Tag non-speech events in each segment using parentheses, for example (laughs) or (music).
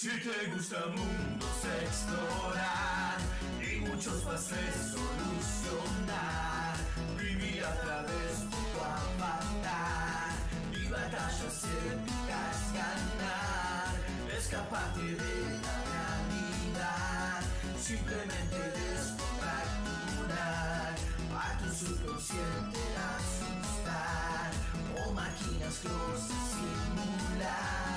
Si te gusta mundos explorar y muchos fases solucionar, vivir a través de tu avatar y batallas épicas ganar, escaparte de la realidad, simplemente descontracturar a tu subconsciente asustar. O máquinas closas simular.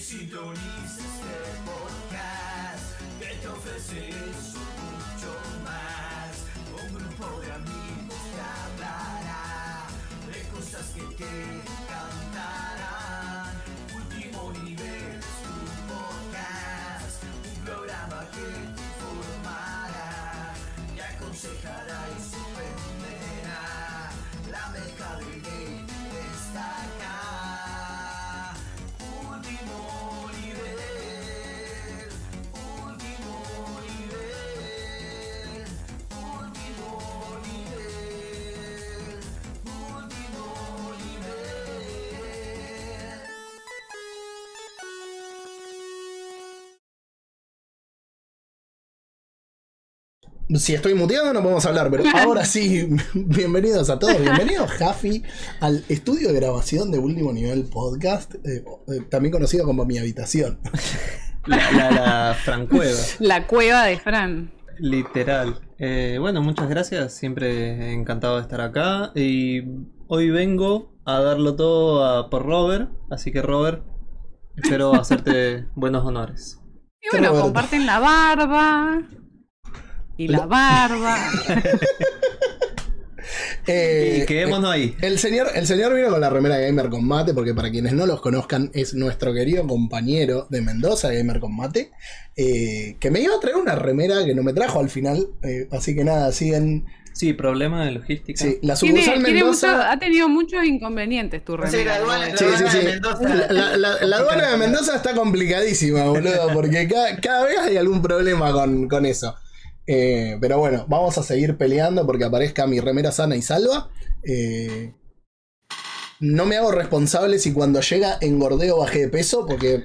Y sintoniza este podcast que te ofrece mucho más. Un grupo de amigos que hablará de cosas que te Si estoy muteado no podemos hablar, pero ahora sí, (laughs) bienvenidos a todos, bienvenidos (laughs) Jafi al estudio de grabación de Último Nivel Podcast, eh, eh, también conocido como Mi Habitación. La, la, la Francueva, (laughs) La cueva de Fran. literal. Eh, bueno, muchas gracias, siempre encantado de estar acá. Y hoy vengo a darlo todo a- por Robert, así que Robert, espero hacerte buenos honores. Y bueno, comparten la barba. Y la barba. (laughs) Eh, y quedémonos ahí. El señor, el señor vino con la remera de Gamer con Mate, porque para quienes no los conozcan, es nuestro querido compañero de Mendoza, Gamer con Mate, eh, que me iba a traer una remera que no me trajo al final, eh, así que nada, siguen. Sí, problema de logística. Sí, la Tiene- sucursal tiene mucho- Mendoza. ha tenido muchos inconvenientes tu Sí, la remera. aduana, ¿no? la Sí, sí, aduana sí. de Mendoza. La, la- la- la aduana de Mendoza está complicadísima, boludo, porque cada, cada vez hay algún problema con, con eso. Eh, pero bueno, vamos a seguir peleando porque aparezca mi remera sana y salva. Eh, no me hago responsable si cuando llega engordeo o bajé de peso, porque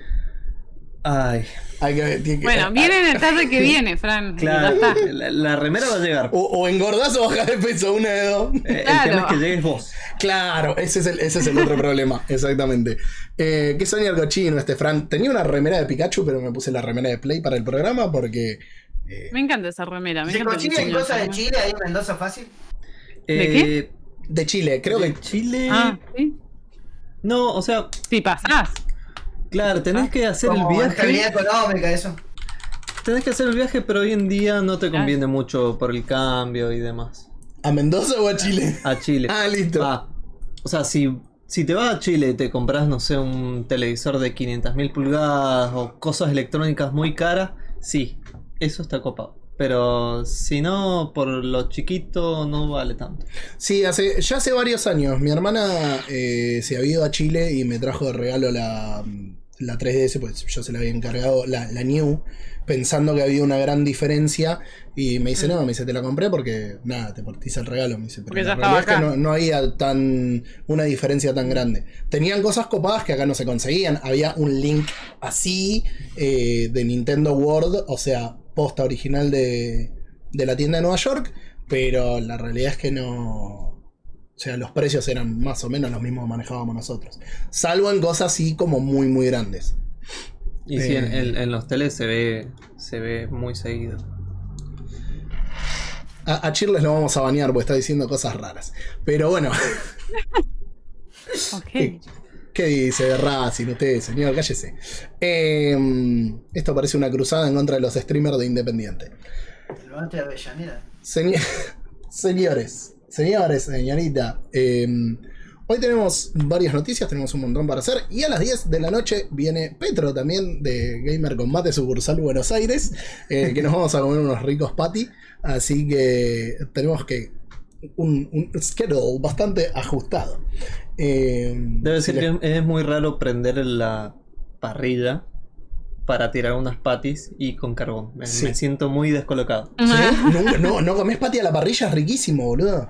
Ay, hay que. tiene que- Bueno, viene en el tarde que (laughs) viene, Fran. claro, la, la remera va a llegar. O, o engordás o bajás de peso, una de dos. Eh, claro. El tema es que llegues vos. Claro, ese es el, ese es el otro problema, (laughs) exactamente. Eh, ¿Qué soñar cochino este Fran? Tenía una remera de Pikachu, pero me puse la remera de Play para el programa porque. Eh, Me encanta esa remera. Me ¿Se consiguen cosas de Chile ahí en Mendoza fácil? ¿De Eh, de Chile, creo de que. Chile. Ah, ¿sí? No, o sea, Si pasás. claro, tenés que hacer el viaje. estabilidad económica, eso. Tenés que hacer el viaje, pero hoy en día no te conviene mucho por el cambio y demás. ¿A Mendoza o a Chile? A Chile. Ah, listo. Ah, o sea, si, si te vas a Chile y te compras, no sé, un televisor de 500.000 pulgadas o cosas electrónicas muy caras, sí, eso está copado. Pero si no, por lo chiquito no vale tanto. Sí, hace, ya hace varios años. Mi hermana eh, se había ido a Chile y me trajo de regalo la, la 3DS, pues yo se la había encargado, la, la New, pensando que había una gran diferencia. Y me dice, no, me dice, te la compré porque, nada, te partiza el regalo. Me dice, pero Porque la ya realidad estaba es que no, no había tan, una diferencia tan grande. Tenían cosas copadas que acá no se conseguían. Había un link así eh, de Nintendo World, o sea, posta original de, de la tienda de Nueva York, pero la realidad es que no... O sea, los precios eran más o menos los mismos que manejábamos nosotros. Salvo en cosas así como muy, muy grandes. Y sí, en, Eh. en- en los teles se ve, se ve muy seguido. A, a Chirles lo vamos a bañar porque está diciendo cosas raras. Pero bueno, (laughs) Ok. ¿Qué dice Racing usted, señor? Cállese. Eh, esto parece una cruzada en contra de los streamers de Independiente. El de Avellaneda. Señor- (laughs) señores, señores, señorita. eh, hoy tenemos varias noticias, tenemos un montón para hacer. Y a las 10 de la noche viene Petro también de Gamer Combate Sucursal Buenos Aires. eh, que nos vamos a comer unos ricos patty. Así que tenemos que. Un, un schedule bastante ajustado. Eh, Debe ser les- que es, muy raro prender la parrilla para tirar unas patis y con carbón. Me, Sí. me siento muy descolocado. ¿Sí? Nunca- no, no comés pati a la parrilla, es riquísimo, boludo.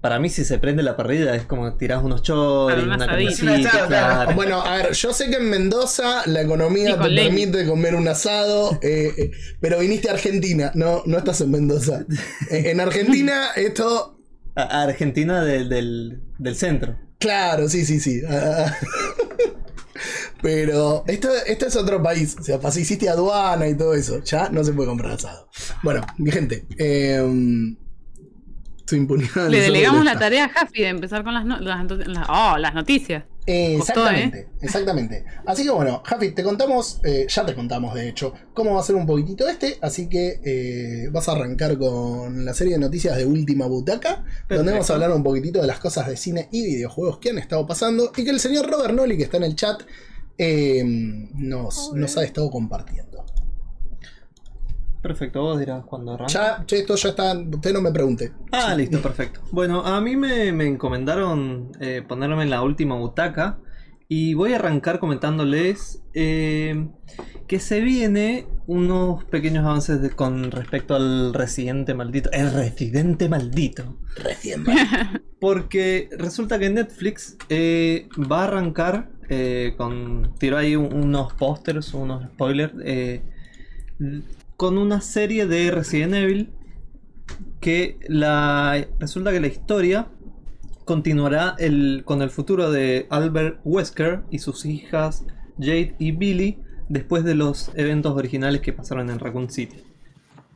Para mí, si se prende la parrilla, es como tirás unos choris, una carnecita, claro. Bueno, a ver, yo sé que en Mendoza la economía te permite comer un asado, eh, eh, pero viniste a Argentina, no, no estás en Mendoza. (laughs) Eh, en Argentina esto, A- Argentina del, del, del centro. claro, sí, sí, sí. Ah, (laughs) Pero esto, esto es otro país, o sea, pas- hiciste aduana y todo eso, ya no se puede comprar asado. Bueno, mi gente, eh, su impunidad. Le delegamos la tarea a Jafi de empezar con las, no- las, las- oh, las noticias. Eh, Costó, exactamente, exactamente. Así que bueno, Jafi, te contamos, eh, ya te contamos de hecho, cómo va a ser un poquitito este, así que eh, vas a arrancar con la serie de noticias de Última Butaca, donde vamos a hablar un poquitito de las cosas de cine y videojuegos que han estado pasando y que el señor Robert Nolly, que está en el chat, eh, nos, nos ha estado compartiendo. Perfecto, vos dirás cuando arranca. Ya, esto ya está, usted no me pregunte. Ah, listo, perfecto. Bueno, a mí me, me encomendaron eh, ponerme en la última butaca y voy a arrancar comentándoles eh, que se viene unos pequeños avances de- con respecto al residente maldito. El residente maldito. Recién. (laughs) Porque resulta que Netflix eh, va a arrancar eh, con. Tiró ahí un- unos pósters, unos spoilers. Con una serie de Resident Evil. Que la. Resulta que la historia continuará con el futuro de Albert Wesker y sus hijas Jade y Billy después de los eventos originales que pasaron en Raccoon City.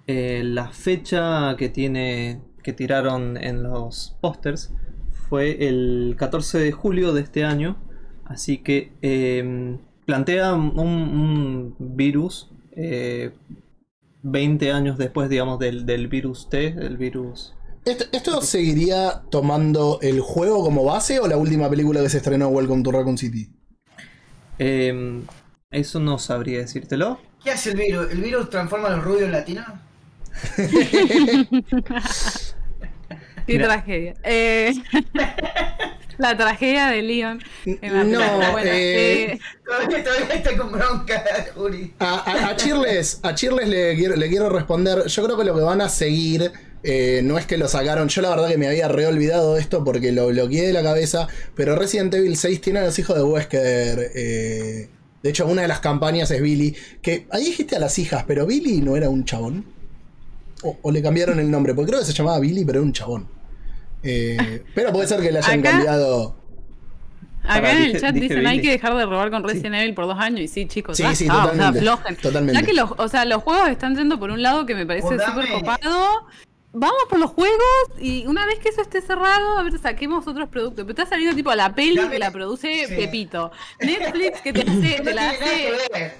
Eh, la fecha que tiene que tiraron en los pósters fue el 14 de julio de este año, así que eh, plantea un, un virus eh, 20 años después, digamos, del, del virus T, el virus ¿Esto, esto seguiría tomando el juego como base o la última película que se estrenó, Welcome to Raccoon City? Eh, eso no sabría decírtelo. ¿Qué hace el virus? ¿El virus transforma a los rubios en latinos? (laughs) Qué Mira. tragedia. Eh, (laughs) la tragedia de Leon. en la No. Bueno, eh, eh, Todavía, todavía está con bronca, Juri. A, a, a Chirles, a Chirles le, quiero, le quiero responder. Yo creo que lo que van a seguir eh, no es que lo sacaron. Yo la verdad que me había reolvidado esto porque lo bloqueé de la cabeza. Pero Resident Evil 6 tiene a los hijos de Wesker. eh, de hecho, una de las campañas es Billy. Que ahí dijiste a las hijas, pero Billy no era un chabón. O, o le cambiaron el nombre, porque creo que se llamaba Billy, pero era un chabón. Eh, pero puede ser que le hayan Acá- cambiado. acá en el dije- chat dije dicen hay que dejar de robar con Resident Evil por dos años. Y sí, chicos, Sí, ya sí, está, o sea, totalmente, aflojen. totalmente. Ya que los, o sea, los juegos están yendo por un lado que me parece súper copado. Vamos por los juegos y una vez que eso esté cerrado, a ver, saquemos otros productos. Pero está saliendo tipo la peli Dame- que la produce Sí. Pepito. Netflix que te hace, (laughs) No te la hace.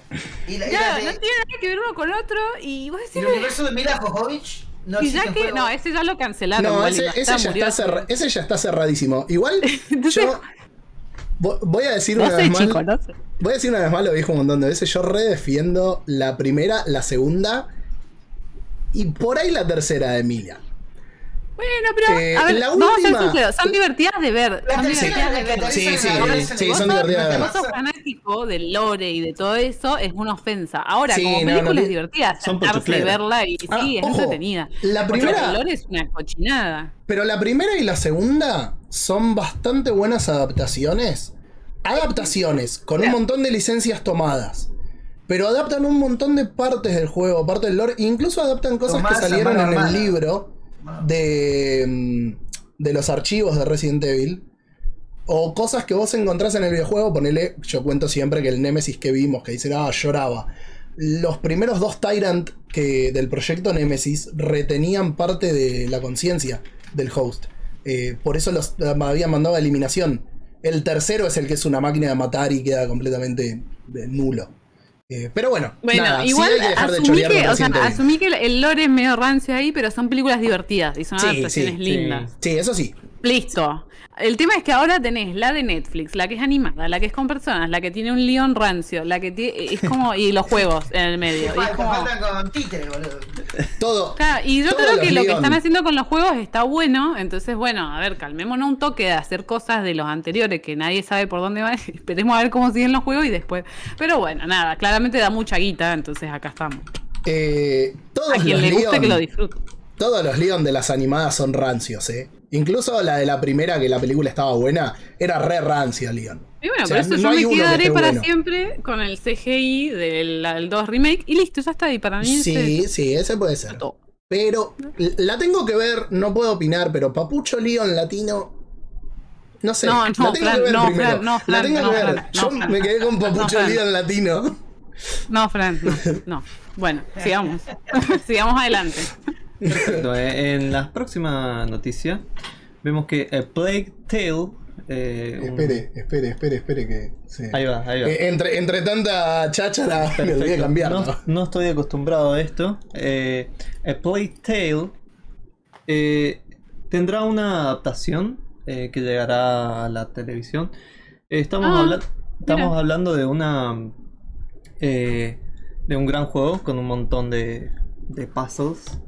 Y, la, y, Claro, la no tiene nada que ver uno con otro. Y vos y decís, el universo de Mila Jovovich no y ya que. juego. No, ese ya lo cancelaron. No, ese, basta, ese ya murió está cerra- ese ya está cerradísimo. Igual, (laughs) Entonces- yo vo- voy a decir No una sé, vez más. chicos, no sé. Voy a decir una vez más, lo dijo un montón de veces. Yo redefiendo la primera, la segunda y por ahí la tercera de Emilia. Bueno, pero Eh, a ver, la vamos a ser última- sinceros, son divertidas de ver, son divertidas de Sí, sí, son divertidas de ¿qué ver. Vos sos pasa? fanático del lore y de todo eso, es una ofensa. Ahora, Sí, como no, película no, es ti- divertida, son sentarse y verla y Ah, sí, es ojo, entretenida. la Porque primera- el lore es una cochinada. Pero la primera y la segunda son bastante buenas adaptaciones. Adaptaciones, con un montón de licencias tomadas. Pero adaptan un montón de partes del juego, parte del lore. Incluso adaptan cosas que salieron en el mala. libro de, mm, de los archivos de Resident Evil. O cosas que vos encontrás en el videojuego. Ponele, yo cuento siempre que el Nemesis que vimos, que dice, ah, lloraba. Los primeros dos Tyrant que, del proyecto Nemesis retenían parte de la conciencia del host. Eh, por eso los habían mandado a eliminación. El tercero es el que es una máquina de matar y queda completamente eh, nulo. Eh, pero bueno, Bueno, nada, sí igual hay que dejar de asumí, que, o sea, asumí que el- el lore es medio rancio ahí, pero son películas divertidas y son Sí, adaptaciones sí, lindas. Sí, eso sí. Listo. El tema es que ahora tenés la de Netflix, la que es animada, la que es con personas, la que tiene un león rancio, la que tiene, es como, y los juegos en el medio. Y falta- como, con títeres, boludo. Todo. Claro, y yo creo que lo que están haciendo con los juegos está bueno. Entonces, bueno, a ver, calmémonos un toque de hacer cosas de los anteriores que nadie sabe por dónde van. (laughs) Esperemos a ver cómo siguen los juegos y después. Pero bueno, nada, claramente da mucha guita, entonces acá estamos. Eh, todos A quien los le guste Leon- que lo disfrute. Todos los Leon de las animadas son rancios, eh. Incluso la de la primera, que la película estaba buena, era re rancia, Leon. Y bueno, O sea, por eso no yo me que quedaré esté para bueno. siempre con el CGI del, del 2 Remake y listo, ya está. Y para mí Sí, ese sí, ese puede ser. todo. Pero la tengo que ver, no puedo opinar, pero Papucho Leon latino. No sé, No, la no, tengo Fran, que ver no, primero. Fran, no, la Fran, tengo no, que ver. Fran, Yo me quedé con Papucho. Leon latino. No, Fran, no, no. Bueno, sigamos. (laughs) sigamos adelante. Perfecto. eh, En la próxima noticia vemos que A Plague Tale. eh, un- Espere, espere, espere, espere que. sí. Ahí va, ahí va. Eh, entre, entre tanta cháchara (laughs) me olvidé Perfecto. cambiarlo. No, no estoy acostumbrado a esto. Eh, A Plague Tale eh, tendrá una adaptación eh, que llegará a la televisión. Eh, estamos, Ah, habla- estamos mira. hablando de una eh, de un gran juego con un montón de, de puzzles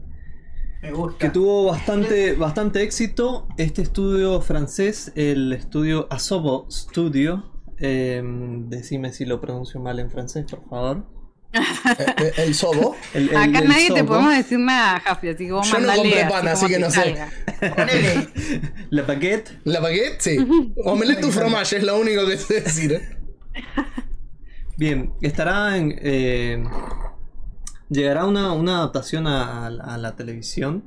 Me gusta. que tuvo bastante, bastante éxito. Este estudio francés, el estudio Asobo Studio, eh, decime si lo pronuncio mal en francés, por favor. (laughs) Eh, eh, el sobo. El- el- Acá el nadie te Sobo. podemos decir nada, Jafi, así que vos Yo no compré pan, así que no sé. salga. (laughs) La paquete. ¿La baguette? Sí. Omelette tu fromage es lo único que sé decir. Bien, estará en. eh, llegará una, una adaptación a, la televisión.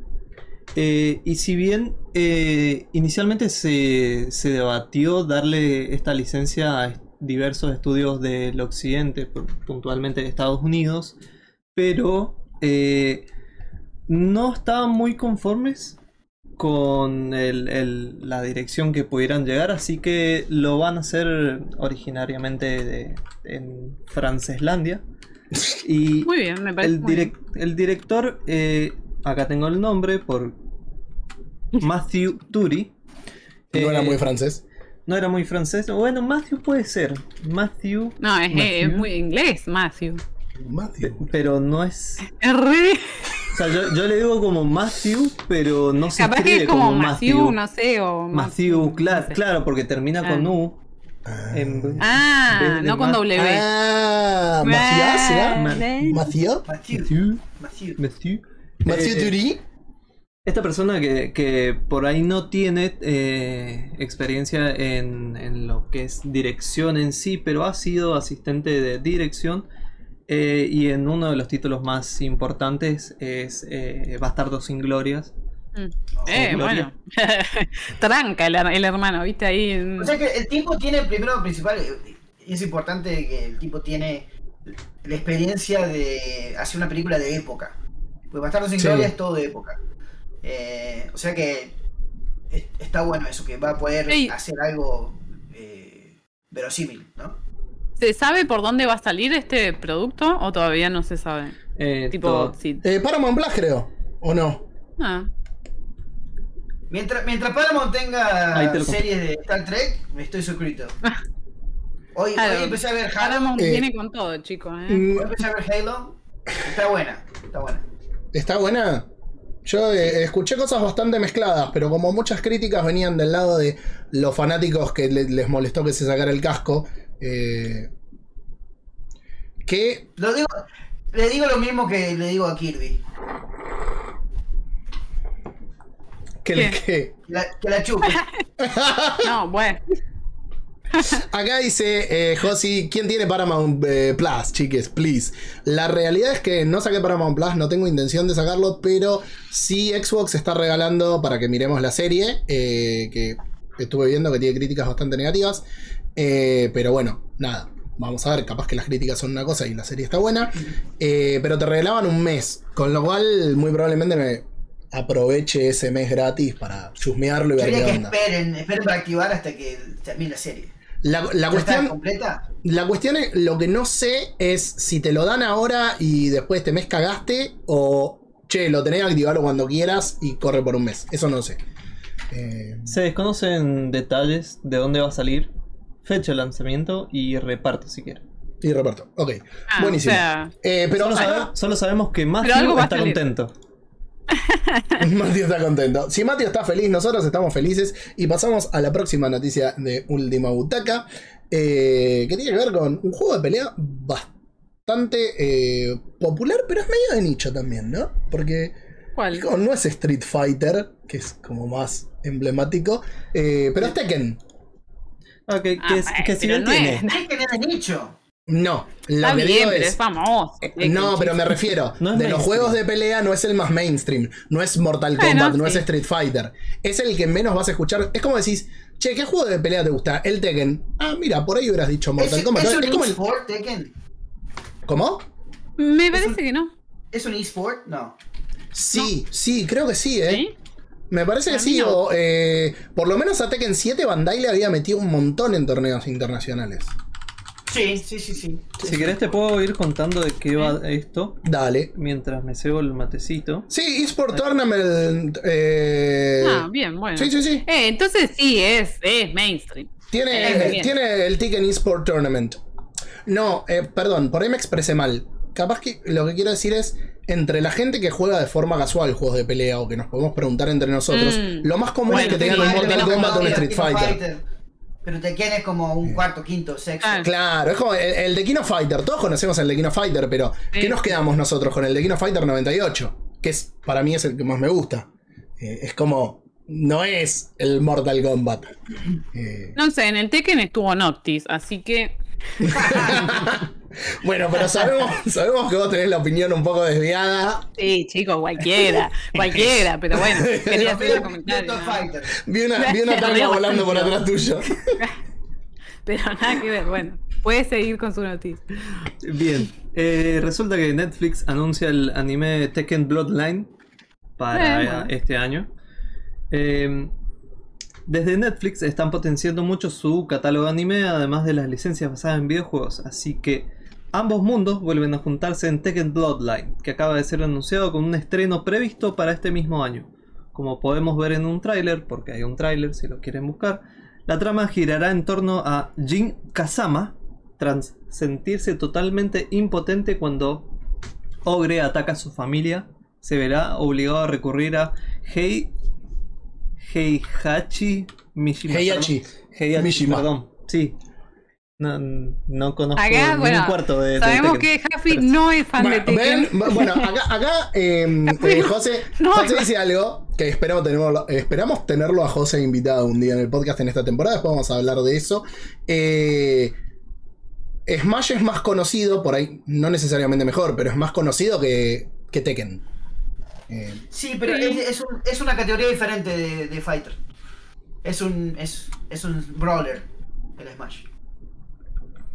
Eh, y si bien eh, inicialmente se, se debatió darle esta licencia a diversos estudios del occidente, pu- puntualmente de Estados Unidos, pero eh, no estaban muy conformes con el- la dirección que pudieran llegar, así que lo van a hacer originariamente de- en Franceslandia. Y Muy bien, me parece. el, muy bien. direc- el director, eh, acá tengo el nombre por Matthew Turi. No era Eh, muy francés. no era muy francés. Bueno, Matthew puede ser. Matthew. No, es, eh, es Matthew. muy inglés, Matthew. Matthew. Pero no es. Es re. (laughs) O sea, yo, yo le digo como Matthew, pero no se Capaz que es como como Matthew, no sé, o Matthew, claro, no sé. claro, porque termina con Ah. U. en- Ah, no con W. Ah, Mathieu, ¿será? Ma- Mathieu. Mathieu Eh, Turi. Esta persona que, que por ahí no tiene eh, experiencia en, en lo que es dirección en sí, pero ha sido asistente de dirección eh, y en uno de los títulos más importantes es eh, Bastardo sin Glorias. Mm. Eh, Gloria. bueno. (laughs) Tranca el, el hermano, viste ahí. en- O sea que el tipo tiene, primero principal, eh, es importante que el tipo tiene la experiencia de hacer una película de época. Pues Bastardo sin Sí. Gloria es todo de época. Eh, o sea que es- está bueno eso, que va a poder hacer algo eh, verosímil, ¿no? ¿Se sabe por dónde va a salir este producto o todavía no se sabe? Eh, Tipo. Eh, Paramount Plus, creo. ¿O no? Ah, Mientras, mientras Paramount tenga series de Star Trek, me estoy suscrito. Hoy, Claro. hoy empecé a ver Halo. Paramount Eh, viene con todo, chicos. ¿eh? Mm, Hoy empecé a ver Halo. Está buena, está buena. ¿Está buena? Yo eh, escuché cosas bastante mezcladas, pero como muchas críticas venían del lado de los fanáticos que le- les molestó que se sacara el casco, eh, que Lo digo, le digo lo mismo que le digo a Kirby. Que, ¿Qué? que- Que la, que la chupe. (laughs) No, bueno. acá dice eh, Josi, ¿quién tiene Paramount eh, Plus, chiques? Please. La realidad es que no saqué Paramount Plus, no tengo intención de sacarlo, pero sí Xbox está regalando para que miremos la serie, eh, que estuve viendo que tiene críticas bastante negativas, eh, pero bueno, nada. Vamos a ver, capaz que las críticas son una cosa y la serie está buena. eh, pero te regalaban un mes. Con lo cual, muy probablemente me aproveche ese mes gratis para chusmearlo y ver qué que onda. esperen, esperen para activar hasta que termine la serie. La, la ¿Ya está cuestión, completa? la cuestión es, lo que no sé es si te lo dan ahora y después este mes cagaste o, che, lo tenés que activarlo cuando quieras y corre por un mes. Eso no sé. Eh, Se desconocen detalles de dónde va a salir, fecha de lanzamiento y reparto si quieren. Y reparto. Ok. Ah, Buenísimo. o sea, Eh, pero Solo, sabe- solo sabemos que algo Matthew va a está salir. contento. (laughs) Mateo está contento. Si Mateo está feliz, nosotros estamos felices. Y pasamos a la próxima noticia de Última Butaca. eh, que tiene que ver con un juego de pelea bastante eh, popular, pero es medio de nicho también, ¿no? Porque ¿Cuál? como no es Street Fighter, que es como más emblemático, eh, pero es Tekken. Ah, que, Ah, es- que si no tiene. es- que ver de nicho. No, lo Está que bien, digo pero es- es famoso. Eh, No, pero me refiero, (laughs) No de los juegos de pelea no es el más mainstream, no es Mortal Bueno, Kombat, no sí. es Street Fighter, es el que menos vas a escuchar. Es como decís, che, ¿qué juego de pelea te gusta? El Tekken. Ah, mira, por ahí hubieras dicho Mortal ¿Es, Kombat. es Es, un como el- eSport, Tekken? ¿Cómo? Me parece que no. ¿Es un eSport? No. Sí, sí, creo que sí, ¿eh? ¿Sí? Me parece que sí, no. o, eh, por lo menos a Tekken 7 Bandai le había metido un montón en torneos internacionales. Sí, sí, sí, sí. Si querés te puedo ir contando de qué va esto Dale. mientras me cebo el matecito. Sí, eSport Tournament. eh, Ah, bien, bueno. Sí, sí, sí. Eh, entonces sí, es, es mainstream. Tiene, Eh, tiene el Tekken eSport Tournament. No, eh, perdón, por ahí me expresé mal. Capaz que lo que quiero decir es, entre la gente que juega de forma casual juegos de pelea o que nos podemos preguntar entre nosotros, Mm. lo más común es que tengan un Mortal Kombat o un Street Fighter. Pero Tekken es como un cuarto, quinto, sexto. Ah. Claro, es como el, el de Kino Fighter. Todos conocemos el de Kino Fighter, pero ¿qué Sí. nos quedamos nosotros con el de Kino Fighter 98? Que es, para mí es el que más me gusta. Eh, es como, no es el Mortal Kombat. Eh, No sé, en el Tekken estuvo Noctis, así que. (laughs) (laughs) bueno, pero sabemos, (laughs) sabemos que vos tenés la opinión un poco desviada. Sí, chicos, cualquiera. cualquiera, pero bueno, (laughs) quería. Vi una, vi una (laughs) Re tanga volando por atrás tuyo. Pero nada que ver, bueno. Puede seguir con su noticia. Bien, eh, resulta que Netflix anuncia el anime Tekken Bloodline para bueno. este año. Eh, desde Netflix están potenciando mucho su catálogo de anime, además de las licencias basadas en videojuegos. Así que ambos mundos vuelven a juntarse en Tekken Bloodline, que acaba de ser anunciado con un estreno previsto para este mismo año. Como podemos ver en un tráiler, porque hay un tráiler si lo quieren buscar, la trama girará en torno a Jin Kazama, tras sentirse totalmente impotente cuando Ogre ataca a su familia, se verá obligado a recurrir a Hei Heihachi Mishima. Heihachi. Heihachi, Mishima. perdón. Sí. No, no conozco Acá, ni bueno, un cuarto de, de sabemos Tekken. que Jaffi no es fan de Bueno, Tekken. ven, bueno, acá, acá (laughs) eh, eh, José, No, José dice algo que esperamos tenerlo, esperamos tenerlo a José invitado un día en el podcast en esta temporada. Después vamos a hablar de eso. Eh, Smash es más conocido, por ahí, no necesariamente mejor, pero es más conocido que, que Tekken. Eh, Sí, pero. Es, es un- es una categoría diferente de, de Fighter. Es un, es, es un brawler, el Smash.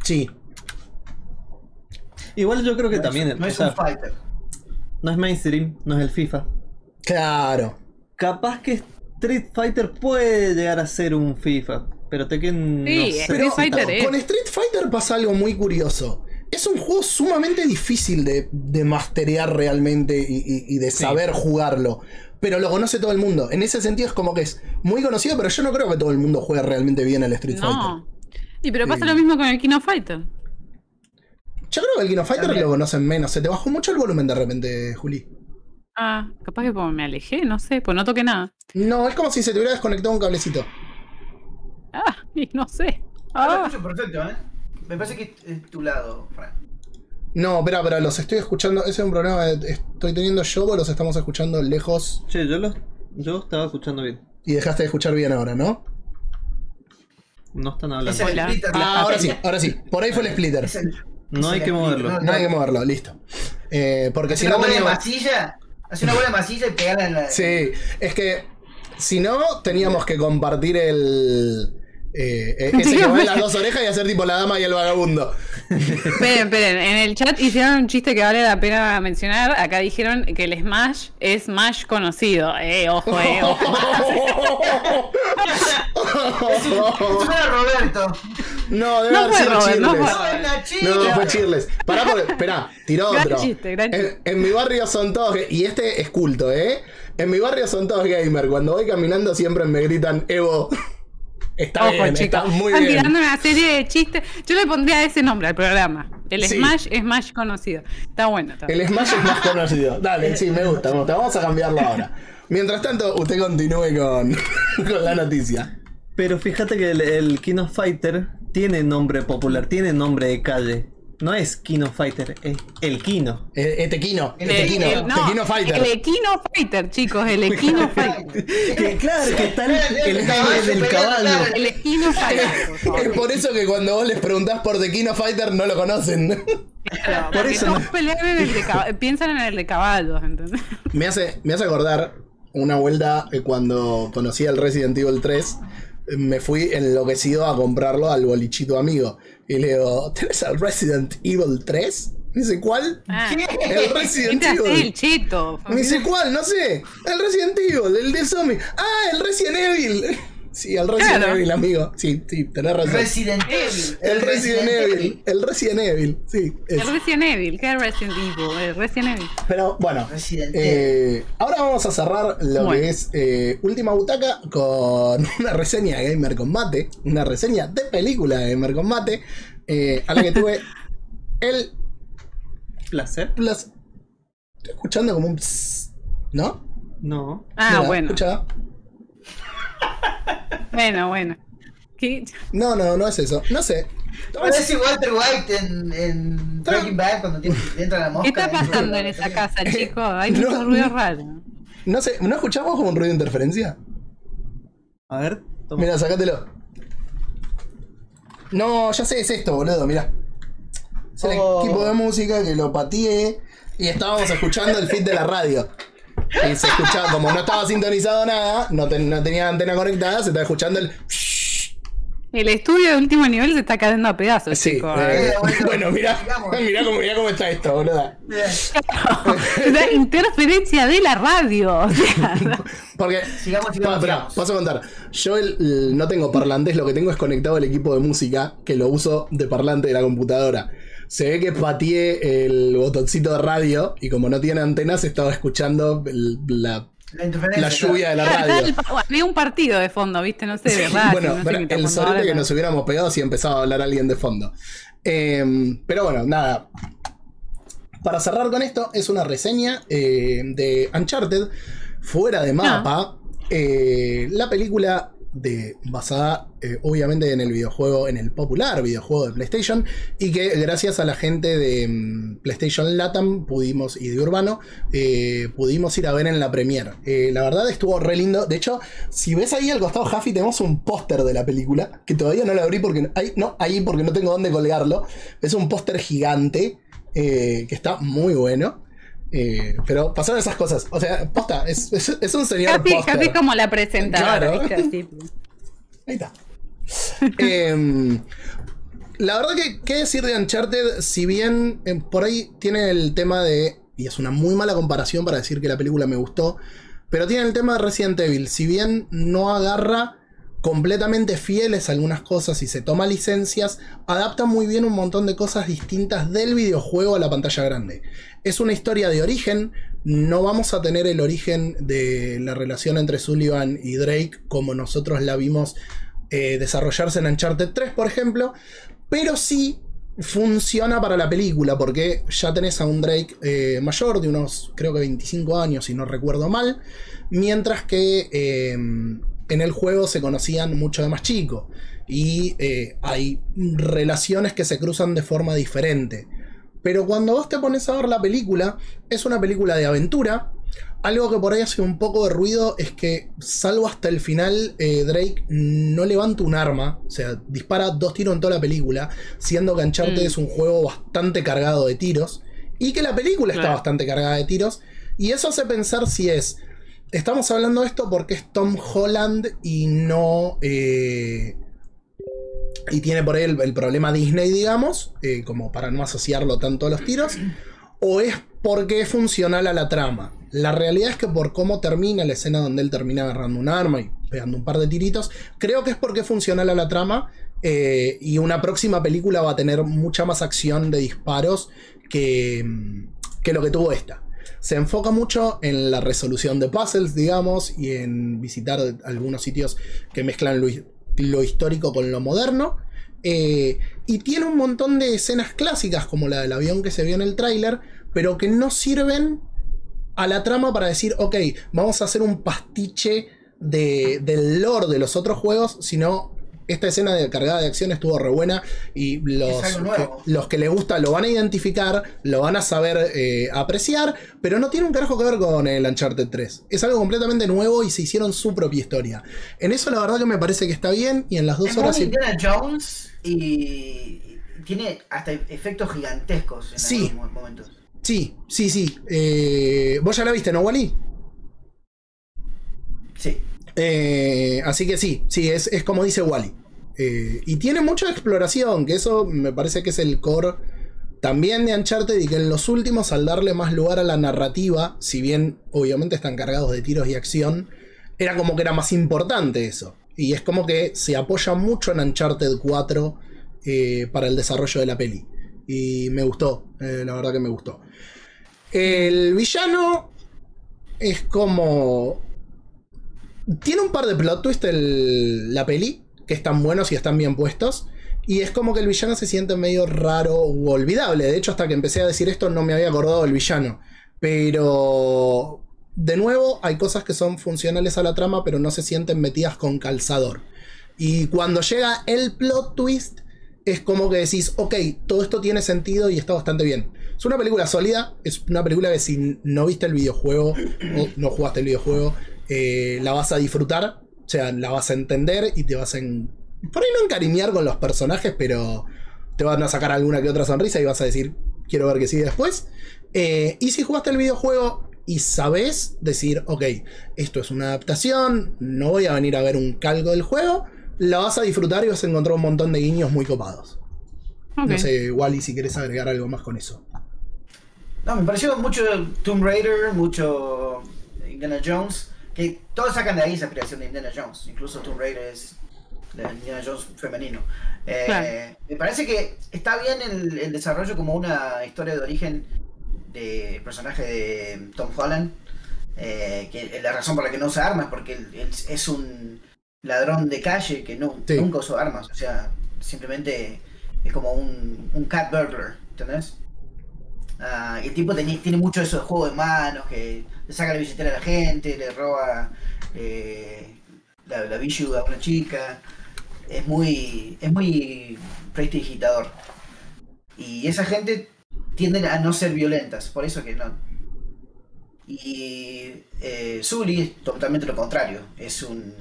Sí, Igual yo creo que No también, es, no es sea, un fighter. no es mainstream, no es el FIFA. claro. Capaz que Street Fighter puede llegar a ser un FIFA, pero Tekken Sí, no sé. Street Pero Fighter con, es. con Street Fighter pasa algo muy curioso. Es un juego sumamente difícil de, de masterear realmente y, y- y de Sí. saber jugarlo. Pero lo conoce todo el mundo. En ese sentido es como que es muy conocido, pero yo no creo que todo el mundo juegue realmente bien al Street Fighter. No. Y pero pasa Sí. lo mismo con el Kino Fighter. Yo creo que el Kino Fighter También. lo conocen menos. Se te bajó mucho el volumen de repente, Juli. Ah, capaz que como me alejé, no sé, pues no toqué nada. No, es como si se te hubiera desconectado un cablecito. Ah, (laughs) y no sé. Ah, Ah, escucho perfecto, ¿eh? Me parece que es tu lado, Fran. No, espera, espera, los estoy escuchando. Ese es un problema que estoy teniendo yo o los estamos escuchando lejos Che, yo, los, yo estaba escuchando bien. y dejaste de escuchar bien ahora, ¿no? No están Es hablando. el Hola. splitter. Ah, ahora sí, ahora sí. Por ahí fue el splitter. Es el- No es hay el que moverlo. No hay que moverlo, listo. Eh, porque si una no teníamos. masilla. Hace una bola de masilla y pegarla en la. Sí, es que si no, teníamos que compartir el. Eh, eh, ese que va en las dos orejas y hacer tipo la dama y el vagabundo. (laughs) esperen, esperen. En el chat hicieron un chiste que vale la pena mencionar. Acá dijeron que el Smash es Smash conocido. Eh, ojo, eh, ojo. (laughs) Eso era Roberto. No, debe No haber fue sido Robert, no Chirles. fue. No, fue Chirles. Pará, porque, esperá, tiró Gran otro. chiste, gran en, chiste. en mi barrio son todos. Y este es culto, ¿eh? En mi barrio son todos gamer. Cuando voy caminando siempre me gritan Evo. Está Ojo, bien, chicos. está muy Están bien. tirando una serie de chistes. Yo le pondría ese nombre al programa. El Sí. Smash es más conocido. Está bueno. Está El. Smash es más conocido. Dale, sí, me gusta, me gusta. Vamos a cambiarlo ahora. Mientras tanto, usted continúe con, (laughs) con la noticia. Pero fíjate que el, el King of Fighter tiene nombre popular, tiene nombre de calle. No es King of Fighter, es el Kino. Eh, eh, Tequino, El- Tequino, El- no, Tequino Fighter. El Equino Fighter, chicos, el Equino (laughs) Fighter. Que claro, que está el, el El nombre caballo del peleando, caballo. claro. El Equino Fighter. Es por eso que cuando vos les preguntás por Tequino Fighter no lo conocen. Claro, por eso no- pelean en el de piensan en el de caballos, ¿entendés? Me hace, me hace acordar una vuelta eh, cuando conocí al Resident Evil 3. Me fui enloquecido a comprarlo al bolichito amigo. Y le digo, ¿tenés el Resident Evil 3? Me dice, ¿cuál? Ah, El (laughs) Resident ¿Qué te hace el Evil. cheto? Me dice, ¿cuál? No sé. El Resident Evil, el de zombie. Ah, el Resident Evil. Sí, el Resident Claro. Evil, amigo. Sí, sí, tenés razón. Resident Evil. el Resident Evil. El Resident Evil, sí. es. El Resident Evil, ¿qué es Resident Evil? El Resident Evil. Pero bueno, Resident eh, ahora vamos a cerrar lo Bueno. que es eh, Última Butaca con (laughs) una reseña de Gamer Combate, una reseña de película de Gamer Combate, eh, a la que tuve (laughs) el Placer. plus. Estoy escuchando como un pss, ¿no? No. Ah, Mira, bueno. escucha. Bueno, bueno. ¿Qué? No, no, no es eso. No sé. Parece Walter White en, en Breaking Bad cuando tiene, entra la mosca. ¿Qué está pasando en esa casa, (laughs) chicos? Hay No, muchos ruidos no. raros. No sé, ¿no escuchamos como un ruido de interferencia? A ver, toma. Mira, sacátelo. No, ya sé, es esto, boludo, mira. Es el Oh. equipo de música que lo pateé y estábamos escuchando el feed de la radio. Y se escuchaba, como no estaba sintonizado nada, no, ten- no tenía antena conectada, se estaba escuchando el. (laughs) El estudio de último nivel se está cayendo a pedazos, Sí, eh, bueno, bueno, mira, mira (laughs) cómo, mirá cómo está esto, boludo. (laughs) La interferencia de la radio. o sea, Porque. Sigamos, sigamos, sigamos. paso a contar. Yo el- el- no tengo parlantes, lo que tengo es conectado el equipo de música, que lo uso de parlante de la computadora. Se ve que pateé el botoncito de radio y como no tiene antenas estaba escuchando el- la, La lluvia de la radio. (laughs) había un partido de fondo, ¿viste? No sé, de radio. bueno, no sé el sorete que nos hubiéramos pegado si empezaba a hablar alguien de fondo. Em, pero bueno, nada. Para cerrar con esto, es una reseña eh, de Uncharted, fuera de mapa. eh, la película de, basada eh, obviamente en el videojuego, en el popular videojuego de PlayStation, y que gracias a la gente de mm, PlayStation Latam pudimos, y de Urbano, eh, pudimos ir a ver en la premiere. Eh, la verdad estuvo re lindo. De hecho, si ves ahí al costado, Jaffi, tenemos un póster de la película, que todavía no lo abrí porque no, ahí porque no tengo dónde colgarlo. Es un póster gigante, que está muy bueno. Eh, pero pasaron esas cosas. O sea, posta, es, es- es un señor Casi, como la presentadora, Claro. ¿viste? Así. (laughs) Ahí está. Em, la verdad que, ¿qué decir de Uncharted? Si bien em, por ahí tiene el tema de. Y es una muy mala comparación para decir que la película me gustó. Pero tiene el tema de Resident Evil. Si bien no agarra completamente fieles a algunas cosas y se toma licencias, adapta muy bien un montón de cosas distintas del videojuego a la pantalla grande. Es una historia de origen, no vamos a tener el origen de la relación entre Sullivan y Drake como nosotros la vimos eh, desarrollarse en Uncharted 3, por ejemplo, pero sí funciona para la película porque ya tenés a un Drake eh, mayor de unos creo que 25 años si no recuerdo mal, mientras que eh, en el juego se conocían mucho de más chico y eh, hay relaciones que se cruzan de forma diferente. Pero cuando vos te pones a ver la película, es una película de aventura. Algo que por ahí hace un poco de ruido es que, salvo hasta el final, eh, Drake no levanta un arma, o sea, dispara dos tiros en toda la película, siendo que Uncharted Mm. es un juego bastante cargado de tiros, y que la película está bastante cargada de tiros, y eso hace pensar si es, estamos hablando de esto porque es Tom Holland y no... eh, y tiene por ahí el, problema Disney, digamos, eh, como para no asociarlo tanto a los tiros, o es porque es funcional a la trama. La realidad es que por cómo termina la escena donde él termina agarrando un arma y pegando un par de tiritos, creo que es porque es funcional a la trama eh, y una próxima película va a tener mucha más acción de disparos que, que lo que tuvo esta. Se enfoca mucho en la resolución de puzzles, digamos, y en visitar algunos sitios que mezclan lo, histórico con lo moderno. Eh, y tiene un montón de escenas clásicas, como la del avión que se vio en el tráiler, pero que no sirven a la trama para decir, ok, vamos a hacer un pastiche de, del lore de los otros juegos, sino esta escena de cargada de acción estuvo re buena y los, que, los que les gusta lo van a identificar, lo van a saber eh, apreciar, pero no tiene un carajo que ver con el Uncharted 3. Es algo completamente nuevo y se hicieron su propia historia. En eso la verdad que me parece que está bien y en las dos Es horas... y- Jones y tiene hasta efectos gigantescos en Sí. algunos momentos. Sí, sí, sí. Eh, ¿Vos ya la viste, no, Wally? Eh, así que sí, sí, es, es como dice Wally. Eh, y tiene mucha exploración, que eso me parece que es el core también de Uncharted y que en los últimos al darle más lugar a la narrativa, si bien obviamente están cargados de tiros y acción, era como que era más importante eso. Y es como que se apoya mucho en Uncharted 4 eh, para el desarrollo de la peli. Y me gustó, la verdad que me gustó. El villano es como tiene un par de plot twists la peli, que están buenos y están bien puestos. Y es como que el villano se siente medio raro u olvidable. De hecho, hasta que empecé a decir esto no me había acordado del villano. Pero... De nuevo, hay cosas que son funcionales a la trama, pero no se sienten metidas con calzador. Y cuando llega el plot twist, es como que decís, ok, todo esto tiene sentido y está bastante bien. Es una película sólida, es una película que si no viste el videojuego o no jugaste el videojuego, eh, la vas a disfrutar, o sea, la vas a entender y te vas a... en- por ahí no encariñar con los personajes, pero te van a sacar alguna que otra sonrisa y vas a decir, quiero ver qué sigue después. Eh, y si jugaste el videojuego y sabes decir, ok, esto es una adaptación, no voy a venir a ver un calco del juego, la vas a disfrutar y vas a encontrar un montón de guiños muy copados. No sé, Wally, si querés agregar algo más con eso. No, me pareció mucho Tomb Raider, mucho Indiana Jones, que todos sacan de ahí esa creación de Indiana Jones. Incluso Tomb Raider es de Indiana Jones femenino. Eh, Claro. Me parece que está bien el, el desarrollo como una historia de origen del personaje de Tom Holland. eh, que la razón por la que no usa armas porque él, él es un ladrón de calle que no, Sí. nunca usó armas. O sea, simplemente es como un, un cat burglar, ¿entendés? Ah, y el tipo teni- tiene mucho eso de juego de manos, que le saca la billetera a la gente, le roba eh, la, la a una chica. Es muy, es muy prestidigitador. Y esa gente tiende a no ser violentas, por eso que no. Y eh, es totalmente lo contrario. Es un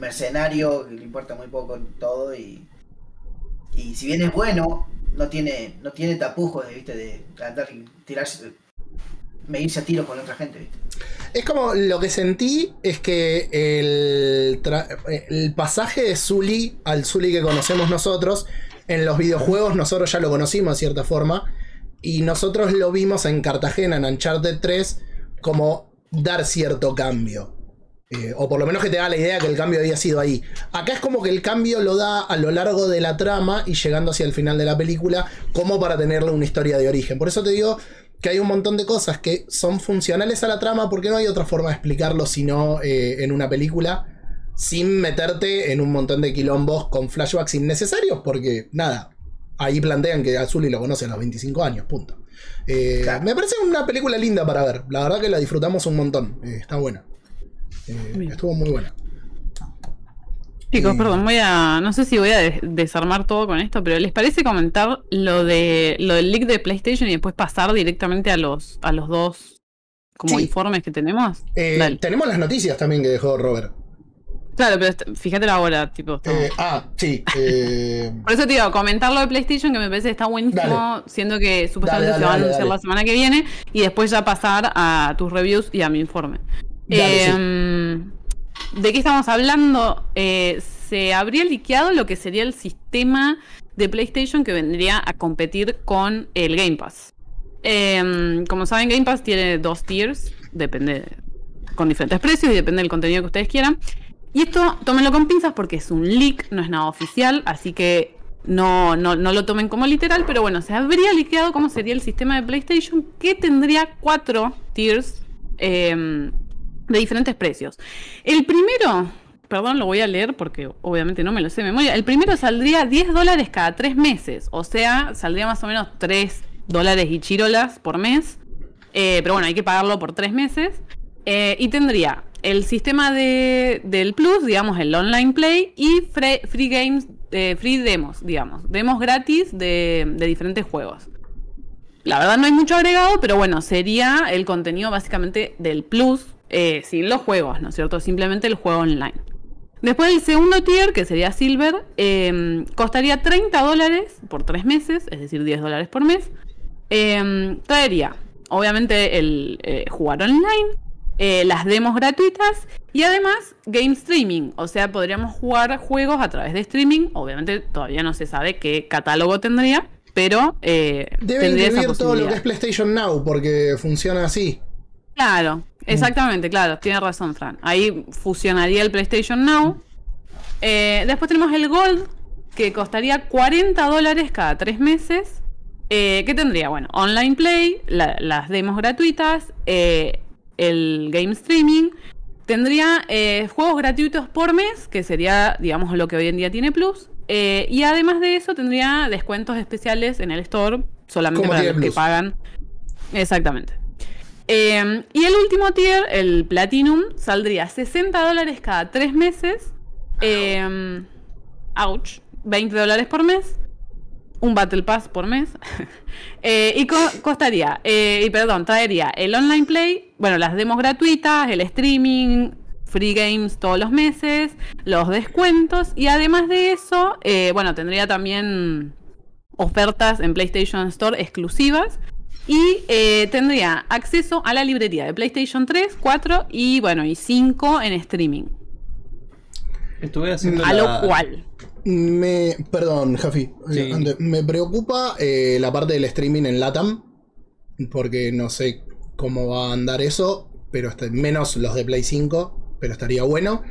mercenario que le importa muy poco todo y, y si bien es bueno, no tiene, no tiene tapujos ¿viste? de andar tirarse, medirse a tiros con otra gente. ¿viste? Es como lo que sentí es que el, tra- el pasaje de Zully al Zully que conocemos nosotros, en los videojuegos nosotros ya lo conocimos de cierta forma, y nosotros lo vimos en Cartagena, en Uncharted 3, como dar cierto cambio. Eh, o por lo menos que te da la idea que el cambio había sido ahí. Acá es como que el cambio lo da a lo largo de la trama y llegando hacia el final de la película, como para tenerle una historia de origen. Por eso te digo que hay un montón de cosas que son funcionales a la trama, porque no hay otra forma de explicarlo sino eh, en una película, sin meterte en un montón de quilombos con flashbacks innecesarios, porque nada, ahí plantean que Azuli lo conoce a los 25 años, punto. Eh, Claro. Me parece una película linda para ver, la verdad que la disfrutamos un montón, eh, está buena. Eh, estuvo muy buena. Chicos, perdón, voy a. No sé si voy a des- desarmar todo con esto, pero ¿les parece comentar lo de lo del leak de PlayStation y después pasar directamente a los a los dos como Sí. informes que tenemos? Eh, tenemos las noticias también que dejó Robert. Claro, pero fíjate ahora, tipo. estamos- Eh, ah, sí. eh, (laughs) Por eso te digo, comentar lo de PlayStation que me parece que está buenísimo, Dale. siendo que supuestamente Dale, se va a anunciar la semana que viene y después ya pasar a tus reviews y a mi informe. Dale, Em, ¿De qué estamos hablando? Eh, se habría liqueado lo que sería el sistema de PlayStation que vendría a competir con el Game Pass. Em, como saben, Game Pass tiene dos tiers, depende con diferentes precios y depende del contenido que ustedes quieran. Y esto tómenlo con pinzas porque es un leak, no es nada oficial, así que no, no, no lo tomen como literal, pero bueno, se habría liqueado cómo sería el sistema de PlayStation que tendría cuatro tiers em, de diferentes precios. El primero, perdón, lo voy a leer porque obviamente no me lo sé de memoria. El primero saldría 10 dólares cada 3 meses. O sea, saldría más o menos 3 dólares y chirolas por mes. Eh, pero bueno, hay que pagarlo por 3 meses. Eh, y tendría el sistema de, del Plus, digamos, el Online Play y free, free games, eh, free demos, digamos. Demos gratis de, de diferentes juegos. La verdad no hay mucho agregado, pero bueno, sería el contenido básicamente del Plus, eh, sin los juegos, ¿no es cierto? Simplemente el juego online. Después el segundo tier, que sería Silver, eh, costaría 30 dólares por 3 meses, es decir, 10 dólares por mes. Eh, traería, obviamente, el eh, jugar online, eh, las demos gratuitas y además game streaming. O sea, podríamos jugar juegos a través de streaming. Obviamente todavía no se sabe qué catálogo tendría, pero eh, Debe tendría esa incluir todo lo que es PlayStation Now, porque funciona así. Claro, exactamente, claro, tiene razón, Fran. Ahí fusionaría el PlayStation Now. Eh, después tenemos el Gold, que costaría 40 dólares cada tres meses. Eh, ¿Qué tendría? Bueno, online play, la- las demos gratuitas, eh, el game streaming. Tendría eh, juegos gratuitos por mes, que sería, digamos, lo que hoy en día tiene Plus. Y además de eso, tendría descuentos especiales en el store, solamente para los que pagan. Exactamente. Eh, y el último tier, el Platinum, saldría 60 dólares cada tres meses. Eh, ouch. 20 dólares por mes. Un Battle Pass por mes. (laughs) Eh, y co- costaría, eh, y perdón, traería el online play, bueno, las demos gratuitas, el streaming, free games todos los meses, los descuentos. Y además de eso, eh, bueno, tendría también ofertas en PlayStation Store exclusivas. Y eh, tendría acceso a la librería de PlayStation 3, 4 y bueno, y 5 en streaming. Estuve haciendo A la- lo cual. Me, perdón, Jafi. Sí. eh, me preocupa eh, la parte del streaming en LATAM. Porque no sé cómo va a andar eso. Pero este- menos los de Play 5. Pero estaría bueno.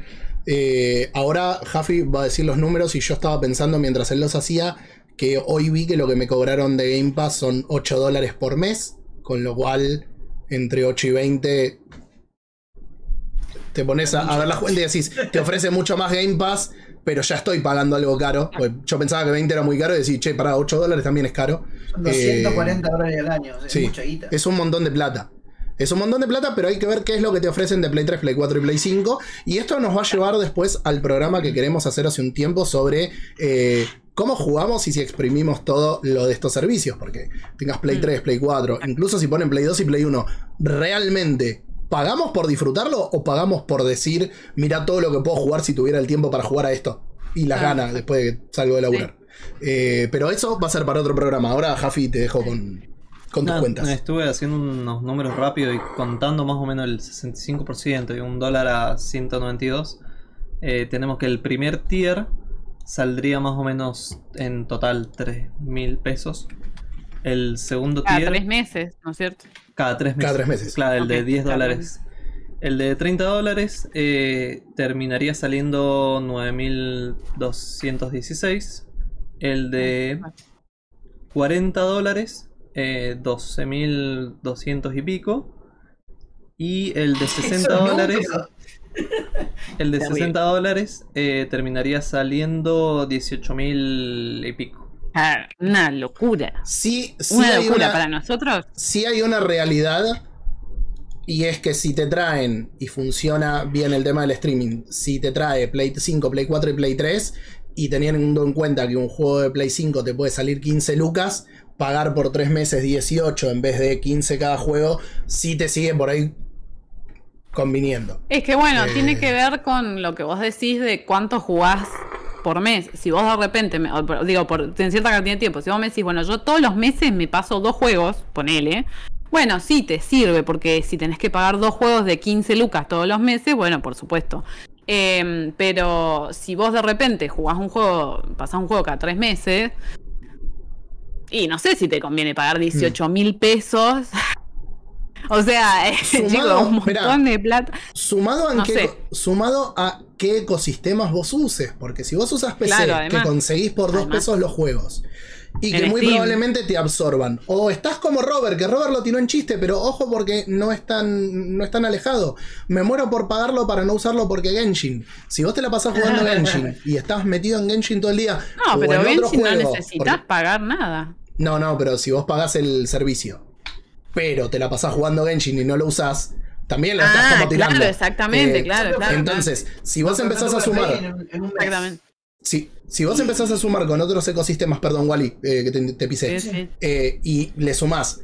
Eh, ahora Jafi va a decir los números. Y yo estaba pensando mientras él los hacía. Que hoy vi que lo que me cobraron de Game Pass son 8 dólares por mes. Con lo cual, entre 8 y 20. Te pones a, a ver la cuenta y decís, te ofrece mucho más Game Pass, pero ya estoy pagando algo caro. Pues yo pensaba que 20 era muy caro y decís, che, para 8 dólares también es caro. Son Eh, 240 dólares al año, es sí, mucha guita. es un montón de plata. Es un montón de plata, pero hay que ver qué es lo que te ofrecen de Play 3, Play 4 y Play 5. Y esto nos va a llevar después al programa que queremos hacer hace un tiempo sobre eh, cómo jugamos y si exprimimos todo lo de estos servicios. Porque tengas Play 3, Play 4, incluso si ponen Play 2 y Play 1, ¿realmente pagamos por disfrutarlo o pagamos por decir, mira todo lo que puedo jugar si tuviera el tiempo para jugar a esto? Y las Ah, ganas después de que salgo de laburar. Eh, pero eso va a ser para otro programa. Ahora, Jafi, te dejo con, con tus cuentas. Estuve haciendo unos números rápidos y contando más o menos el 65% y un dólar a 192. eh, tenemos que el primer tier saldría más o menos en total 3 mil pesos. El segundo Cada tier. tres meses, ¿no es cierto? Cada tres meses. Cada tres meses. Claro, el de Ok, 10 cada dólares. El de 30 dólares eh, terminaría saliendo 9.216. El de 40 dólares, eh, 12.200 y pico. Y el de 60 Esos dólares. El de Terrible. 60 dólares eh, terminaría saliendo 18.000 y pico. Ah, una locura. Sí, sí Una locura una, para nosotros. sí hay una realidad. Y es que si te traen y funciona bien el tema del streaming, si te trae Play 5, Play 4 y Play 3, y teniendo en cuenta que un juego de Play 5 te puede salir 15 lucas, pagar por 3 meses 18 en vez de 15 cada juego, sí te sigue por ahí conviniendo. Es que bueno, Eh. tiene que ver con lo que vos decís de cuánto jugás por mes. Si vos de repente, me- digo, por, en cierta cantidad de tiempo, si vos me decís, bueno, yo todos los meses me paso dos juegos, ponele. Bueno, sí, te sirve, porque si tenés que pagar dos juegos de 15 lucas todos los meses, bueno, por supuesto. Em, pero si vos de repente jugás un juego, pasás un juego cada tres meses, y no sé si te conviene pagar 18 mil pesos O sea, (laughs) eh, Sumado, un mirá. montón de plata. Sumado, en No qué- sumado a qué ecosistemas vos uses. Porque si vos usas PC, Claro, que conseguís por dos Además. pesos los juegos. Y que En muy Steam. probablemente te absorban. O estás como Robert, que Robert lo tiró en chiste, pero ojo porque no es tan, no es tan alejado. Me muero por pagarlo para no usarlo porque Genshin. Si vos te la pasás jugando (laughs) Genshin y estás metido en Genshin todo el día. No, o pero en otro Genshin no necesitas porque- pagar nada. No, no, pero si vos pagás el servicio, pero te la pasás jugando Genshin y no lo usás, también la estás Ah, como tirando. claro, exactamente, Eh, claro, claro. Entonces, si vos empezás a sumar. en en. Exactamente. Si, si vos empezás a sumar con otros ecosistemas, perdón, Wally, eh, que te, te pisé, Sí, sí. eh, y le sumás,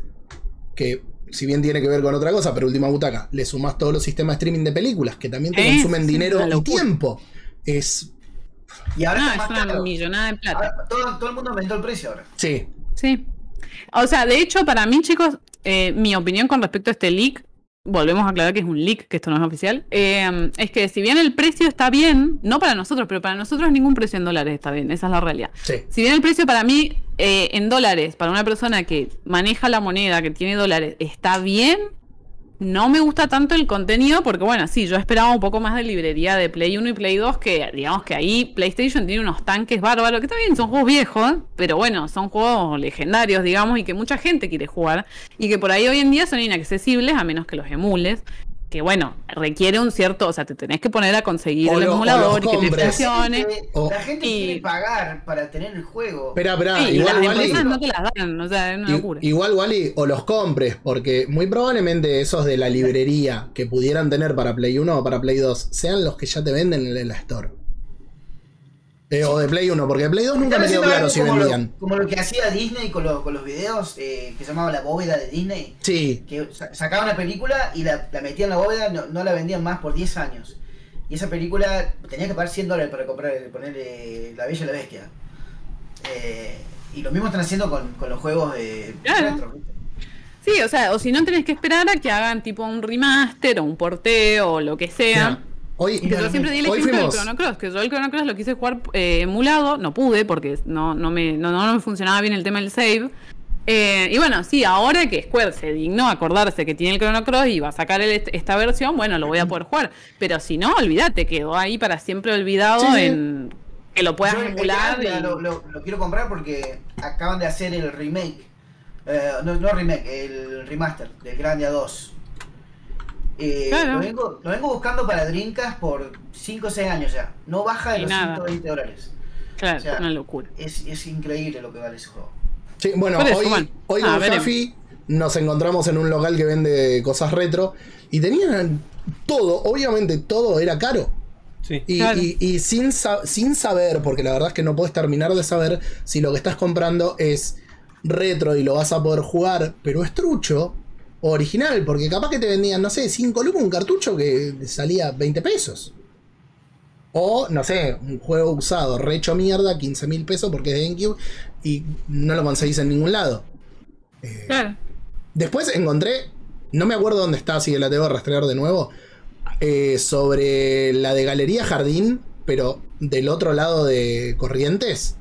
que si bien tiene que ver con otra cosa, pero última butaca, le sumás todos los sistemas de streaming de películas que también te consumen dinero y tiempo. Es. Y ahora No, está es una caro. millonada de plata. Ahora todo, todo el mundo aumentó el precio ahora. Sí. Sí. O sea, de hecho, para mí, chicos, eh, mi opinión con respecto a este leak, volvemos a aclarar que es un leak, que esto no es oficial, eh, es que si bien el precio está bien, no para nosotros, pero para nosotros ningún precio en dólares está bien, esa es la realidad. Sí. Si bien el precio para mí eh, en dólares, para una persona que maneja la moneda, que tiene dólares, está bien, no me gusta tanto el contenido porque, bueno, sí, yo esperaba un poco más de librería de Play 1 y Play 2, que digamos que ahí PlayStation tiene unos tanques bárbaros, que también son juegos viejos, pero bueno, son juegos legendarios, digamos, y que mucha gente quiere jugar, y que por ahí hoy en día son inaccesibles a menos que los emules. Que bueno, requiere un cierto, o sea, te tenés que poner a conseguir O el lo- emulador y que te funcione. la gente y- quiere pagar para tener el juego. Espera, espera, Sí, igual, las Wally. empresas no te las dan, o sea, es una locura. Igual, Wally, o los compres, porque muy probablemente esos de la librería que pudieran tener para Play 1 o para Play 2 sean los que ya te venden en la Store. Eh, o de Play 1, porque de Play 2 nunca me quedó claro si vendían. Lo, como lo que hacía Disney con, lo- con los videos eh, que se llamaba la bóveda de Disney. Sí, Que sa- sacaban una película y la, la metían en la bóveda, no, no la vendían más por 10 años. Y esa película tenía que pagar 100 dólares para comprar, ponerle La Bella y la Bestia. Eh, y lo mismo están haciendo con, con los juegos de Claro. retro, ¿viste? Sí, o sea, o si no tenés que esperar a que hagan tipo un remaster o un porteo o lo que sea. Hoy, Que yo siempre di el ejemplo del. Chrono Cross, que yo el Chrono Cross lo quise jugar eh, emulado, no pude porque no, no, me, no, no me funcionaba bien el tema del save. Eh, y bueno, sí, ahora que Square se dignó a acordarse que tiene el Chrono Cross y va a sacar el- esta versión, bueno, lo voy a poder jugar. Pero si no, olvídate, quedó ahí para siempre olvidado Sí, sí. en que lo puedas Yo emular. Grandia y- lo, lo- lo quiero comprar porque acaban de hacer el remake. eh, no, no remake, el remaster del Grandia 2. Eh, Claro. lo, vengo, lo vengo buscando para Dreamcast por 5 o 6 años ya. No baja de Y los nada. 120 dólares. Claro, o sea, una locura. Es, es increíble lo que vale ese juego. Sí, bueno, eso, hoy, hoy Ah, con. Jafi nos encontramos en un local que vende cosas retro y tenían todo, obviamente todo era caro. Sí. Y, Claro. y- y sin, sin saber, porque la verdad es que no puedes terminar de saber si lo que estás comprando es retro y lo vas a poder jugar, pero es trucho original, porque capaz que te vendían, no sé, 5 lucas un cartucho que salía 20 pesos. O, no sé, un juego usado, recho mierda, 15 mil pesos porque es de GameCube y no lo conseguís en ningún lado. Claro. Después encontré, no me acuerdo dónde está, así que la tengo que rastrear de nuevo, eh, sobre la de Galería Jardín, pero del otro lado de Corrientes.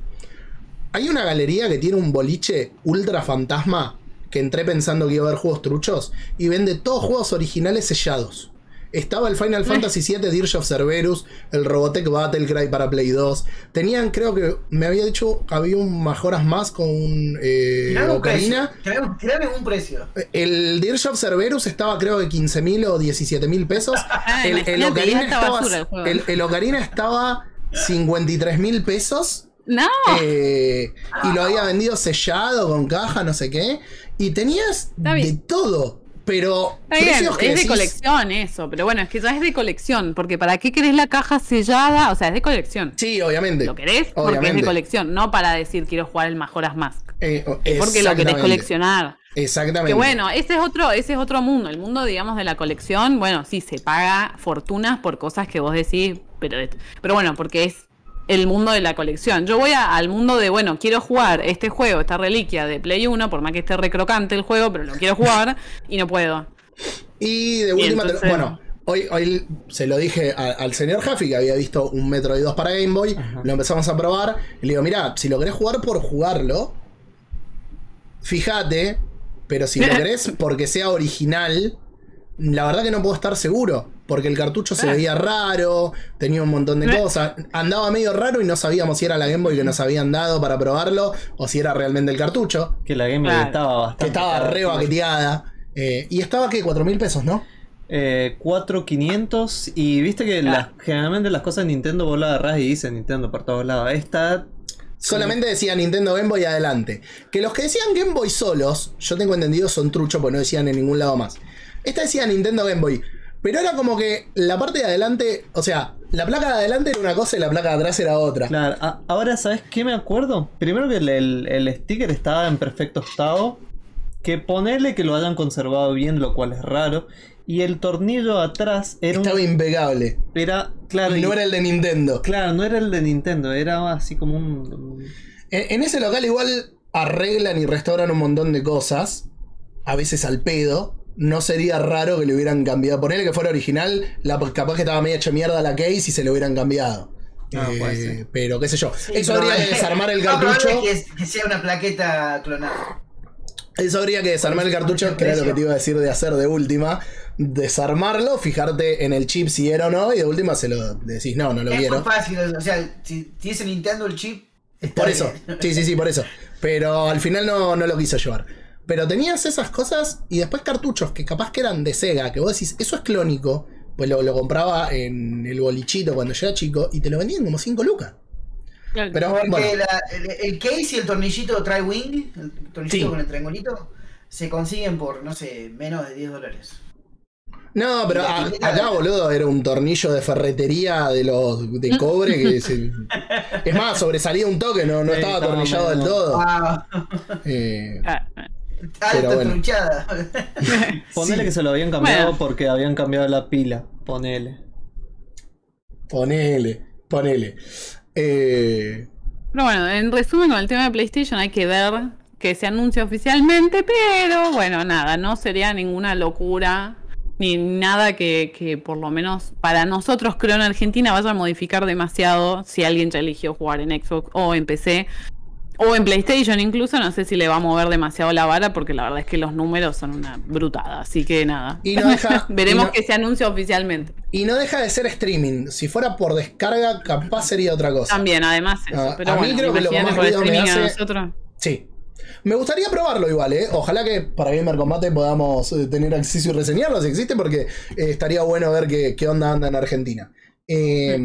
Hay una galería que tiene un boliche ultra fantasma que entré pensando que iba a haber juegos truchos y vende todos juegos originales sellados. Estaba el Final Fantasy VII Dirge of Cerberus, el Robotech Battlecry para Play 2. Tenían, creo que me había dicho, había un Majoras más con un eh, Tirame un Ocarina. precio. Un precio. El Dirge of Cerberus estaba creo de 15 mil o 17 mil pesos. (laughs) Ah, el, Ocarina estaba, el- el Ocarina estaba 53 mil pesos. No, eh, y lo había vendido sellado con caja, no sé qué. Y tenías de todo. Pero Está bien, precios que es de colección eso, pero bueno, es que ya es de colección, porque ¿para qué querés la caja sellada? O sea, es de colección. Sí, obviamente. ¿Lo querés? Porque es de colección, no para decir quiero jugar el Majora's Mask. Eh, Porque lo querés coleccionar. Exactamente. Que bueno, ese es otro, ese es otro mundo. El mundo, digamos, de la colección, bueno, sí, se paga fortunas por cosas que vos decís, pero, pero bueno, porque es el mundo de la colección. Yo voy a- al mundo de, bueno, quiero jugar este juego, esta reliquia de Play 1, por más que esté recrocante el juego, pero lo quiero jugar y no puedo. Y de última, entonces- bueno, hoy, hoy se lo dije a- al señor Jaffi que había visto un Metroid 2 para Game Boy, lo empezamos a probar, y le digo, mira, si lo querés jugar por jugarlo, fíjate Pero si lo (laughs) querés porque sea original, la verdad que no puedo estar seguro. Porque el cartucho se Ah. veía raro, tenía un montón de cosas. Andaba medio raro y no sabíamos si era la Game Boy que nos habían dado para probarlo o si era realmente el cartucho. Que la Game Boy Claro. estaba bastante. Que estaba re baqueteada. Eh, y estaba que 4 mil pesos, ¿no? Eh, 4500 y viste que las- generalmente las cosas de Nintendo vos la agarrás y dice Nintendo por todos lados. Esta Solamente decía Nintendo Game Boy adelante. Que los que decían Game Boy solos, yo tengo entendido, son truchos porque no decían en ningún lado más. Esta decía Nintendo Game Boy. Pero era como que la parte de adelante, o sea, la placa de adelante era una cosa y la placa de atrás era otra. Claro, a- ahora ¿sabes qué me acuerdo? Primero que el, el- el sticker estaba en perfecto estado. Que ponerle que lo hayan conservado bien, lo cual es raro. Y el tornillo atrás era Estaba un. impecable. Era, claro, Y no era el de Nintendo. claro, no era el de Nintendo, era así como un. un- En, en ese local igual arreglan y restauran un montón de cosas. A veces al pedo. No sería raro que le hubieran cambiado. Ponerle que fuera original, la, capaz que estaba medio hecha mierda la case y se le hubieran cambiado. Ah, Eh, pero qué sé yo. Sí, Eso habría que desarmar el (laughs) cartucho. que, es- que sea una plaqueta clonada. Eso habría que desarmar el cartucho, que era lo que te iba a decir de hacer de última. Desarmarlo, fijarte en el chip si era o no, y de última se lo decís, no, no lo es quiero. muy fácil, o sea, si, si es en Nintendo el chip. Por eso, bien. sí, sí, sí, por eso. Pero al final no, no lo quiso llevar. Pero tenías esas cosas y después cartuchos que capaz que eran de Sega, que vos decís, eso es clónico. Pues lo, lo compraba en el bolichito cuando yo era chico y te lo vendían como 5 lucas. Claro. Pero bueno, el, el case y el tornillito Tri-Wing, el tornillito Sí. con el triangulito, se consiguen por, no sé, menos de 10 dólares. no, pero a- acá, boludo, era un tornillo de ferretería de los de (laughs) cobre que se- es más, sobresalía un toque, no, no estaba atornillado del todo. Ah, Eh, Ah, alta bueno. truchada. (laughs) Ponele Sí. que se lo habían cambiado Bueno. porque habían cambiado la pila. Ponele. ponele, ponele. Eh, Pero bueno, en resumen, con el tema de PlayStation hay que ver que se anuncia oficialmente, pero bueno, nada, no sería ninguna locura ni nada que, que por lo menos para nosotros creo en Argentina vaya a modificar demasiado si alguien ya eligió jugar en Xbox o en PC o en PlayStation incluso, no sé si le va a mover demasiado la vara porque la verdad es que los números son una brutada, así que nada. Y no deja- (laughs) Veremos y no- que se anuncia oficialmente. Y no deja de ser streaming. Si fuera por descarga, capaz sería otra cosa. También, además, eso. Ah, pero a mí bueno, creo que lo que más ruido me streaming a hace- nosotros. Sí. Me gustaría probarlo igual, ¿eh? Ojalá que para Gamer Combate podamos eh, tener acceso y reseñarlo si existe, porque eh, estaría bueno ver qué, qué onda anda en Argentina. Eh,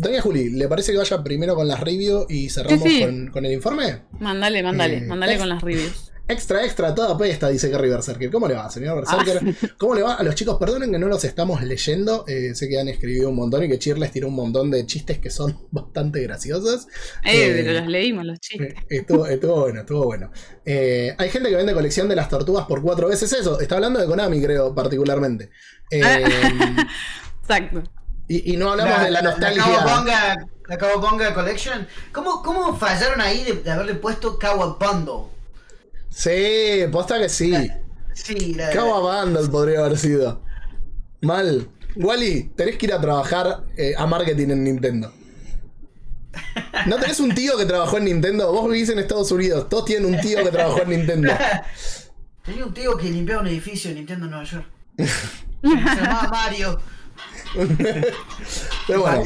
Doña Juli, ¿le parece que vaya primero con las reviews y cerramos Sí, sí. Con, con el informe? Mándale, mándale, Eh, mándale con las reviews. Extra, extra, toda pesta, dice Gary Berserker. ¿Cómo le va, señor Berserker? Ah. (laughs) ¿Cómo le va? A los chicos, perdonen que no los estamos leyendo. eh, sé que han escribido un montón y que Cheer les tiró un montón de chistes que son (laughs) bastante graciosos. Eh, Eh, pero los leímos, los chistes. Eh, Estuvo, estuvo bueno, estuvo bueno. Eh, hay gente que vende colección de las tortugas por cuatro veces eso. Está hablando de Konami, creo, particularmente. Eh, (laughs) Exacto. Y, y no hablamos de la nostalgia. Kawabonga, la Kawabonga Collection. ¿Cómo, ¿Cómo fallaron ahí de, de haberle puesto Kawabundle? Sí, posta que sí. Sí, la, podría haber sido. Mal. Wally, tenés que ir a trabajar eh, a marketing en Nintendo. ¿No tenés un tío que trabajó en Nintendo? Vos vivís en Estados Unidos. Todos tienen un tío que trabajó en Nintendo. (laughs) Tenía un tío que limpiaba un edificio de Nintendo en Nueva York. (laughs) Se llamaba Mario. Pero bueno.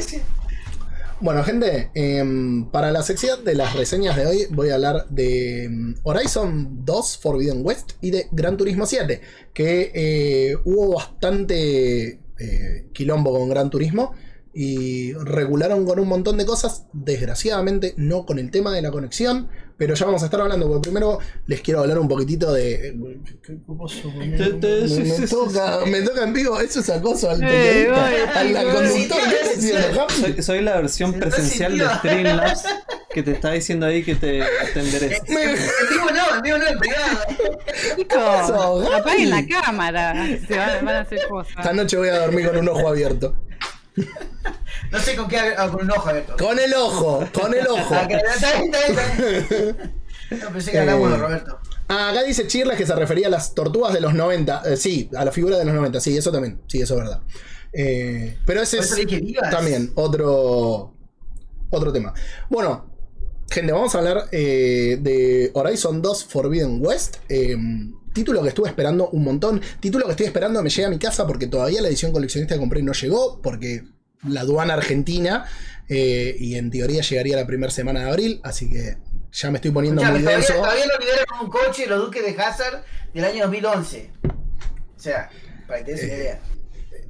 Bueno, gente, em, para la sección de las reseñas de hoy voy a hablar de em, Horizon 2 Forbidden West y de Gran Turismo 7, que eh, hubo bastante eh, quilombo con Gran Turismo y regularon con un montón de cosas, desgraciadamente no con el tema de la conexión, pero ya vamos a estar hablando, porque primero les quiero hablar un poquitito de... ¿Qué pasó? Me, me- me toca, me toca en vivo, eso es acoso al, Eh, periodista, al, conductor. Soy, soy la versión presencial de. Streamlabs que te está diciendo ahí que te. Me- En vivo no, vivo no, en privado. apaguen la cámara. Se van, van a hacer cosas. Esta noche voy a dormir con un ojo abierto. No sé con qué, con un ojo abierto. Con el ojo, con el ojo. (laughs) No, pensé que de Roberto. Ah, acá dice Chirles que se refería a las tortugas de los 90. Eh, sí, a la figura de los 90. Sí, eso también. Sí, eso es verdad. Eh, pero ese es también otro, otro tema. Bueno, gente, vamos a hablar eh, de Horizon 2 Forbidden West. Título que estuve esperando un montón. Título que estoy esperando me llegue a mi casa porque todavía la edición coleccionista que compré no llegó. Porque la aduana argentina. eh, y en teoría llegaría la primera semana de abril. Así que ya me estoy poniendo Escuchame, muy denso. todavía lo liberan con un coche los duques de Hazard del año 2011. O sea, para que te des una Eh, idea.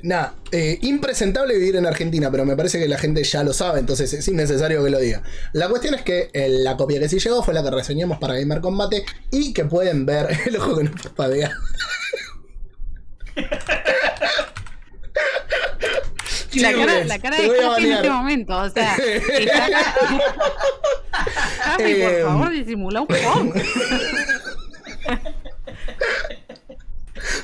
Nada, eh, impresentable vivir en Argentina, pero me parece que la gente ya lo sabe, entonces es innecesario que lo diga. La cuestión es que eh, la copia que sí llegó fue la que reseñamos para Gamer Combate y que pueden ver (laughs) el ojo que no parpadea. La cara, la cara de Javi en este momento, o sea, está... (laughs) Por Eh, favor, disimula un poco. (laughs)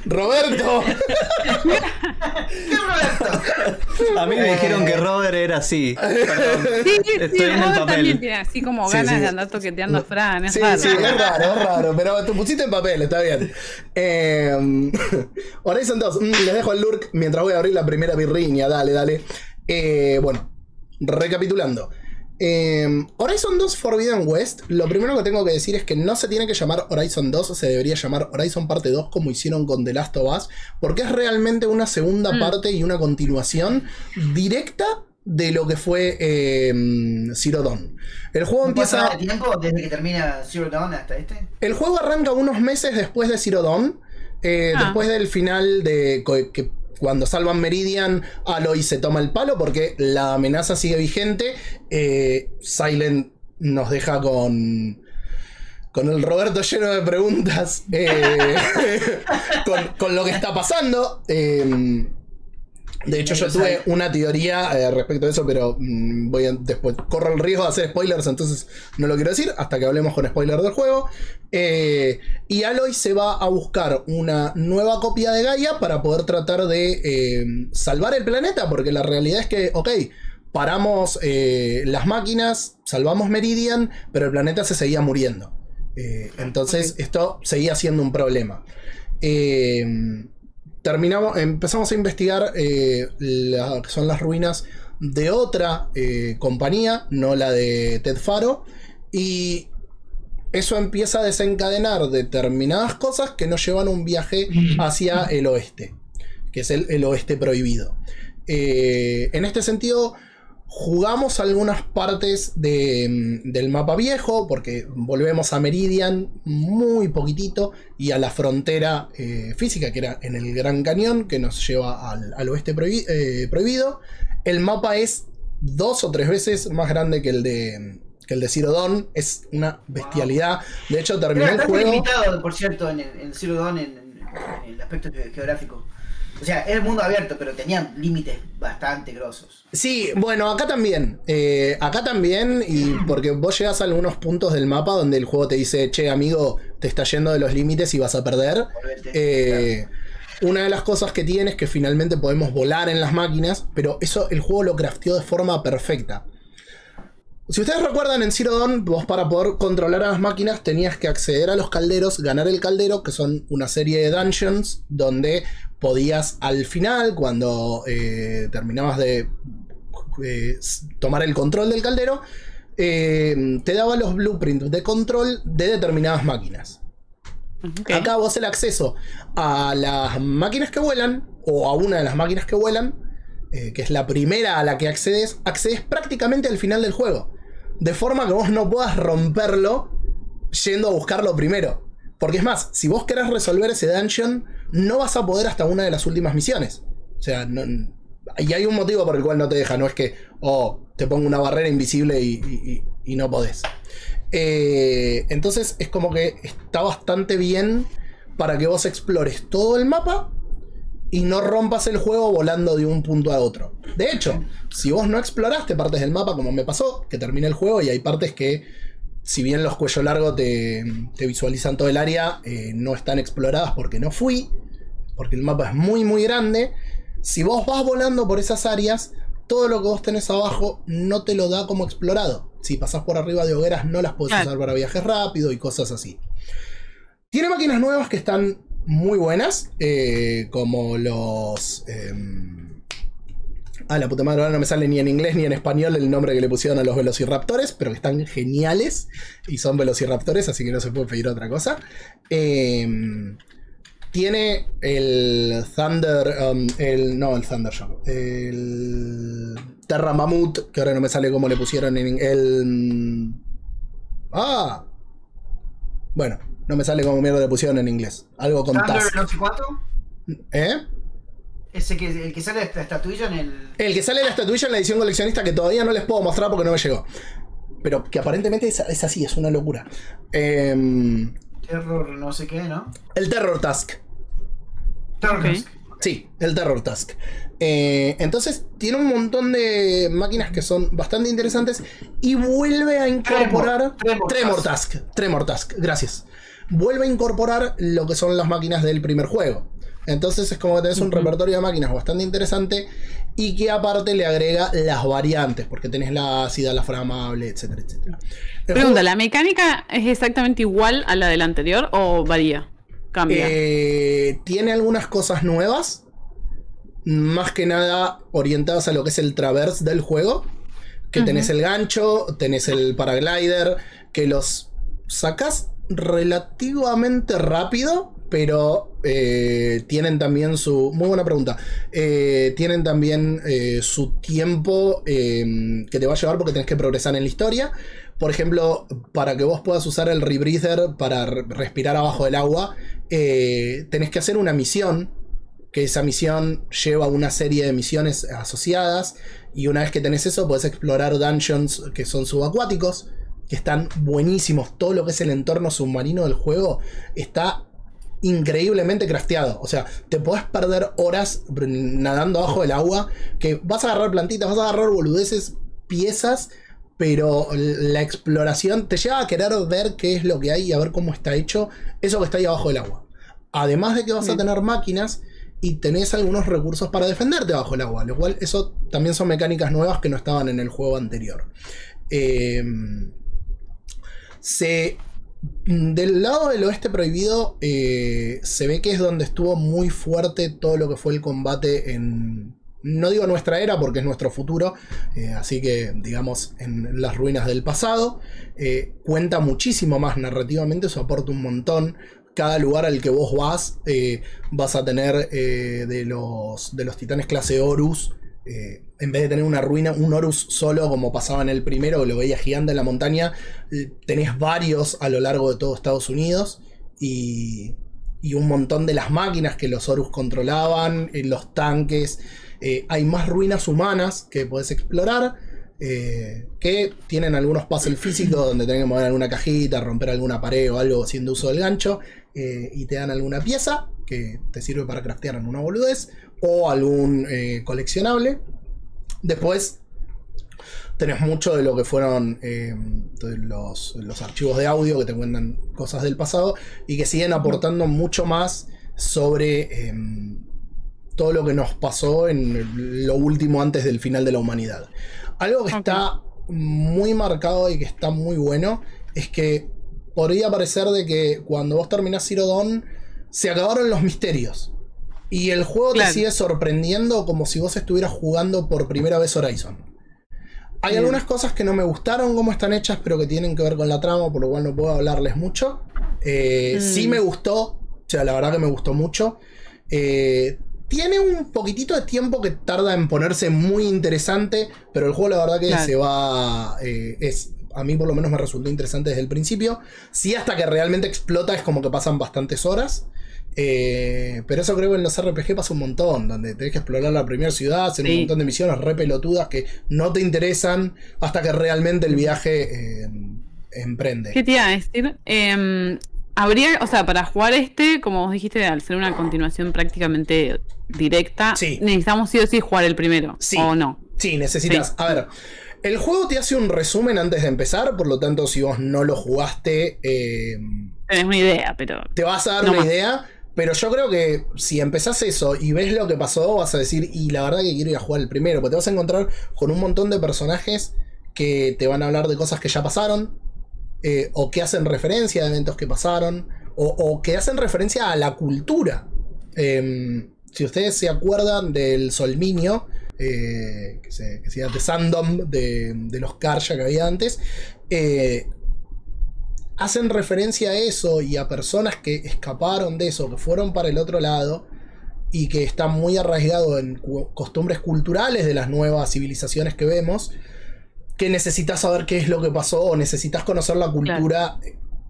Roberto, ¿Qué (laughs) Roberto? A mí me dijeron que Robert era así. Perdón. Sí, sí, Estoy sí, en el Robert papel. también tiene así como Sí, ganas sí. de andar toqueteando a Fran, es Sí, raro. sí, es raro, es raro, pero te pusiste en papel, está bien. Eh, (laughs) Horizon 2, mm, les dejo el lurk mientras voy a abrir la primera birriña, dale, dale. Eh, bueno, recapitulando. Eh, Horizon 2 Forbidden West, lo primero que tengo que decir es que no se tiene que llamar Horizon 2, se debería llamar Horizon Parte 2 como hicieron con The Last of Us, porque es realmente una segunda Mm. parte y una continuación directa de lo que fue eh, Zero Dawn. El juego ¿No pasa empieza... de tiempo desde que termina Zero Dawn hasta este? El juego arranca unos meses después de Zero Dawn. eh, Ah. Después del final de que cuando salvan Meridian, Aloy se toma el palo porque la amenaza sigue vigente. eh, Silent nos deja con. Con el Roberto lleno de preguntas. eh, (laughs) con, lo que está pasando. eh, de hecho, yo tuve una teoría eh, respecto a eso, pero mm, voy a después. Corro el riesgo de hacer spoilers, entonces no lo quiero decir hasta que hablemos con spoilers del juego. Eh, y Aloy se va a buscar una nueva copia de Gaia para poder tratar de eh, salvar el planeta, porque la realidad es que, ok, paramos las máquinas, salvamos Meridian, pero el planeta se seguía muriendo. Entonces, esto seguía siendo un problema. Eh, terminamos, empezamos a investigar eh, la- que son las ruinas de otra eh, compañía, no la de Ted Faro, y eso empieza a desencadenar determinadas cosas que nos llevan a un viaje (laughs) hacia el oeste, que es el, el oeste prohibido. Eh, en este sentido, jugamos algunas partes de, mm, del mapa viejo, porque volvemos a Meridian muy poquitito y a la frontera eh, física, que era en el Gran Cañón, que nos lleva al, al oeste prohibi- eh, prohibido. El mapa es dos o tres veces más grande que el de, que el de Zero Dawn. Es una bestialidad. De hecho, terminé Era el juego. limitado, por cierto, en, el- en Zero Dawn en, en- en el aspecto ge- geográfico. O sea, era el mundo abierto, pero tenían límites bastante grosos. Sí, bueno, acá también. Eh, acá también, y porque vos llegas a algunos puntos del mapa donde el juego te dice, che, amigo, te está yendo de los límites y vas a perder. Eh, Una de las cosas que tiene es que finalmente podemos volar en las máquinas, pero eso el juego lo crafteó de forma perfecta. Si ustedes recuerdan en Zero Dawn, vos para poder controlar a las máquinas tenías que acceder a los calderos, ganar el caldero, que son una serie de dungeons donde podías al final, cuando eh, terminabas de eh, tomar el control del caldero, eh, te daba los blueprints de control de determinadas máquinas. Acá vos el acceso a las máquinas que vuelan, o a una de las máquinas que vuelan, que es la primera a la que accedes, accedes prácticamente al final del juego. De forma que vos no puedas romperlo yendo a buscarlo primero. Porque es más, si vos querés resolver ese dungeon, no vas a poder hasta una de las últimas misiones. O sea, y hay un motivo por el cual no te deja, no es que, oh, te pongo una barrera invisible y no podés. Eh, entonces es como que está bastante bien para que vos explores todo el mapa y no rompas el juego volando de un punto a otro. De hecho, si vos no exploraste partes del mapa, como me pasó, que terminé el juego y hay partes que, si bien los cuello largo te, te visualizan todo el área, eh, no están exploradas porque no fui, porque el mapa es muy, muy grande. Si vos vas volando por esas áreas, todo lo que vos tenés abajo no te lo da como explorado. Si pasás por arriba de hogueras, no las podés usar para viajes rápido y cosas así. Tiene máquinas nuevas que están muy buenas, eh, como los... em, ah, la puta madre, ahora no me sale ni en inglés ni en español el nombre que le pusieron a los velociraptores, pero que están geniales y son velociraptores, así que no se puede pedir otra cosa. Em, Tiene el Thunder. um, el, no, el Thunder Shock. El. Terra Mammoth, que ahora no me sale cómo le pusieron en. El. Ah. Bueno, no me sale cómo mierda le pusieron en inglés. Algo con Thunder Tusk. no sé cuánto. ¿Eh? Ese que, el que sale de esta estatuilla en el. El que sale en la estatuilla en la edición coleccionista que todavía no les puedo mostrar porque no me llegó. Pero que aparentemente es, es así, es una locura. Em, Terror, no sé qué, ¿no? el Terror Task. Terror Ok. Task. Sí, el Terror Task. Eh, entonces tiene un montón de máquinas que son bastante interesantes y vuelve a incorporar Tremor, Tremor Task. Tremor Task, gracias. Vuelve a incorporar lo que son las máquinas del primer juego. Entonces es como que tenés un repertorio de máquinas bastante interesante y que aparte le agrega las variantes, porque tenés la ácida, la flamable, etcétera, etcétera. El Pregunta, juego- ¿la mecánica es exactamente igual a la del anterior o varía? Cambia. Eh, tiene algunas cosas nuevas. Más que nada orientadas a lo que es el traverse del juego. Que tenés el gancho, tenés el paraglider, que los sacas relativamente rápido, pero eh, tienen también su... Muy buena pregunta. Eh, tienen también eh, su tiempo eh, que te va a llevar porque tenés que progresar en la historia. Por ejemplo, para que vos puedas usar el rebreather para re- respirar abajo del agua, tenés que hacer una misión. Que esa misión lleva una serie de misiones asociadas. Y una vez que tenés eso, podés explorar dungeons que son subacuáticos. Que están buenísimos. Todo lo que es el entorno submarino del juego está increíblemente crafteado. O sea, te podés perder horas nadando abajo del agua. Que vas a agarrar plantitas, vas a agarrar boludeces, piezas. Pero la exploración te lleva a querer ver qué es lo que hay y a ver cómo está hecho eso que está ahí abajo del agua. Además de que vas a tener máquinas y tenés algunos recursos para defenderte bajo el agua. Lo cual, eso también son mecánicas nuevas que no estaban en el juego anterior. Eh, se. Del lado del oeste prohibido, eh, se ve que es donde estuvo muy fuerte todo lo que fue el combate en. No digo nuestra era porque es nuestro futuro, eh, así que digamos en las ruinas del pasado. Eh, cuenta muchísimo más narrativamente, eso aporta un montón. Cada lugar al que vos vas, vas a tener de, los, de los titanes clase Horus. En vez de tener una ruina, un Horus solo, como pasaba en el primero, lo veía gigante en la montaña, tenés varios a lo largo de todo Estados Unidos. Y, un montón de las máquinas que los Horus controlaban, eh, los tanques. Eh, hay más ruinas humanas que podés explorar. eh, que tienen algunos puzzles físicos donde tenés que mover alguna cajita, romper alguna pared o algo haciendo uso del gancho. y te dan alguna pieza que te sirve para craftear en una boludez. O algún coleccionable. Después tenés mucho de lo que fueron eh, los, los archivos de audio que te cuentan cosas del pasado y que siguen aportando mucho más sobre eh, todo lo que nos pasó en lo último antes del final de la humanidad. Algo que está muy marcado y que está muy bueno es que podría parecer de que cuando vos terminás Zero Dawn se acabaron los misterios. Y el juego Claro. te sigue sorprendiendo como si vos estuvieras jugando por primera vez Horizon. Hay Bien. algunas cosas que no me gustaron cómo están hechas, pero que tienen que ver con la trama, por lo cual no puedo hablarles mucho. Eh, Mm. Sí me gustó, o sea, la verdad que me gustó mucho. Eh, tiene un poquitito de tiempo que tarda en ponerse muy interesante, pero el juego la verdad que Claro. se va... eh, es, a mí por lo menos me resultó interesante desde el principio. Sí, hasta que realmente explota es como que pasan bastantes horas. Eh, pero eso creo que en los RPG pasa un montón, donde tenés que explorar la primera ciudad, hacer un montón de misiones re pelotudas que no te interesan hasta que realmente el viaje eh, emprende. ¿Qué te iba a decir? Em, habría, o sea, para jugar este, como vos dijiste, al ser una continuación prácticamente directa, Sí. necesitamos sí o sí jugar el primero. Sí. ¿O no? Sí, necesitas. Sí. A ver, el juego te hace un resumen antes de empezar, por lo tanto, si vos no lo jugaste, eh, Tenés una idea, pero. te vas a dar No una más. idea. Pero yo creo que si empezás eso y ves lo que pasó, vas a decir, y la verdad que quiero ir a jugar el primero, porque te vas a encontrar con un montón de personajes que te van a hablar de cosas que ya pasaron, eh, o que hacen referencia a eventos que pasaron, o, que hacen referencia a la cultura. Em, si ustedes se acuerdan del Solminio, eh, que se, que se llama The Sandom de, de los Karja que había antes, eh, hacen referencia a eso y a personas que escaparon de eso, que fueron para el otro lado y que están muy arraigados en costumbres culturales de las nuevas civilizaciones que vemos, que necesitas saber qué es lo que pasó o necesitas conocer la cultura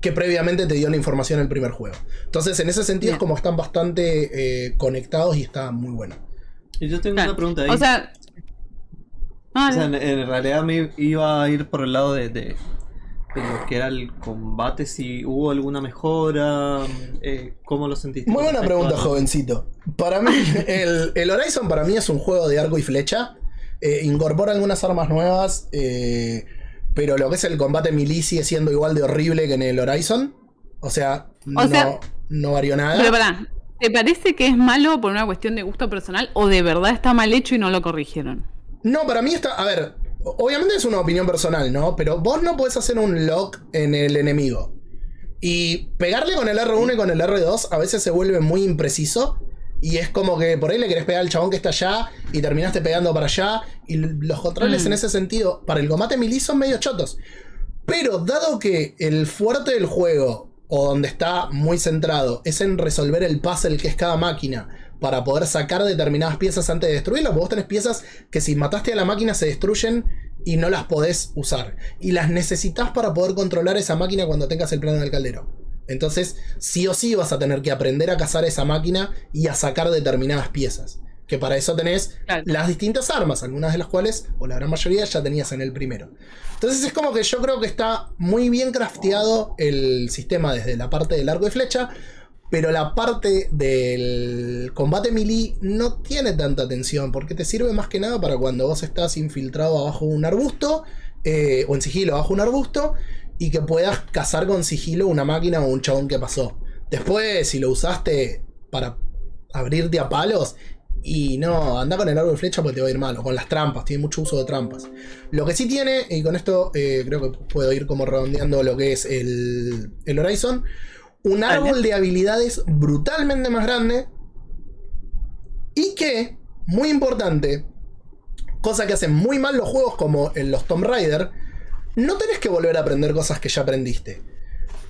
que previamente te dio la información en el primer juego. Entonces, en ese sentido, Bien. es como están bastante eh, conectados y está muy bueno. Y yo tengo Claro. una pregunta ahí. O sea. Ah, O sea, en, en realidad me iba a ir por el lado de lo que era el combate, si hubo alguna mejora, eh, ¿cómo lo sentiste? Muy buena pregunta, a- jovencito. Para mí, (laughs) el, el Horizon para mí es un juego de arco y flecha. Eh, incorpora algunas armas nuevas, eh, pero lo que es el combate melee sigue siendo igual de horrible que en el Horizon. O sea, no, sea, no varió nada. Pero pará, ¿te parece que es malo por una cuestión de gusto personal o de verdad está mal hecho y no lo corrigieron? No, para mí está. A ver, obviamente es una opinión personal, ¿no? Pero vos no podés hacer un lock en el enemigo. Y pegarle con el R1 y con el R2 a veces se vuelve muy impreciso. Y es como que por ahí le querés pegar al chabón que está allá y terminaste pegando para allá. Y los controles Mm. en ese sentido, para el combate melee son medio chotos. Pero dado que el fuerte del juego, o donde está muy centrado, es en resolver el puzzle que es cada máquina, para poder sacar determinadas piezas antes de destruirlas, porque vos tenés piezas que si mataste a la máquina se destruyen y no las podés usar. Y las necesitas para poder controlar esa máquina cuando tengas el plano del caldero. Entonces, sí o sí vas a tener que aprender a cazar esa máquina y a sacar determinadas piezas. Que para eso tenés Claro. las distintas armas, algunas de las cuales, o la gran mayoría, ya tenías en el primero. Entonces es como que yo creo que está muy bien crafteado el sistema desde la parte del arco y flecha, pero la parte del combate melee no tiene tanta atención, porque te sirve más que nada para cuando vos estás infiltrado abajo de un arbusto, eh, o en sigilo abajo de un arbusto, y que puedas cazar con sigilo una máquina o un chabón que pasó. Después, si lo usaste para abrirte a palos, y no, anda con el arco y flecha porque te va a ir mal, o con las trampas, tiene mucho uso de trampas. Lo que sí tiene, y con esto eh, creo que puedo ir como redondeando lo que es el, el Horizon, un árbol de habilidades brutalmente más grande y que, muy importante, cosa que hacen muy mal los juegos como en los Tomb Raider, no tenés que volver a aprender cosas que ya aprendiste.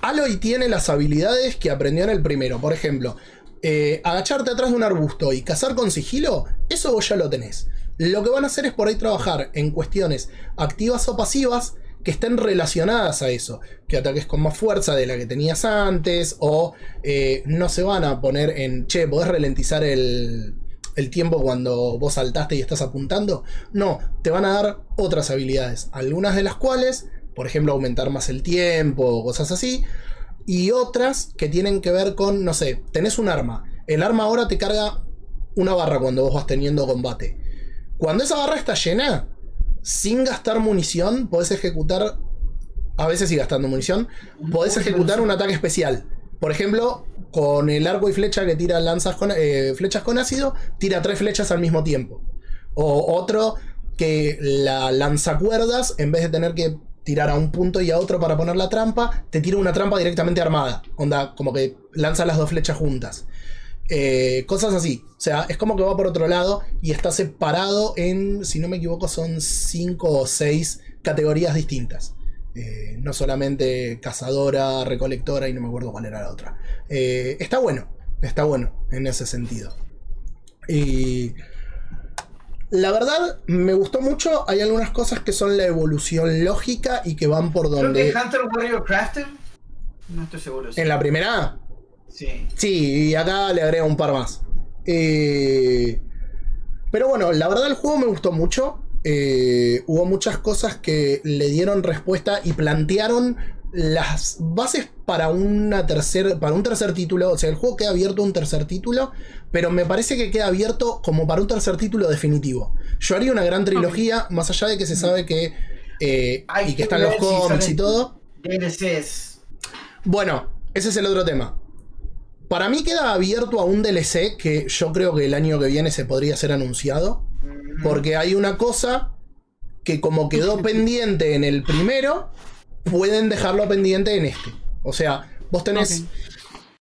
Aloy tiene las habilidades que aprendió en el primero. Por ejemplo, eh, agacharte atrás de un arbusto y cazar con sigilo, eso vos ya lo tenés. Lo que van a hacer es por ahí trabajar en cuestiones activas o pasivas que estén relacionadas a eso. Que ataques con más fuerza de la que tenías antes. O eh, no se van a poner en, che, podés ralentizar el, el tiempo cuando vos saltaste y estás apuntando. No, te van a dar otras habilidades. Algunas de las cuales, por ejemplo, aumentar más el tiempo o cosas así. Y otras que tienen que ver con, no sé, tenés un arma. El arma ahora te carga una barra cuando vos vas teniendo combate. Cuando esa barra está llena, sin gastar munición, podés ejecutar, a veces y gastando munición, podés ejecutar un ataque especial. Por ejemplo, con el arco y flecha que tira lanzas con, eh, flechas con ácido, tira tres flechas al mismo tiempo. O otro que la lanzacuerdas, en vez de tener que tirar a un punto y a otro para poner la trampa, te tira una trampa directamente armada. Onda, como que lanza las dos flechas juntas. Eh, cosas así. O sea, es como que va por otro lado y está separado en, si no me equivoco, son cinco o seis categorías distintas. Eh, no solamente cazadora, recolectora y no me acuerdo cuál era la otra. Eh, está bueno, está bueno en ese sentido. Y la verdad, me gustó mucho. Hay algunas cosas que son la evolución lógica y que van por Creo donde. que Hunter Warrior Crafter. No estoy seguro. En la primera, Sí. Sí, y acá le agrego un par más. Eh, pero bueno, la verdad el juego me gustó mucho. Eh, hubo muchas cosas que le dieron respuesta y plantearon las bases para, una tercer, para un tercer título. O sea, el juego queda abierto a un tercer título, pero me parece que queda abierto como para un tercer título definitivo. Yo haría una gran trilogía, más allá de que se sabe que... eh, y que que están los si cómics y todo. DLCs. Bueno, ese es el otro tema. Para mí queda abierto a un DLC que yo creo que el año que viene se podría ser anunciado. Porque hay una cosa que como quedó (laughs) pendiente en el primero, pueden dejarlo pendiente en este. O sea, vos tenés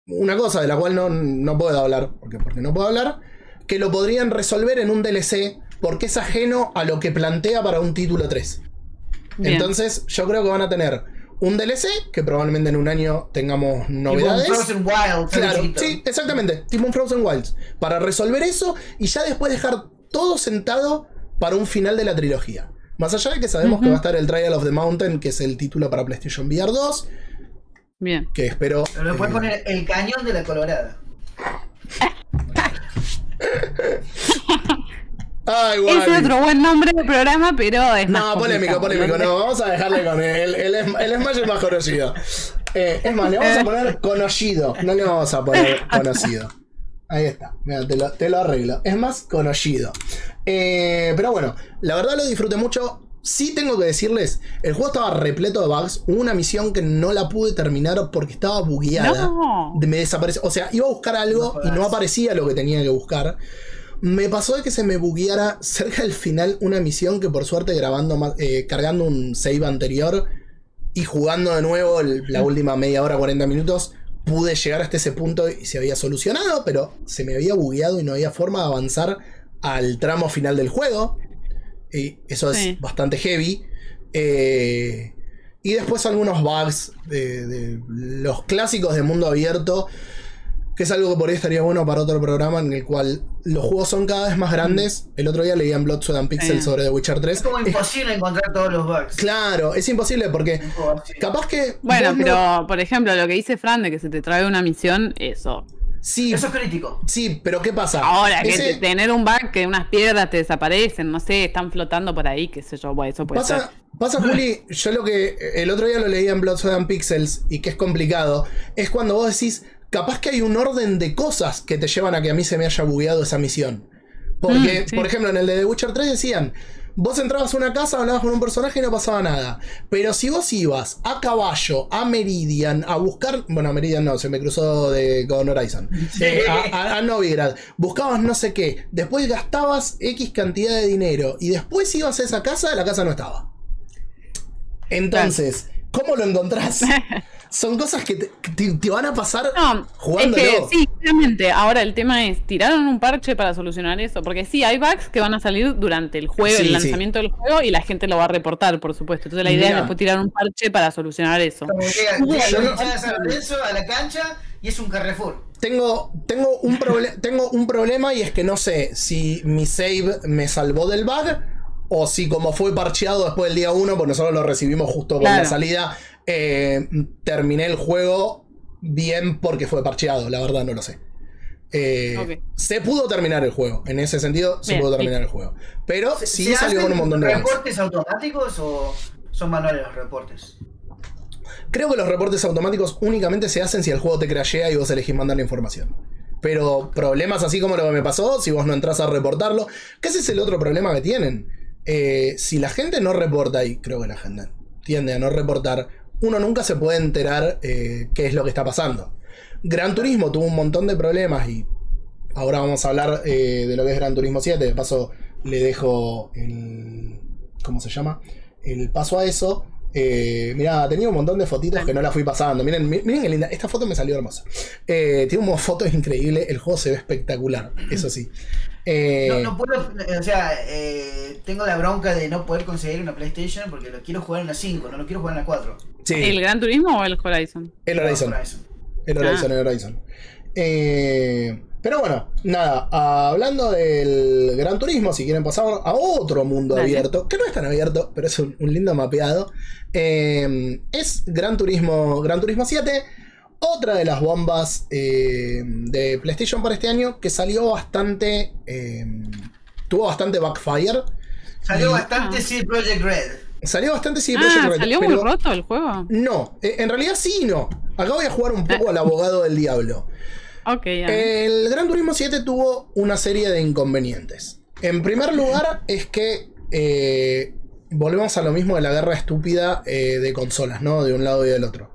una cosa de la cual no, no puedo hablar, porque, porque no puedo hablar, que lo podrían resolver en un DLC porque es ajeno a lo que plantea para un título 3. Bien. Entonces, yo creo que van a tener un DLC, que probablemente en un año tengamos Tipo un novedades. Frozen Wild, Claro, sí, exactamente. Tipo un Frozen Wilds. Para resolver eso y ya después dejar todo sentado para un final de la trilogía. Más allá de que sabemos que va a estar el Trial of the Mountain, que es el título para PlayStation VR 2, Bien. que espero. Pero le puedes eh, poner el cañón de la Colorada. (laughs) (laughs) Ay, Ese Wally. es otro buen nombre de programa, pero es más No, polémico, complicado, polémico. ¿no? No, vamos a dejarle con el, el, el Smash es más conocido. Eh, es más, le vamos a poner conocido. No le vamos a poner (laughs) conocido. Ahí está. Mira, te lo, te lo arreglo. Es más conocido. Eh, pero bueno, la verdad lo disfruté mucho. Sí tengo que decirles, el juego estaba repleto de bugs. Hubo una misión que no la pude terminar porque estaba bugueada. No. Me desapareció. O sea, iba a buscar algo No y no aparecía lo que tenía que buscar. Me pasó de que se me bugueara cerca del final una misión que por suerte grabando eh, cargando un save anterior y jugando de nuevo el- la última media hora, 40 minutos, pude llegar hasta ese punto y se había solucionado, pero se me había bugueado y no había forma de avanzar al tramo final del juego. Y eso es Sí. bastante heavy. Eh, y después algunos bugs de, de los clásicos de mundo abierto. Que es algo que por ahí estaría bueno para otro programa en el cual los juegos son cada vez más grandes. El otro día leía en Blood, Sweat and Pixel Sí. sobre The Witcher 3. Es como Es- imposible encontrar todos los bugs. claro, es imposible porque capaz que. Bueno, no- pero por ejemplo, lo que dice Fran de que se te trae una misión, eso. Sí, Eso es crítico. sí, pero ¿qué pasa? Ahora, que Ese- tener un bug que unas piedras te desaparecen, no sé, están flotando por ahí, qué sé yo, bueno, eso puede Pasa, ser. pasa, Juli, yo lo que el otro día lo leía en Blood, Sweat and Pixels y que es complicado, es cuando vos decís, capaz que hay un orden de cosas que te llevan a que a mí se me haya bugueado esa misión. Porque, Mm, sí. por ejemplo, en el de The Witcher 3 decían, vos entrabas a una casa, hablabas con un personaje y no pasaba nada. Pero si vos ibas a caballo, a Meridian, a buscar, bueno, a Meridian no, se me cruzó de, con Horizon, Eh, a, a- a Novigrad, buscabas no sé qué, después gastabas X cantidad de dinero y después ibas a esa casa, la casa no estaba. Entonces, ¿cómo lo encontrás? (laughs) Son cosas que te, que te- te van a pasar No, es jugándolo. que sí, claramente. Ahora el tema es, ¿tiraron un parche para solucionar eso? Porque sí, hay bugs que van a salir durante el juego, Sí, el sí. lanzamiento del juego, y la gente lo va a reportar, por supuesto. Entonces la idea es después tirar un parche para solucionar eso. Llega, llega no- San Lorenzo a la cancha y es un Carrefour. Tengo, tengo, un proble- tengo un problema y es que no sé si mi save me salvó del bug o si como fue parcheado después del día 1, pues nosotros lo recibimos justo con Claro. la salida, eh, terminé el juego bien porque fue parcheado, la verdad no lo sé. Eh. Se pudo terminar el juego, en ese sentido se Bien, pudo sí. terminar el juego. Pero ¿Se- sí se salió con un montón de bugs. reportes automáticos o son manuales los reportes? Creo que los reportes automáticos únicamente se hacen si el juego te crashea y vos elegís mandar la información. Pero problemas así como lo que me pasó, si vos no entras a reportarlo, que ese es el otro problema que tienen. Eh, si la gente no reporta, y creo que la gente tiende a no reportar, uno nunca se puede enterar eh, qué es lo que está pasando. Gran Turismo tuvo un montón de problemas y ahora vamos a hablar eh, de lo que es Gran Turismo 7. De paso, le dejo el. ¿Cómo se llama? El paso a eso. Eh, mirá, tenía un montón de fotitos que no las fui pasando. Miren, mi- miren qué linda. Esta foto me salió hermosa. Eh, tiene un foto increíble. El juego se ve espectacular. Eso sí. Eh, No, no puedo, o sea, eh, tengo la bronca de no poder conseguir una PlayStation porque lo quiero jugar en la 5, no lo quiero jugar en la 4. sí, ¿El Gran Turismo o el Horizon? el Horizon. Horizon. El Horizon, Ah. el Horizon. Eh, pero bueno, nada, hablando del Gran Turismo, si quieren pasar a otro mundo Dale. abierto, que no es tan abierto, pero es un, un lindo mapeado, eh, es Gran Turismo, Gran Turismo 7, otra de las bombas eh, de PlayStation para este año que salió bastante, eh, tuvo bastante backfire, Salió Y- bastante Ah. CD Projekt Red. salió bastante sí, Project Ah, Red, ¿salió pero- muy roto el juego? No, eh, en realidad sí y no. Acá voy a jugar un poco al abogado del diablo. Ok, ya. El Gran Turismo 7 tuvo una serie de inconvenientes. En primer lugar, es que eh, volvemos a lo mismo de la guerra estúpida eh, de consolas, ¿no? De un lado y del otro.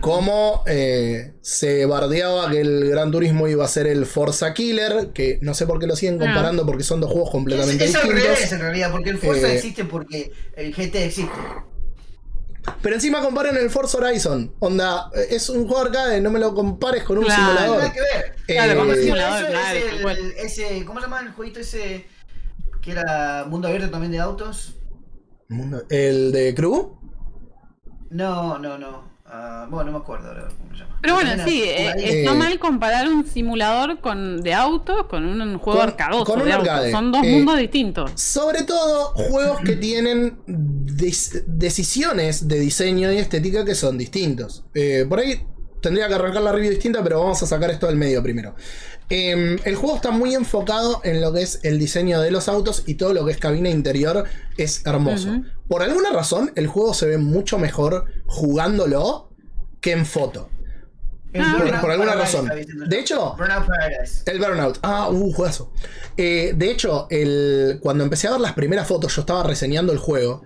Como eh, se bardeaba que el Gran Turismo iba a ser el Forza Killer, que no sé por qué lo siguen Ah. comparando porque son dos juegos Es, completamente es al distintos. revés en realidad, porque el Forza Eh, existe porque el GT existe. Pero encima comparen el Forza Horizon. Onda, eh, es un juego arcade, no me lo compares con un Claro. simulador. Nada que ver. Claro, Eh, Eso simulador, es claro, el- ese, ¿Cómo se llama el jueguito ese que era mundo abierto también de autos? ¿El de Crew? No, no, no. Ah, bueno, no me acuerdo ahora cómo se llama. Pero bueno, sí, eh, ahí- eh, está mal comparar un simulador con de autos con un juego Con- arcadoso con un de arcade. Son dos Eh, mundos distintos. Sobre todo juegos que tienen decisiones de diseño y estética que son distintos. Eh, por ahí tendría que arrancar la review distinta, pero vamos a sacar esto del medio primero. Eh, el juego está muy enfocado en lo que es el diseño de los autos y todo lo que es cabina interior es hermoso. Por alguna razón, el juego se ve mucho mejor jugándolo que en foto. Ah. Por alguna Paradise, razón. De hecho- Burnout Paradise. El Burnout. Ah, uh, juegazo. Eh, de hecho, el, cuando empecé a ver las primeras fotos, yo estaba reseñando el juego.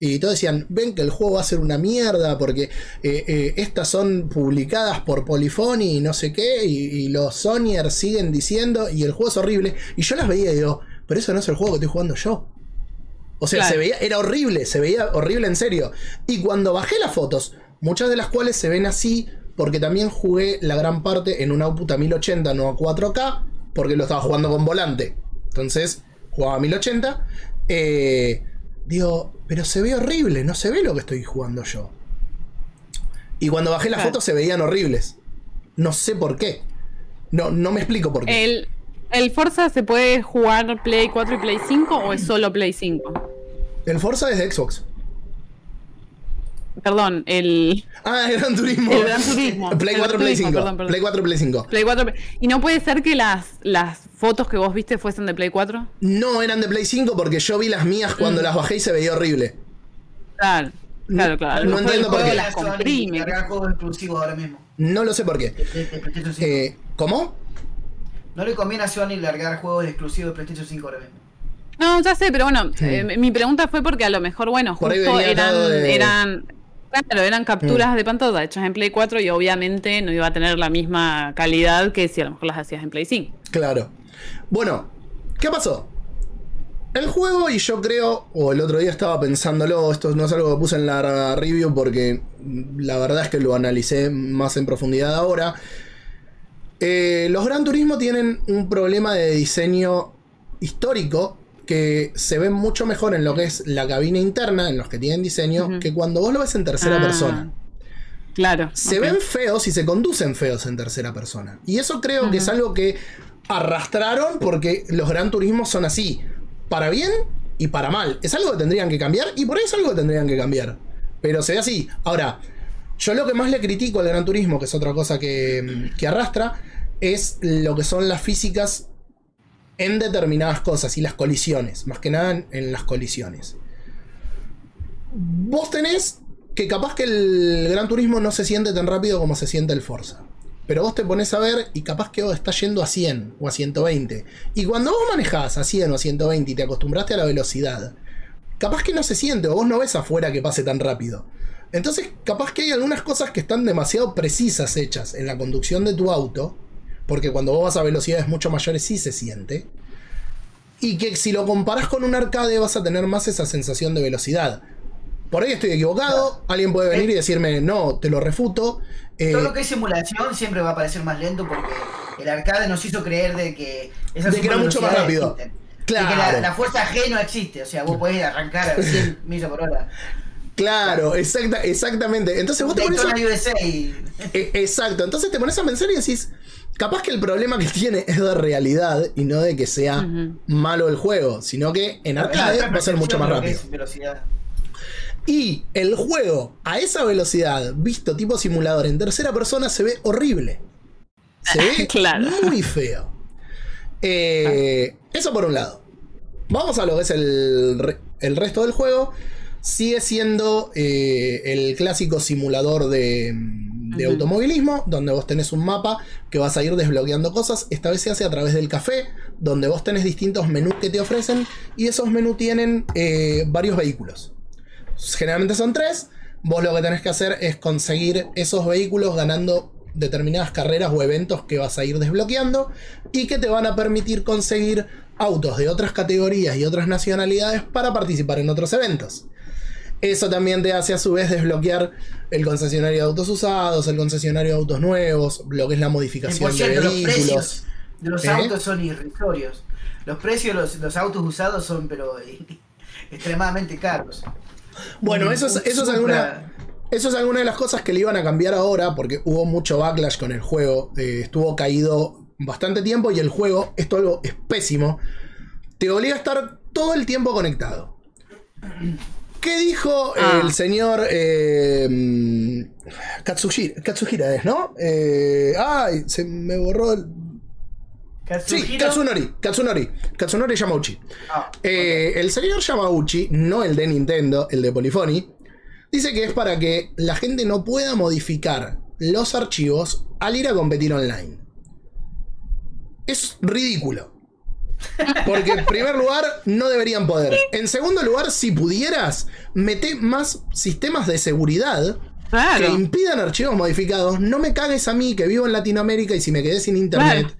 Y todos decían, ven que el juego va a ser una mierda porque eh, eh, estas son publicadas por Polyphony y no sé qué, y, y los Sonyers siguen diciendo, y el juego es horrible. Y yo las veía y digo, pero eso no es el juego que estoy jugando yo. O sea, Claro. se veía, era horrible, se veía horrible en serio. Y cuando bajé las fotos, muchas de las cuales se ven así, porque también jugué la gran parte en una puta 1080, no a 4K, porque lo estaba jugando con volante. Entonces, jugaba a 1080. eh, digo, pero se ve horrible, no se ve lo que estoy jugando yo. Y cuando bajé las Claro. fotos se veían horribles. No sé por qué. No, no me explico por qué. El, ¿El Forza se puede jugar Play 4 y Play 5 o es solo Play 5? El Forza es de Xbox. Perdón, el Ah, el Gran Turismo. El Gran Turismo. (laughs) Play El 4, Gran Play Turismo, 5. perdón, perdón. Play 4, Play 5. Play 4. ¿Y no puede ser que las, las fotos que vos viste fuesen de Play 4? No eran de Play 5 porque yo vi las mías Mm. cuando las bajé y se veía horrible. Claro, claro, claro. No entiendo por qué. las comprime. ahora mismo. No lo sé por qué. De- de- de PlayStation 5. Eh, ¿Cómo? No le conviene a Sony largar juegos exclusivos de PlayStation 5 ahora mismo. No, ya sé, pero bueno, eh, mi pregunta fue porque a lo mejor, bueno, justo eran, de- Mm. eran, claro, eran capturas de pantalla hechas en Play 4 y obviamente no iba a tener la misma calidad que si a lo mejor las hacías en Play 5. Claro. Bueno, ¿qué pasó? El juego, y yo creo, o el otro día estaba pensándolo, esto no es algo que puse en la review porque la verdad es que lo analicé más en profundidad ahora. Eh, los Gran Turismo tienen un problema de diseño histórico que se ve mucho mejor en lo que es la cabina interna, en los que tienen diseño, que cuando vos lo ves en tercera Ah, persona. Claro. Se ven feos y se conducen feos en tercera persona. Y eso creo que es algo que arrastraron porque los Gran Turismos son así. Para bien y para mal. Es algo que tendrían que cambiar y por ahí es algo que tendrían que cambiar. Pero se ve así. Ahora, yo lo que más le critico al Gran Turismo, que es otra cosa que, que arrastra, es lo que son las físicas en determinadas cosas y las colisiones. Más que nada en, las colisiones. Vos tenés que capaz que el Gran Turismo no se siente tan rápido como se siente el Forza. Pero vos te pones a ver y capaz que vos estás yendo a 100 o a 120. Y cuando vos manejás a 100 o a 120 y te acostumbraste a la velocidad, capaz que no se siente o vos no ves afuera que pase tan rápido. Entonces, capaz que hay algunas cosas que están demasiado precisas hechas en la conducción de tu auto, porque cuando vos vas a velocidades mucho mayores sí se siente. Y que si lo comparás con un arcade vas a tener más esa sensación de velocidad. Por ahí estoy equivocado, alguien puede venir y decirme, no, te lo refuto. Eh, Todo lo que es simulación siempre va a parecer más lento porque el arcade nos hizo creer de que esas De que era mucho más rápido. existen. Claro. De que la, la fuerza G no existe, o sea, vos podés arrancar a 100 (laughs) millas por hora. Claro, exacta, exactamente. Entonces vos te pones a- USA. Eh, Exacto, entonces te pones a pensar y decís, capaz que el problema que (laughs) tiene es de realidad y no de que sea malo el juego, sino que en arcade va a ser mucho más rápido. Y el juego a esa velocidad, visto tipo simulador en tercera persona, se ve horrible. Se ve (laughs) Claro. muy feo. Eh, eso por un lado. Vamos a lo que es el, el resto del juego. Sigue siendo eh, el clásico simulador de, de automovilismo, donde vos tenés un mapa que vas a ir desbloqueando cosas. Esta vez se hace a través del café, donde vos tenés distintos menús que te ofrecen y esos menús tienen eh, varios vehículos. Generalmente son tres. Vos lo que tenés que hacer es conseguir esos vehículos ganando determinadas carreras o eventos que vas a ir desbloqueando y que te van a permitir conseguir autos de otras categorías y otras nacionalidades para participar en otros eventos. Eso también te hace a su vez desbloquear el concesionario de autos usados, el concesionario de autos nuevos, lo que es la modificación de cierto, los vehículos. precios de los ¿Eh? autos son irrisorios. Los precios de los, los autos usados son, pero (laughs) extremadamente caros. Bueno, Un- eso es, eso es alguna. Eso es alguna de las cosas que le iban a cambiar ahora, porque hubo mucho backlash con el juego. eh, estuvo caído bastante tiempo y el juego, esto algo es pésimo, te obliga a estar todo el tiempo conectado. ¿Qué dijo Ah. el señor eh, Katsuhira, Katsuhira es, ¿no? Eh, ay, se me borró el... Sí, Katsunori, Katsunori, Katsunori Yamauchi. Ah, Eh, el señor Yamauchi, no el de Nintendo, el de Polyphony, dice que es para que la gente no pueda modificar los archivos al ir a competir online. Es ridículo. Porque en primer lugar no deberían poder. En segundo lugar, si pudieras, mete más sistemas de seguridad que impidan archivos modificados. No me cagues a mí que vivo en Latinoamérica y si me quedé sin internet. Claro.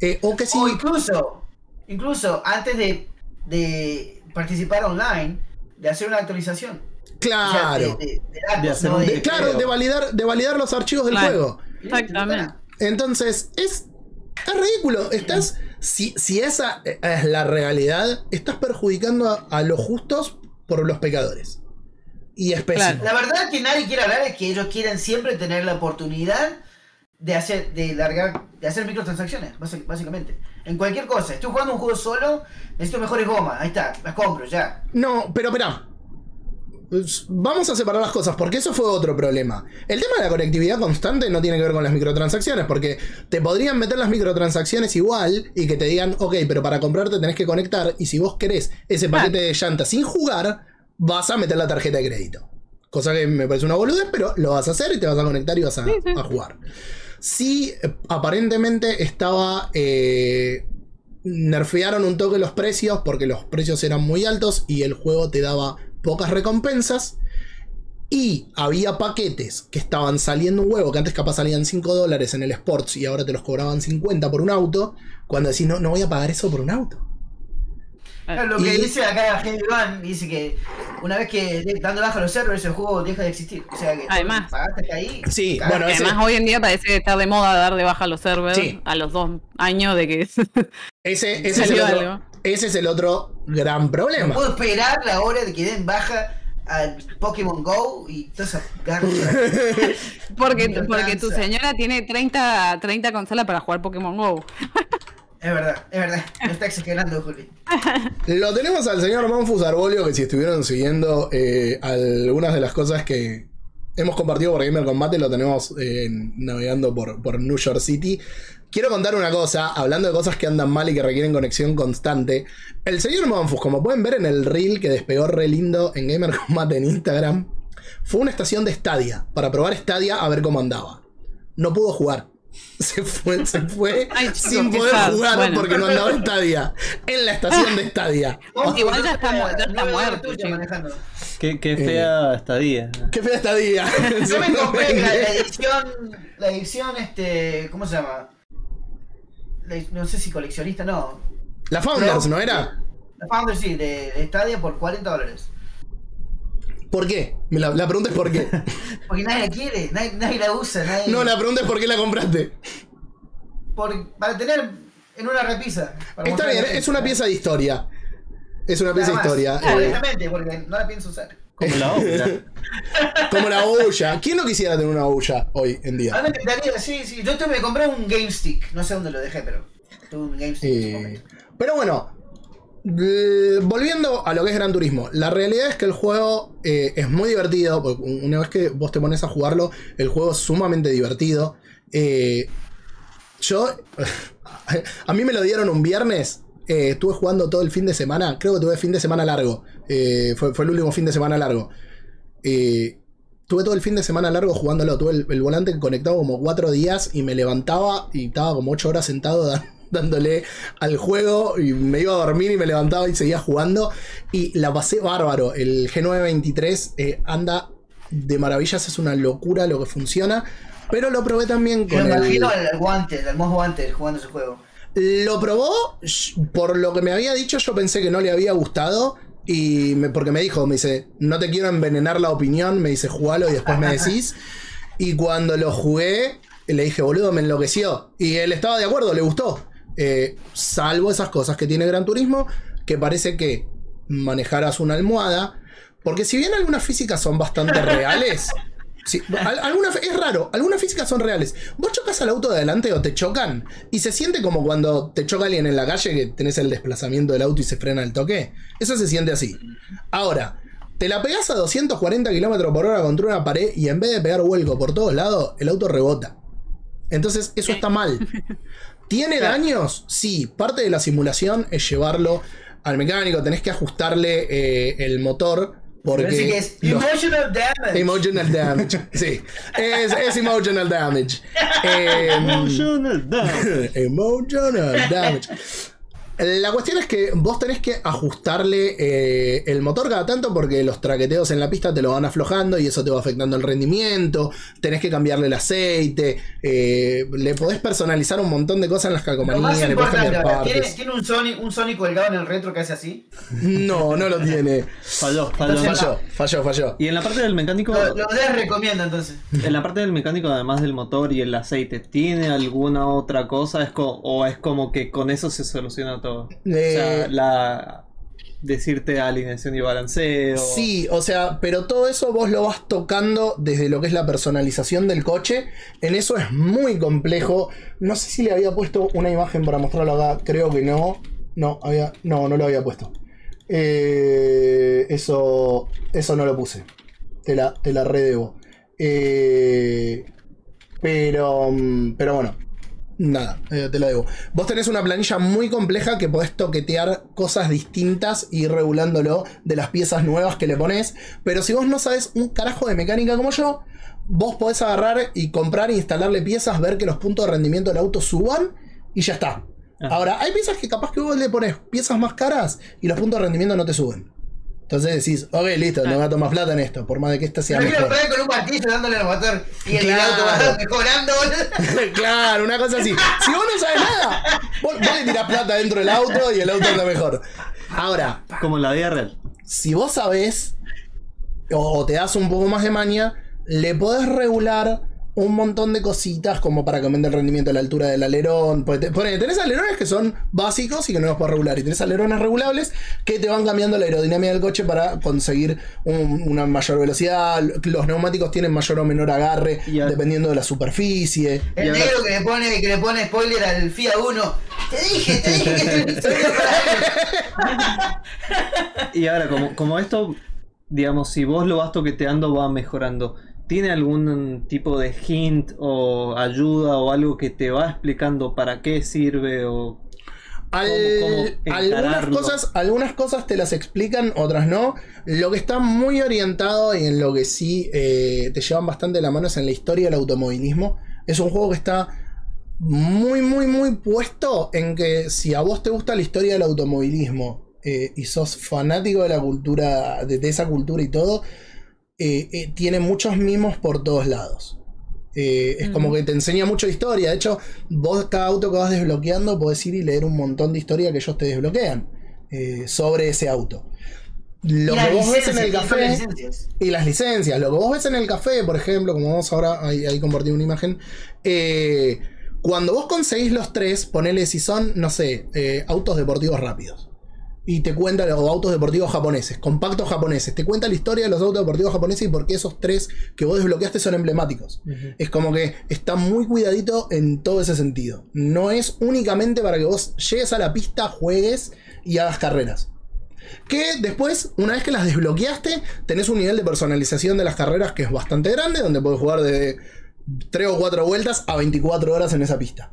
eh, o que si... O incluso, incluso antes de, de participar online, de hacer una actualización. O sea, Claro. de, de- de datos, no claro, de validar, de validar los archivos del Claro. juego. Exactamente. Entonces, es, es ridículo. Estás. Si, si esa es la realidad, estás perjudicando a, a los justos por los pecadores. Y es pésimo. Claro. La verdad que nadie quiere hablar es que ellos quieren siempre tener la oportunidad de hacer, de largar, de hacer microtransacciones, básicamente. En cualquier cosa. Estoy jugando un juego solo, necesito mejores gomas, ahí está, las compro, ya. No, pero espera. Vamos a separar las cosas, porque eso fue otro problema. El tema de la conectividad constante no tiene que ver con las microtransacciones, porque te podrían meter las microtransacciones igual y que te digan, ok, pero para comprarte tenés que conectar, y si vos querés ese paquete de llantas sin jugar, vas a meter la tarjeta de crédito. Cosa que me parece una boludez, pero lo vas a hacer y te vas a conectar y vas a, jugar. Sí, aparentemente estaba. eh, nerfearon un toque los precios porque los precios eran muy altos y el juego te daba pocas recompensas. Y había paquetes que estaban saliendo un huevo, que antes capaz salían 5 dólares en el Sports y ahora te los cobraban 50 por un auto. Cuando decís, no, no voy a pagar eso por un auto. Claro, lo que Y- dice acá Heavy Van, dice que una vez que dando baja los servers, el juego deja de existir. O sea que Además. pagaste ahí. Sí, cagaste. bueno, Que ese- además hoy en día parece estar de moda dar de baja los servers Sí. a los dos años de que (laughs) Ese, ese es el otro, algo. ese es el otro gran No problema. puedo esperar la hora de que den baja al Pokémon Go y toda esa garcha. (laughs) porque, porque tu señora tiene 30, 30 consolas para jugar Pokémon Go. (laughs) es verdad, es verdad. No está exagerando, Juli. Lo tenemos al señor Monfus Arbolio, que si estuvieron siguiendo eh, algunas de las cosas que hemos compartido por Gamer Combate, lo tenemos eh, navegando por, por New York City. Quiero contar una cosa, hablando de cosas que andan mal y que requieren conexión constante. El señor Monfus, como pueden ver en el reel que despegó re lindo en Gamer Combate en Instagram, fue una estación de Stadia para probar Stadia a ver cómo andaba. No pudo jugar. (laughs) Se fue, se fue (laughs) Ay, chicos, sin poder sad. jugar Bueno. porque no andaba Stadia. En la estación de Stadia. (laughs) Igual ya está mu- ya está muerto, manejando. Qué, qué fea estadía. Qué fea estadía. Yo me compré la, la edición, la edición, este, ¿cómo se llama? La- no sé si coleccionista, no. La Founders, ¿no era? La Founder sí, de, de Stadia por 40 dólares. ¿Por qué? Me La, la pregunta es por qué. (laughs) Porque nadie la quiere, nadie, nadie la usa, nadie. No, la pregunta es por qué la compraste. por- para tener en una repisa. Está bien, es una pieza de historia. Es una pieza de historia. Claro, eh, Honestamente, porque no la pienso usar. Como la otra. (laughs) como la olla. ¿Quién no quisiera tener una olla hoy en A día? mí me encantaría, sí, sí. Yo tuve, me compré un Game Stick. No sé dónde lo dejé, pero tuve un Game Stick en su Eh, momento. pero bueno, eh, volviendo a lo que es Gran Turismo, la realidad es que el juego eh, es muy divertido. Una vez que vos te pones a jugarlo, el juego es sumamente divertido. Eh, yo, (laughs) a mí me lo dieron un viernes. eh, estuve jugando todo el fin de semana. Creo que tuve fin de semana largo. eh, fue, el último fin de semana largo. Eh, tuve todo el fin de semana largo jugándolo. Tuve el, el volante conectado como cuatro días y me levantaba y estaba como ocho horas sentado (laughs) da- dándole al juego y me iba a dormir y me levantaba y seguía jugando. Y la pasé bárbaro. El G923 eh, anda de maravillas, es una locura lo que funciona. Pero lo probé también con me el... imagino al, al guante, al mouse guante jugando ese juego. Lo probó, por lo que me había dicho, yo pensé que no le había gustado. Y me- porque me dijo, me dice, no te quiero envenenar la opinión, me dice, jugalo y después me (laughs) decís. Y cuando lo jugué, le dije, boludo, me enloqueció. Y él estaba de acuerdo, le gustó. Eh, salvo esas cosas que tiene Gran Turismo, que parece que manejarás una almohada. Porque si bien algunas físicas son bastante reales, (laughs) Sí, alguna, es raro, algunas físicas son reales. Vos chocas al auto de adelante o te chocan y se siente como cuando te choca alguien en la calle que tenés el desplazamiento del auto y se frena el toque. Eso se siente así. Ahora, te la pegás a 240 km por hora contra una pared y en vez de pegar vuelco por todos lados, el auto rebota. Entonces, eso está mal. (laughs) ¿Tiene daños? Sí, parte de la simulación es llevarlo al mecánico, tenés que ajustarle eh, el motor. Porque que es los- emotional damage. Emotional damage. Sí. Es, es emotional damage. (laughs) Em, Emotional damage. (laughs) emotional damage. La cuestión es que vos tenés que ajustarle eh, el motor cada tanto porque los traqueteos en la pista te lo van aflojando y eso te va afectando el rendimiento. Tenés que cambiarle el aceite. eh, le podés personalizar un montón de cosas en las Lo más calcomanías. Le podés cambiar ahora, ¿tiene, partes. tiene un Sony, un Sony colgado en el retro que hace así? No, no lo tiene. Falló, falló. Entonces, Falló, falló, falló. Y en la parte del mecánico, Lo, lo desrecomiendo entonces. en la parte del mecánico, además del motor y el aceite, ¿tiene alguna otra cosa? ¿Es ¿O es como que con eso se soluciona todo? O sea, la decirte alineación y balanceo. Sí, o sea, pero todo eso vos lo vas tocando desde lo que es la personalización del coche. En eso es muy complejo. No sé si le había puesto una imagen para mostrarlo acá. Creo que no. No, había, no, no lo había puesto. Eh, eso, eso no lo puse. Te la, te la redebo. Eh, pero, mm, pero bueno, Nada, eh, te lo debo. Vos tenés una planilla muy compleja que podés toquetear cosas distintas y ir regulándolo de las piezas nuevas que le pones. Pero si vos no sabes un carajo de mecánica como yo, vos podés agarrar y comprar e instalarle piezas, ver que los puntos de rendimiento del auto suban y ya está. Ajá. Ahora, hay piezas que capaz que vos le pones piezas más caras y los puntos de rendimiento no te suben. Entonces decís, ok, listo, no gasto más plata en esto, por más de que este sea No quiero poner con un martillo dándole al motor y el Claro. auto va mejorando. boludo. (laughs) claro, una cosa así. Si vos no sabes nada, vos, vos le tirás plata dentro del auto y el auto anda mejor. Ahora, Como en la vida real. si vos sabés o te das un poco más de maña, le podés regular un montón de cositas como para que aumente el rendimiento de la altura del alerón. Porque te- ponele, tenés alerones que son básicos y que no los puedes regular. Y tenés alerones regulables que te van cambiando la aerodinámica del coche para conseguir un- una mayor velocidad. Los neumáticos tienen mayor o menor agarre Y a- dependiendo de la superficie. Y El ahora- negro que le pone, que le pone spoiler al FIA 1. Te dije, te dije que veía para él. Y ahora, como, como esto, digamos, si vos lo vas toqueteando, va mejorando. ¿Tiene algún tipo de hint o ayuda o algo que te va explicando para qué sirve o Al- cómo algunas, cosas, algunas cosas te las explican, otras no. Lo que está muy orientado y en lo que sí eh, te llevan bastante la mano es en la historia del automovilismo. Es un juego que está muy, muy, muy puesto en que si a vos te gusta la historia del automovilismo eh, y sos fanático de la cultura, de, de esa cultura y todo, eh, eh, tiene muchos mimos por todos lados. Eh, es como que te enseña mucho historia. De hecho, vos cada auto que vas desbloqueando podés ir y leer un montón de historia que ellos te desbloquean sobre ese auto. Lo que vos ves en el café y las licencias. Lo que vos ves en el café, por ejemplo, como vamos ahora, ahí, ahí compartí una imagen. cuando vos conseguís los tres, ponele si son, no sé, autos deportivos rápidos. Y te cuenta, o autos deportivos japoneses, compactos japoneses. Te cuenta la historia de los autos deportivos japoneses y por qué esos tres que vos desbloqueaste son emblemáticos. Es como que está muy cuidadito en todo ese sentido. No es únicamente para que vos llegues a la pista, juegues y hagas carreras. Que después, una vez que las desbloqueaste, tenés un nivel de personalización de las carreras que es bastante grande, donde puedes jugar de 3 o 4 vueltas a 24 horas en esa pista.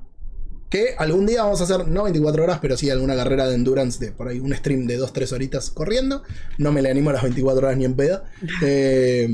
Que algún día vamos a hacer, no 24 horas, pero sí alguna carrera de endurance de por ahí un stream de 2-3 horitas corriendo. No me le animo a las 24 horas ni en pedo. (laughs) Eh,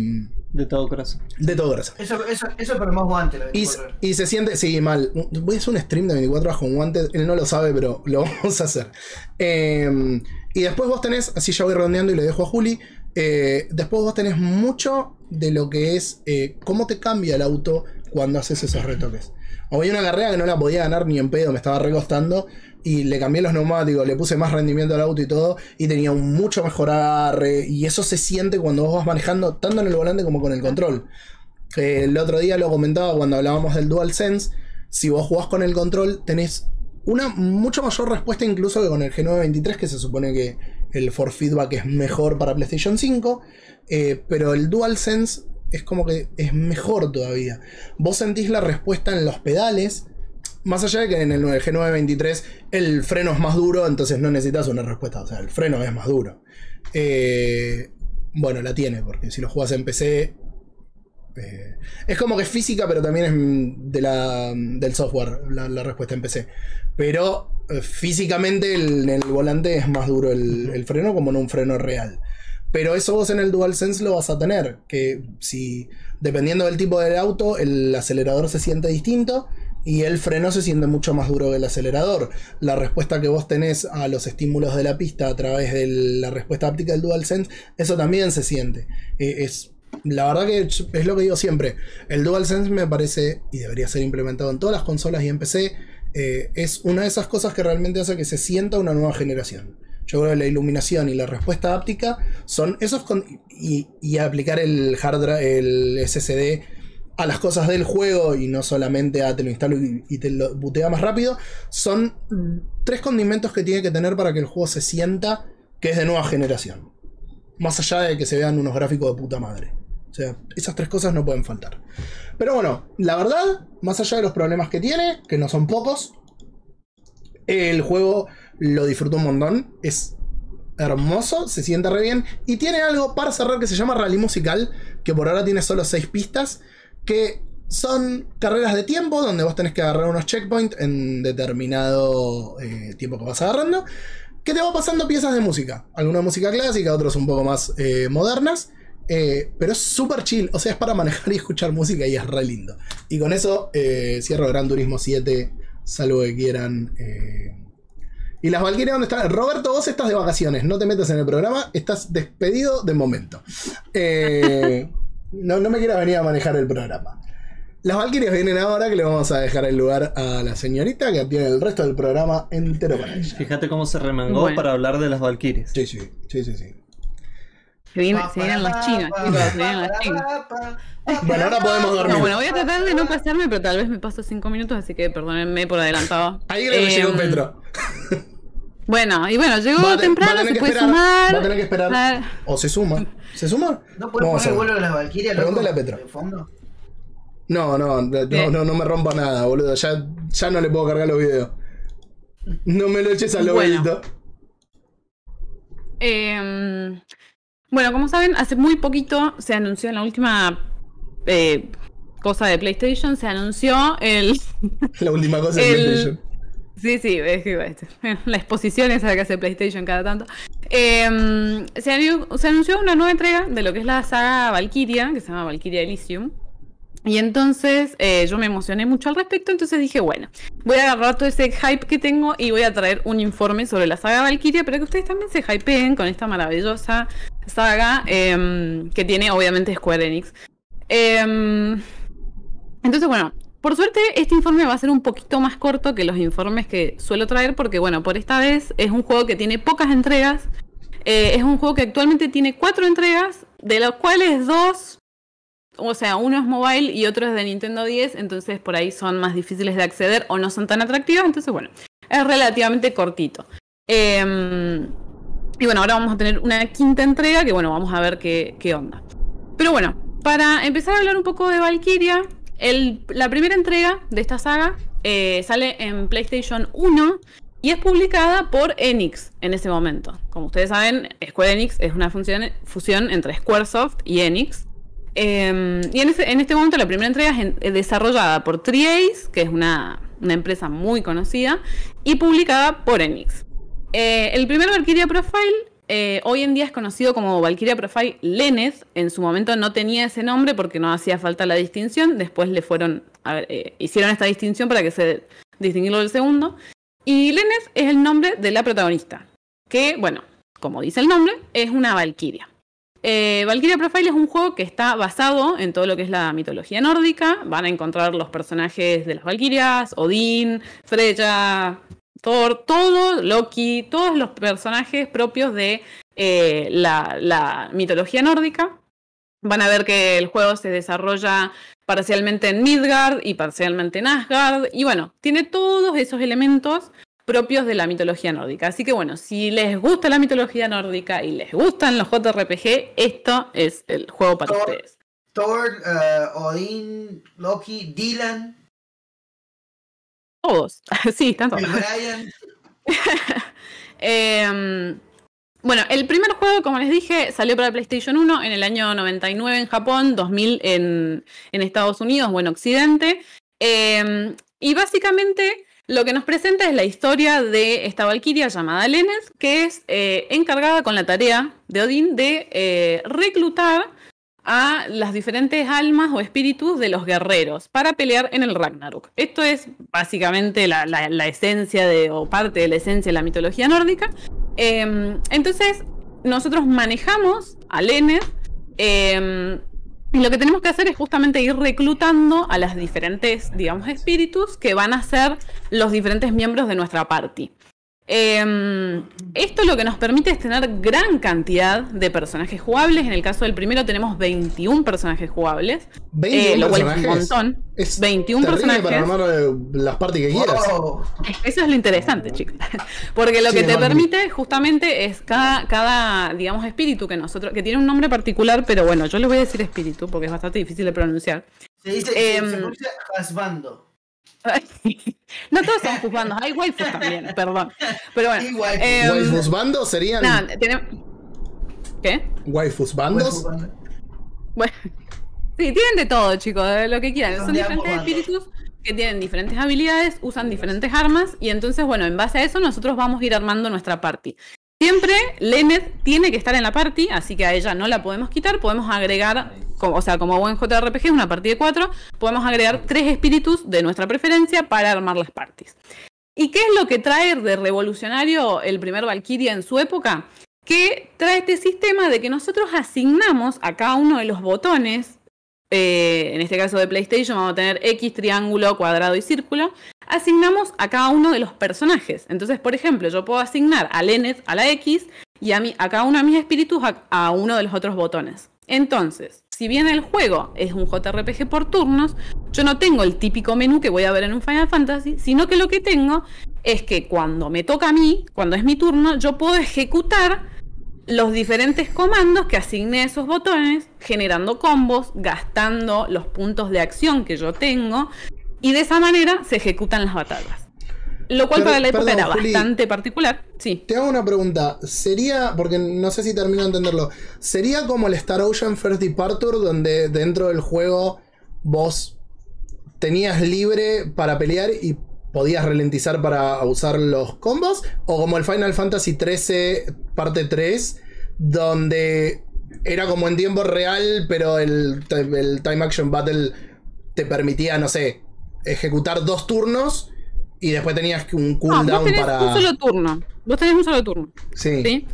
de todo corazón. de todo corazón. Eso, eso, eso pero más guante. Lo Y, 24 horas. y se siente, sí, mal. Voy a hacer un stream de 24 horas con guantes. Él no lo sabe, pero lo (laughs) vamos a hacer. Eh, y después vos tenés, así ya voy redondeando y le dejo a Juli. eh, después vos tenés mucho de lo que es eh, cómo te cambia el auto cuando haces esos retoques. Había una carrera que no la podía ganar ni en pedo, me estaba recostando. Y le cambié los neumáticos, le puse más rendimiento al auto y todo. Y tenía un mucho mejor agarre. Y eso se siente cuando vos vas manejando, tanto en el volante como con el control. El otro día lo comentaba cuando hablábamos del DualSense. Si vos jugás con el control, tenés una mucho mayor respuesta incluso que con el G923, que se supone que el for feedback es mejor para PlayStation 5. eh, pero el DualSense es como que es mejor todavía. Vos sentís la respuesta en los pedales. Más allá de que en el G923 el freno es más duro, entonces no necesitas una respuesta. O sea, el freno es más duro. Eh, bueno, la tiene, porque si lo jugás en PC. eh, es como que es física, pero también es de la, del software la, respuesta en PC. Pero eh, físicamente el- en el volante es más duro el, el freno, como en un freno real. Pero eso vos en el DualSense lo vas a tener. Que si, dependiendo del tipo del auto, el acelerador se siente distinto y el freno se siente mucho más duro que el acelerador. La respuesta que vos tenés a los estímulos de la pista a través de la respuesta áptica del DualSense, eso también se siente. Eh, es, la verdad que es lo que digo siempre. El DualSense me parece, y debería ser implementado en todas las consolas y en PC, eh, es una de esas cosas que realmente hace que se sienta una nueva generación. Yo creo que la iluminación y la respuesta áptica son esos con- y, y aplicar el hard el SSD a las cosas del juego y no solamente a te lo instalo y, y te lo butea más rápido, son tres condimentos que tiene que tener para que el juego se sienta que es de nueva generación. Más allá de que se vean unos gráficos de puta madre. O sea, esas tres cosas no pueden faltar. Pero bueno, la verdad, más allá de los problemas que tiene, que no son pocos, el juego lo disfruto un montón. Es hermoso, se siente re bien. Y tiene algo para cerrar que se llama Rally Musical, que por ahora tiene solo 6 pistas, que son carreras de tiempo donde vos tenés que agarrar unos checkpoints en determinado eh, tiempo que vas agarrando, que te va pasando piezas de música. Alguna música clásica, otras un poco más eh, modernas. eh, pero es súper chill, o sea, es para manejar y escuchar música y es re lindo. Y con eso cierro Gran Turismo 7, salvo que quieran. Eh, y las Valkyrias, ¿dónde están? Roberto, vos estás de vacaciones, no te metas en el programa, estás despedido de momento. Eh, (laughs) no, no me quieras venir a manejar el programa. Las Valkyrias vienen ahora, que le vamos a dejar el lugar a la señorita, que tiene el resto del programa entero para ella. Fíjate cómo se remangó Bueno. para hablar de las Valkyries. Sí, sí, sí, sí, sí. Se vienen, se vienen los chinos, chicos, se vienen los chinos. Bueno, ahora podemos dormir. No, bueno, voy a tratar de no pasarme, pero tal vez me paso cinco minutos, así que perdónenme por adelantado. Ahí creo que llegó Em, Petro. (laughs) Bueno, y bueno, llegó Va va temprano, tener se que puede esperar, sumar. Va a tener que esperar. Ah, O se suma. ¿Se suma? ¿No a poner el vuelo de las Valkyrias? Pregúntale a fondo? No, no, no, no, no me rompa nada, boludo. Ya, ya no le puedo cargar los videos. No me lo eches al Bueno. lobito. em, bueno, como saben, hace muy poquito se anunció en la última eh, cosa de PlayStation, se anunció el... (laughs) La última cosa de El- PlayStation. Sí, sí, es que (laughs) la exposición esa que hace PlayStation cada tanto. Em, se, anu- se anunció una nueva entrega de lo que es la saga Valkyria, que se llama Valkyria Elysium. Y entonces eh, yo me emocioné mucho al respecto, entonces dije, bueno, voy a agarrar todo ese hype que tengo y voy a traer un informe sobre la saga Valkyria, pero que ustedes también se hypeen con esta maravillosa saga em, que tiene obviamente Square Enix. Em, entonces, bueno, por suerte este informe va a ser un poquito más corto que los informes que suelo traer porque, bueno, por esta vez es un juego que tiene pocas entregas. Eh, es un juego que actualmente tiene cuatro entregas, de los cuales dos, o sea, uno es mobile y otro es de Nintendo 10, entonces por ahí son más difíciles de acceder o no son tan atractivas, entonces, bueno, es relativamente cortito. Em, y bueno, ahora vamos a tener una quinta entrega que, bueno, vamos a ver qué, qué onda. Pero bueno, para empezar a hablar un poco de Valkyria, la primera entrega de esta saga eh, sale en PlayStation 1 y es publicada por Enix en ese momento. Como ustedes saben, Square Enix es una fusión entre Squaresoft y Enix. Eh, y en, este momento la primera entrega es desarrollada por Triace, que es una, una empresa muy conocida, y publicada por Enix. Eh, el primer Valkyria Profile eh, hoy en día es conocido como Valkyria Profile Lenneth. En su momento no tenía ese nombre porque no hacía falta la distinción. Después le fueron, a eh, hicieron esta distinción para que se distinguirlo del segundo. Y Lenneth es el nombre de la protagonista, que, bueno, como dice el nombre, es una Valkyria. Eh, Valkyria Profile es un juego que está basado en todo lo que es la mitología nórdica. Van a encontrar los personajes de las Valkyrias, Odín, Freya, Thor, todo, Loki, todos los personajes propios de eh, la, la mitología nórdica. Van a ver que el juego se desarrolla parcialmente en Midgard y parcialmente en Asgard. Y bueno, tiene todos esos elementos propios de la mitología nórdica. Así que bueno, si les gusta la mitología nórdica y les gustan los JRPG, esto es el juego para Thor. ustedes. Thor, Odín, Loki, Dylan, Todos. (laughs) sí, están todos. Bryan. (laughs) Eh, bueno, el primer juego, como les dije, salió para PlayStation 1 en el año 99 en Japón, 2000 en, en Estados Unidos o en Occidente. Eh, y básicamente lo que nos presenta es la historia de esta valquiria llamada Lenes, que es eh, encargada con la tarea de Odín de eh, reclutar a las diferentes almas o espíritus de los guerreros para pelear en el Ragnarok. Esto es básicamente la, esencia de, o parte de la esencia de la mitología nórdica. Eh, entonces, nosotros manejamos a Lener eh, y lo que tenemos que hacer es justamente ir reclutando a las diferentes, digamos, espíritus que van a ser los diferentes miembros de nuestra party. Eh, esto lo que nos permite es tener gran cantidad de personajes jugables. En el caso del primero tenemos 21 personajes jugables. 21 eh, lo cual es un personajes. montón. Es 21 terrible personajes. para armar eh, las partes que quieras. Wow. Eso es lo interesante, chicos. (laughs) Porque lo Sí, que te permite justamente es cada, cada, digamos, espíritu que nosotros, que tiene un nombre particular, pero bueno, yo les voy a decir espíritu porque es bastante difícil de pronunciar. Se dice, se- Em, se pronuncia Hasbando. (laughs) no todos son juzgandos, hay waifus también, perdón. Pero bueno. Waifus. waifus bandos serían. tenemos- ¿Qué? Waifus bandos. Bueno, sí, tienen de todo, chicos, de lo que quieran. Son diferentes espíritus que tienen diferentes habilidades, usan diferentes armas y entonces, bueno, en base a eso nosotros vamos a ir armando nuestra party. Siempre Lenet tiene que estar en la party, así que a ella no la podemos quitar, podemos agregar, o sea, como buen JRPG, una party de cuatro, podemos agregar tres espíritus de nuestra preferencia para armar las parties. ¿Y qué es lo que trae de revolucionario el primer Valkyria en su época? Que trae este sistema de que nosotros asignamos a cada uno de los botones, eh, en este caso de PlayStation vamos a tener X, triángulo, cuadrado y círculo, asignamos a cada uno de los personajes. Entonces, por ejemplo, yo puedo asignar a Lenet a la X y a, mí, a cada uno de mis espíritus a, a uno de los otros botones. Entonces, si bien el juego es un JRPG por turnos, yo no tengo el típico menú que voy a ver en un Final Fantasy, sino que lo que tengo es que cuando me toca a mí, cuando es mi turno, yo puedo ejecutar los diferentes comandos que asigné a esos botones, generando combos, gastando los puntos de acción que yo tengo, y de esa manera se ejecutan las batallas. Lo cual Pero- para la época perdón, era Juli. bastante particular. Sí. Te hago una pregunta. Sería, porque no sé si termino de entenderlo, ¿sería como el Star Ocean First Departure donde dentro del juego vos tenías libre para pelear y podías ralentizar para usar los combos? ¿O como el Final Fantasy XIII parte 3 donde era como en tiempo real pero el, el Time Action Battle te permitía, no sé, ejecutar dos turnos y después tenías un No, vos cooldown tenés para... un solo turno. Vos tenés un solo turno. Sí. ¿Sí?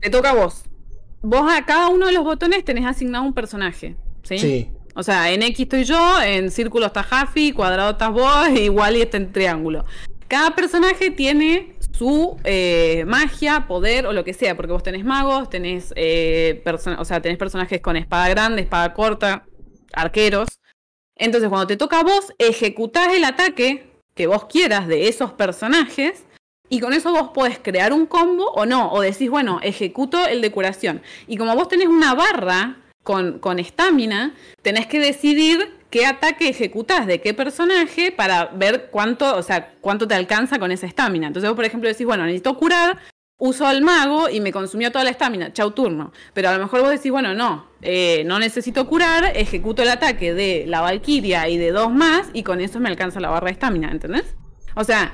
Te toca a vos. Vos a cada uno de los botones tenés asignado un personaje. ¿Sí? Sí. O sea, en X estoy yo, en círculo está Jaffi, cuadrado estás vos, (laughs) igual y está en triángulo. Cada personaje tiene su eh, magia, poder o lo que sea, porque vos tenés magos, tenés, eh, o sea, tenés personajes con espada grande, espada corta, arqueros. Entonces, cuando te toca a vos, ejecutás el ataque que vos quieras de esos personajes y con eso vos podés crear un combo o no, o decís, bueno, ejecuto el de curación. Y como vos tenés una barra con con estamina, tenés que decidir qué ataque ejecutás de qué personaje para ver cuánto, o sea, cuánto te alcanza con esa estamina. Entonces vos, por ejemplo, decís, bueno, necesito curar, uso al mago y me consumió toda la estamina, chau turno. Pero a lo mejor vos decís, bueno, no, eh, no necesito curar, ejecuto el ataque de la Valkyria y de dos más y con eso me alcanza la barra de estamina, ¿entendés? O sea,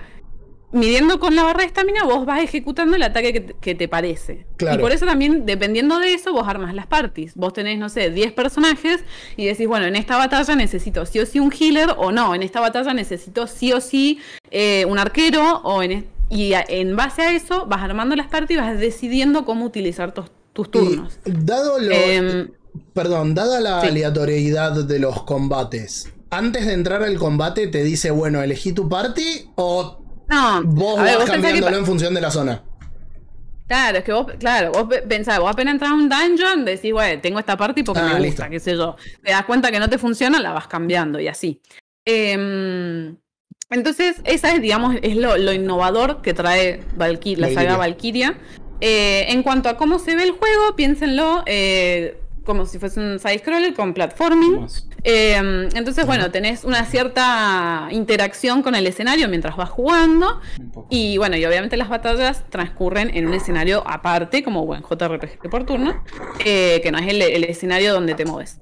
midiendo con la barra de estamina, vos vas ejecutando el ataque que te, que te parece. Claro. Y por eso también, dependiendo de eso, vos armas las parties. Vos tenés, no sé, 10 personajes y decís, bueno, en esta batalla necesito sí o sí un healer o no, en esta batalla necesito sí o sí eh, un arquero o en... Y a- en base a eso vas armando las parties y vas decidiendo cómo utilizar tus, tus turnos. Y dado lo. Em, perdón, dada la sí. aleatoriedad de los combates, antes de entrar al combate te dice, bueno, elegí tu party o no, vos ver, vas vos pensás que cambiándolo en función de la zona. Claro, es que vos, claro, vos pe- pensás, vos apenas entras a un dungeon, decís, bueno, tengo esta parte porque Ah, me gusta, listo. qué sé yo. Te das cuenta que no te funciona, la vas cambiando y así. Em, entonces, esa es, digamos, es lo, lo innovador que trae Valky- la saga Valkyria. Eh, en cuanto a cómo se ve el juego, piénsenlo, eh, como si fuese un side-scroller con platforming. Eh, entonces, bueno, tenés una cierta interacción con el escenario mientras vas jugando. Y bueno, y obviamente las batallas transcurren en un escenario aparte, como buen JRPG por turno, eh, que no es el, el escenario donde te mueves.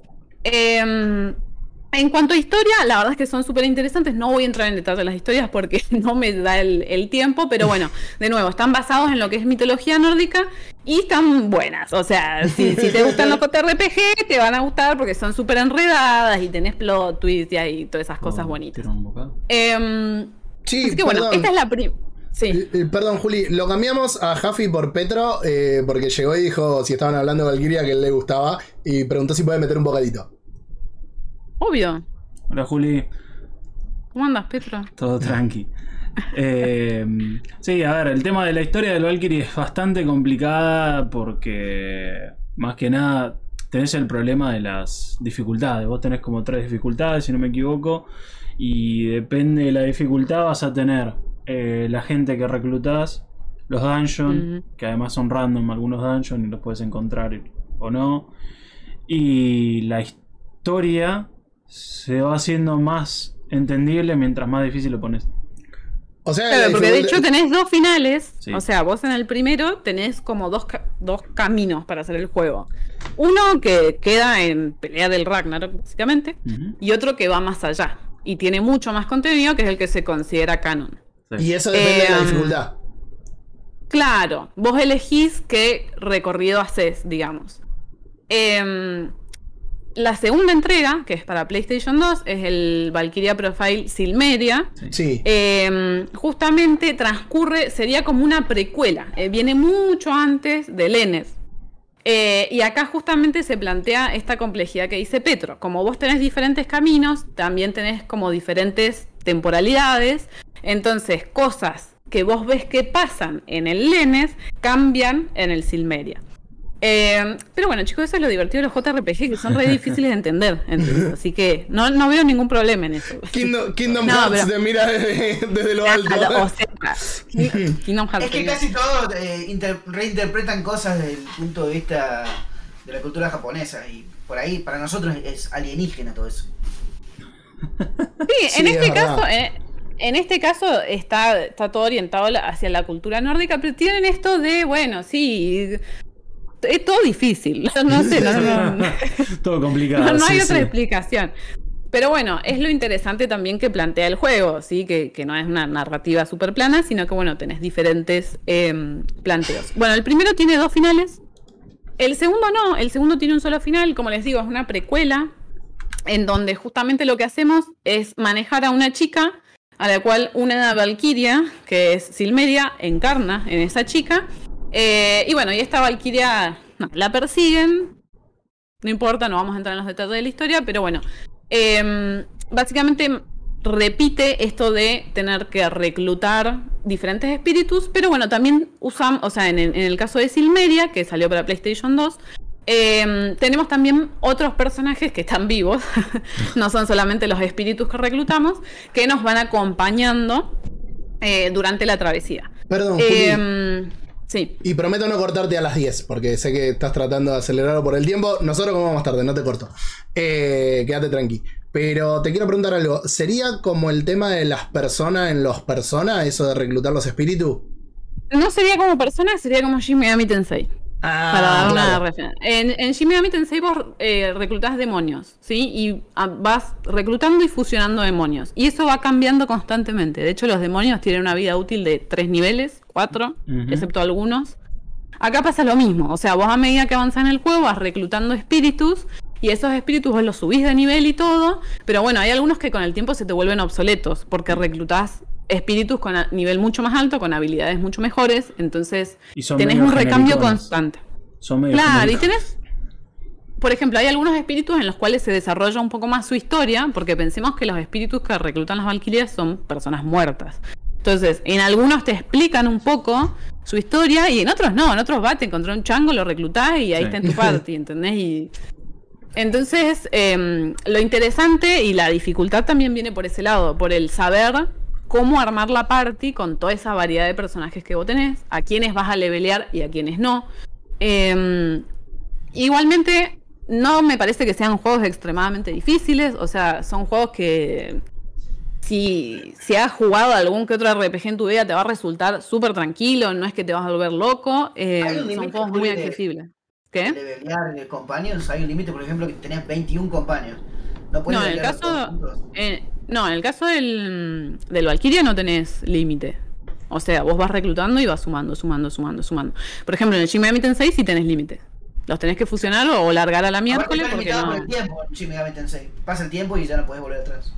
Eh, en cuanto a historia, la verdad es que son súper interesantes. No voy a entrar en detalle de las historias porque (laughs) no me da el, el tiempo, pero bueno, de nuevo, están basados en lo que es mitología nórdica y están buenas. O sea, si, si te gustan los JRPG, te van a gustar porque son súper enredadas y tenés plot twists y hay todas esas cosas Oh, bonitas. tira un bocado. Em, Sí, así que bueno, perdón. esta es la primera. Sí. Eh, eh, Perdón, Juli, lo cambiamos a Jaffi por Petro eh, porque llegó y dijo si estaban hablando de Valkyria que él le gustaba y preguntó si puede meter un bocadito. Obvio. Hola Juli, ¿Cómo andas, Petro? todo tranqui. Eh, sí, a ver, el tema de la historia del Valkyrie es bastante complicada porque más que nada tenés el problema de las dificultades. Vos tenés como tres dificultades, si no me equivoco, y depende de la dificultad vas a tener eh, la gente que reclutás, los dungeons, que además son random algunos dungeons y los puedes encontrar o no. Y la historia se va haciendo más entendible mientras más difícil lo pones. O sea, Claro, la porque de hecho tenés dos finales. Sí. O sea, vos en el primero tenés como dos, dos caminos para hacer el juego. Uno que queda en pelea del Ragnarok, básicamente, y otro que va más allá. Y tiene mucho más contenido, que es el que se considera canon. Sí. Y eso depende de la Eh, dificultad. Claro, vos elegís qué recorrido haces, digamos. Em, la segunda entrega, que es para PlayStation 2, es el Valkyria Profile Silmeria. Sí. Eh, justamente transcurre, sería como una precuela, eh, viene mucho antes del Enes. Eh, y acá justamente se plantea esta complejidad que dice Petro. Como vos tenés diferentes caminos, también tenés como diferentes temporalidades. Entonces, cosas que vos ves que pasan en el Lenes cambian en el Silmeria. Eh, pero bueno, chicos, eso es lo divertido de los JRPG, que son re (laughs) difíciles de entender. ¿entendés? Así que no, no veo ningún problema en eso. Kingdom, Kingdom No, Hearts pero- te mira desde, desde lo alto. Claro, o sea, (laughs) Kingdom Hearts. Es que casi todos eh, inter- reinterpretan cosas desde el punto de vista de la cultura japonesa y por ahí para nosotros es alienígena todo eso. Sí, Sí, en es este verdad. caso, eh, en este caso está, está todo orientado hacia la cultura nórdica, pero tienen esto de, bueno, sí, es todo difícil. (laughs) No sé, no, no, (laughs) Todo complicado. no, hay sí, otra sí. explicación. Pero bueno, es lo interesante también que plantea el juego, ¿sí? Que, que no es una narrativa súper plana, sino que bueno, tenés diferentes em, planteos. Bueno, el primero tiene dos finales. El segundo no, el segundo tiene un solo final, como les digo, es una precuela, en donde justamente lo que hacemos es manejar a una chica a la cual una Valkyria, que es Silmeria, encarna en esa chica. Eh, y bueno, y esta Valkyria no, la persiguen. No importa, no vamos a entrar en los detalles de la historia, pero bueno. eh, básicamente repite esto de tener que reclutar diferentes espíritus, pero bueno, también usan, o sea, en, el- en el caso de Silmeria, que salió para PlayStation 2, eh, tenemos también otros personajes que están vivos, (laughs) no son solamente los espíritus que reclutamos, que nos van acompañando eh, durante la travesía. Perdón, Juli. Sí. Y prometo no cortarte a las 10, porque sé que estás tratando de acelerarlo por el tiempo. Nosotros como más tarde, no te corto. Eh, quédate tranqui. Pero te quiero preguntar algo. ¿Sería como el tema de las personas en los personas, eso de reclutar los espíritus? No sería como persona, sería como Megami Tensei. Ah, para dar una referencia. En, en Shin Megami Tensei vos eh, reclutás demonios, ¿sí? Y ah, vas reclutando y fusionando demonios. Y eso va cambiando constantemente. De hecho, los demonios tienen una vida útil de tres niveles, cuatro, excepto algunos. Acá pasa lo mismo. O sea, vos a medida que avanzás en el juego vas reclutando espíritus. Y esos espíritus vos los subís de nivel y todo. Pero bueno, hay algunos que con el tiempo se te vuelven obsoletos. Porque reclutás espíritus con a- nivel mucho más alto, con habilidades mucho mejores. Entonces tenés un recambio constante. Son medio Claro, y tenés. Por ejemplo, hay algunos espíritus en los cuales se desarrolla un poco más su historia, porque pensemos que los espíritus que reclutan las valquirias son personas muertas. Entonces, en algunos te explican un poco su historia y en otros no. En otros va, te encontró un chango, lo reclutás y ahí Sí. está en tu (laughs) party, ¿entendés? Y. Entonces, em, lo interesante y la dificultad también viene por ese lado, por el saber cómo armar la party con toda esa variedad de personajes que vos tenés, a quiénes vas a levelear y a quiénes no. Em, igualmente, no me parece que sean juegos extremadamente difíciles. O sea, son juegos que si, si has jugado algún que otro RPG en tu vida te va a resultar súper tranquilo, no es que te vas a volver loco. eh, un son juegos muy accesibles. ¿Qué? levelear companions, hay un límite, por ejemplo, que tenés 21 companions. No puedes No, en el caso. No, en el caso del, del Valkyria no tenés límite. O sea, vos vas reclutando y vas sumando, sumando, sumando, sumando. Por ejemplo, en el Shin Megami Tensei sí tenés límite. Los tenés que fusionar o largar a la miércoles porque no. por el tiempo Shin Megami Tensei. Pasa el tiempo y ya no podés volver atrás.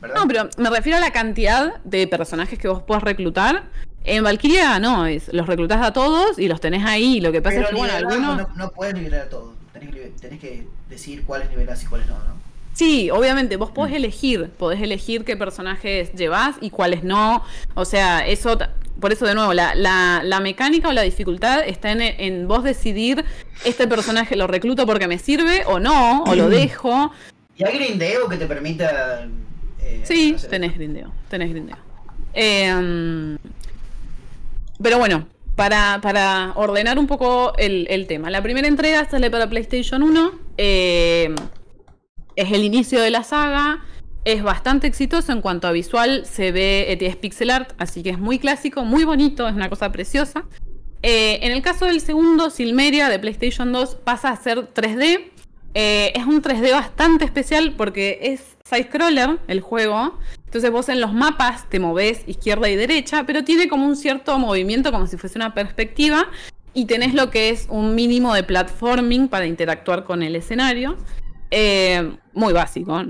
¿Verdad? No, pero me refiero a la cantidad de personajes que vos puedas reclutar. En Valkyria no, es, los reclutás a todos y los tenés ahí. Lo que pasa Pero es que, bueno, algunos. no, no puedes nivelar a todos. Tenés que, tenés que decir cuáles nivelas y cuáles no, ¿no? Sí, obviamente, vos Mm. podés elegir, podés elegir qué personajes llevas y cuáles no. O sea, eso, por eso de nuevo, la, la, la mecánica o la dificultad está en, en vos decidir, este personaje lo recluto porque me sirve o no, o lo dejo. ¿Y hay grindeo que te permita. eh, Sí, tenés grindeo, tenés grindeo. Eh, pero bueno, para, para ordenar un poco el, el tema. La primera entrega sale para PlayStation 1. eh, es el inicio de la saga. Es bastante exitoso en cuanto a visual. Se ve, eh, es pixel art, así que es muy clásico, muy bonito, es una cosa preciosa. Eh, en el caso del segundo, Silmeria de PlayStation 2 pasa a ser 3D. Eh, es un 3D bastante especial porque es side-scroller el juego. Entonces vos en los mapas te movés izquierda y derecha, pero tiene como un cierto movimiento como si fuese una perspectiva. Y tenés lo que es un mínimo de platforming para interactuar con el escenario. Eh, muy básico,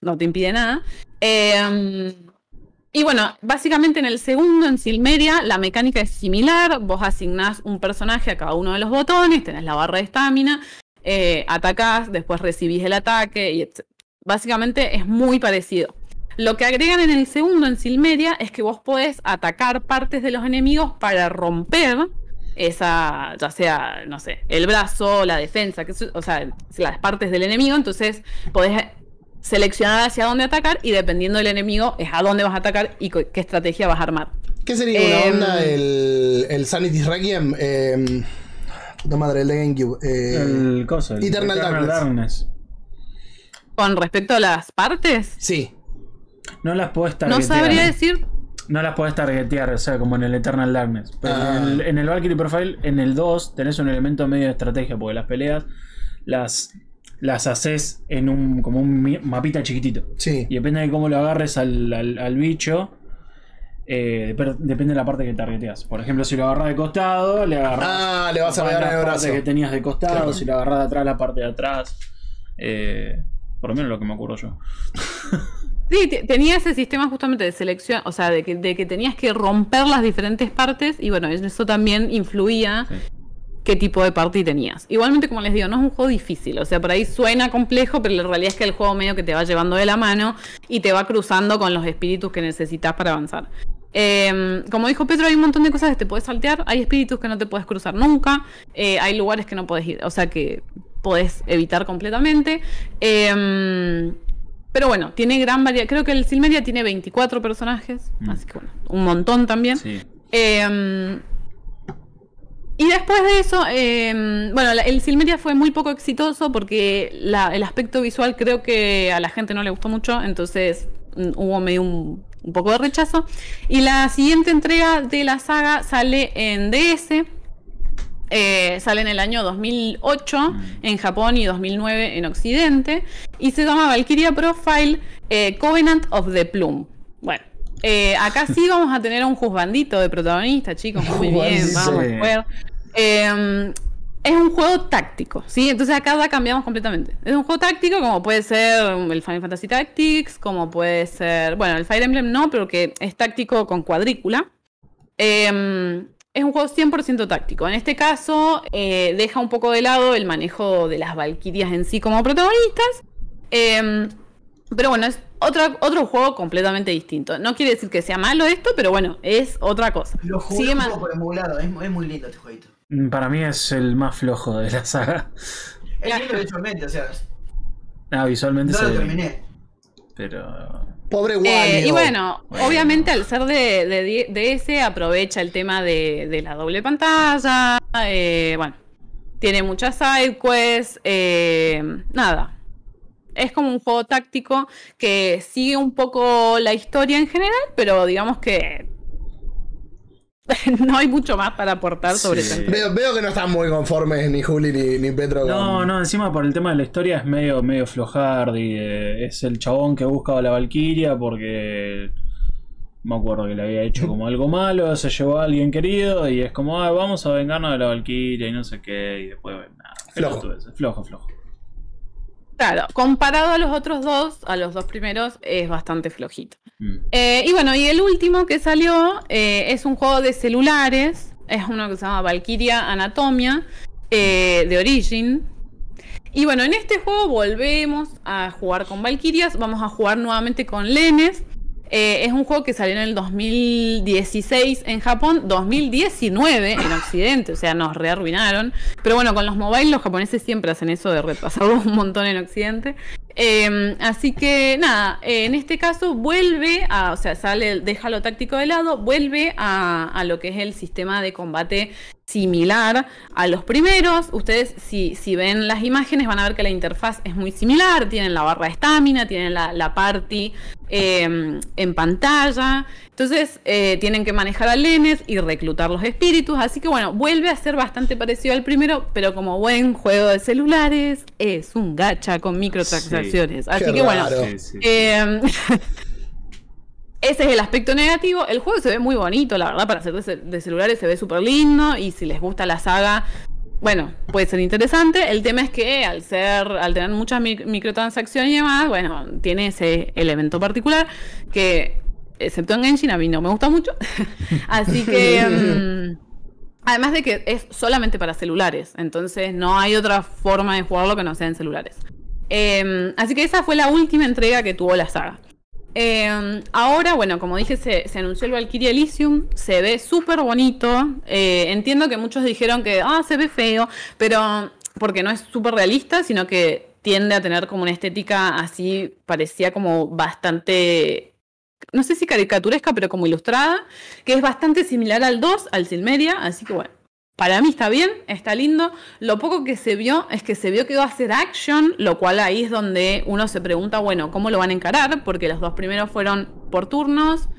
no, te impide nada. Eh, y bueno, básicamente en el segundo, en Silmeria, la mecánica es similar. Vos asignás un personaje a cada uno de los botones, tenés la barra de estamina, eh, atacás, después recibís el ataque. Y. Básicamente es muy parecido. Lo que agregan en el segundo, en Silmeria, es que vos podés atacar partes de los enemigos para romper esa, ya sea, no sé, el brazo, la defensa, que o sea, las partes del enemigo. Entonces podés seleccionar hacia dónde atacar y dependiendo del enemigo es a dónde vas a atacar y qué estrategia vas a armar. ¿Qué sería una Em, onda el, el Sanity Requiem? Eh, puta madre, el de GameCube. eh, El coso, el Eternal Darkness. Con respecto a las partes, Sí. No las podés no targetear. sabría decir. No las podés targetear, o sea, como en el Eternal Darkness. Pero Ah. en, el, en el Valkyrie Profile, en el 2, tenés un elemento medio de estrategia, porque las peleas las, las haces en un como un mapita chiquitito. Sí. Y depende de cómo lo agarres al, al- al bicho, eh, dep- depende de la parte que targeteas. Por ejemplo, si lo agarras de costado, le agarras. Ah, le vas a pegar en el parte brazo. que tenías de costado, Claro. si lo agarras de atrás, la parte de atrás. Eh, por lo menos lo que me acuerdo yo. (laughs) Sí, te- tenía ese sistema justamente de selección, o sea, de que, de que tenías que romper las diferentes partes y bueno, eso también influía Sí. qué tipo de party tenías. Igualmente, como les digo, no es un juego difícil, o sea, por ahí suena complejo, pero la realidad es que el juego medio que te va llevando de la mano y te va cruzando con los espíritus que necesitas para avanzar. Eh, como dijo Pedro, hay un montón de cosas que te puedes saltear, hay espíritus que no te puedes cruzar nunca, eh, hay lugares que no puedes ir, o sea, que podés evitar completamente. Eh, pero bueno, tiene gran variedad. Creo que el Silmeria tiene 24 personajes, Mm. así que bueno, un montón también. Sí. Eh, y después de eso, eh, bueno, el Silmeria fue muy poco exitoso porque la- el aspecto visual creo que a la gente no le gustó mucho, entonces mm, hubo medio un, un poco de rechazo. Y la siguiente entrega de la saga sale en DS. Eh, sale en el año 2008 en Japón y 2009 en Occidente. Y se llama Valkyria Profile eh, Covenant of the Plume. Bueno, eh, acá sí (laughs) vamos a tener a un juzgandito de protagonista, chicos. Muy bien, vamos a jugar. Eh, es un juego táctico, ¿sí? Entonces acá ya cambiamos completamente. Es un juego táctico como puede ser el Final Fantasy Tactics, como puede ser, bueno, el Fire Emblem no, pero que es táctico con cuadrícula. Eh, es un juego 100% táctico. En este caso, eh, deja un poco de lado el manejo de las Valkyrias en sí como protagonistas. Eh, pero bueno, es otra, otro juego completamente distinto. No quiere decir que sea malo esto, pero bueno, es otra cosa. Lo jugué Sigue un poco por emulado, es, es muy lindo este jueguito. Mm, Para mí es el más flojo de la saga. Es lindo visualmente, o sea, Ah, visualmente no se lo ve, terminé. Pero. Pobre Eh, Wario. y bueno, Bueno. obviamente al ser de, de, DS aprovecha el tema de, de la doble pantalla. eh, bueno, Tiene muchas side quests. eh, nada. Es como un juego táctico que sigue un poco la historia en general, pero digamos que (laughs) no hay mucho más para aportar sobre Sí. Veo, veo que no están muy conformes ni Juli ni, ni Petro. con- No, no, encima por el tema de la historia es medio, medio flojardi. eh, es el chabón que busca a la Valkyria porque. Me acuerdo que le había hecho como algo malo, se llevó a alguien querido y es como, ah, vamos a vengarnos de la Valkyria y no sé qué, y después, nada. Flojo. Flojo, flojo. Claro, comparado a los otros dos, a los dos primeros, es bastante flojito. Mm. Eh, y bueno, y el último que salió eh, es un juego de celulares. Es uno que se llama Valkyria Anatomia eh, de Origin. Y bueno, en este juego volvemos a jugar con Valkyrias. Vamos a jugar nuevamente con Lenes. Eh, es un juego que salió en el 2016 en Japón, 2019 en Occidente, o sea, nos rearruinaron. Pero bueno, con los mobile los japoneses siempre hacen eso de retrasarlo (laughs) un montón en Occidente. Eh, así que nada, eh, en este caso vuelve a, o sea, sale, deja lo táctico de lado, vuelve a, lo que es el sistema de combate similar a los primeros. Ustedes, si, si ven las imágenes, van a ver que la interfaz es muy similar. Tienen la barra de estamina, tienen la, party eh, en pantalla. Entonces, eh, tienen que manejar a Lenes y reclutar los espíritus. Así que bueno, vuelve a ser bastante parecido al primero, pero como buen juego de celulares, es un gacha con microtransacciones. Así Qué que bueno. raro. Sí, sí. Eh, (laughs) ese es el aspecto negativo. El juego se ve muy bonito, la verdad, para ser de, ce- de celulares se ve súper lindo. Y si les gusta la saga, bueno, puede ser interesante. El tema es que al ser, al tener muchas mi- microtransacciones y demás, bueno, tiene ese elemento particular que, excepto en Engine, a mí no me gusta mucho. (laughs) Así que. mm, Además de que es solamente para celulares, entonces no hay otra forma de jugarlo que no sea en celulares. Eh, así que esa fue la última entrega que tuvo la saga. Eh, ahora, bueno, como dije, se, se anunció el Valkyria Elysium, se ve súper bonito. Eh, entiendo que muchos dijeron que ah, se ve feo, pero porque no es súper realista, sino que tiende a tener como una estética así, parecía como bastante, no sé si caricaturesca, pero como ilustrada, que es bastante similar al 2, al Silmeria, así que bueno. Para mí está bien, está lindo. Lo poco que se vio es que se vio que iba a ser action, lo cual ahí es donde uno se pregunta, bueno, ¿cómo lo van a encarar? Porque los dos primeros fueron por turnos,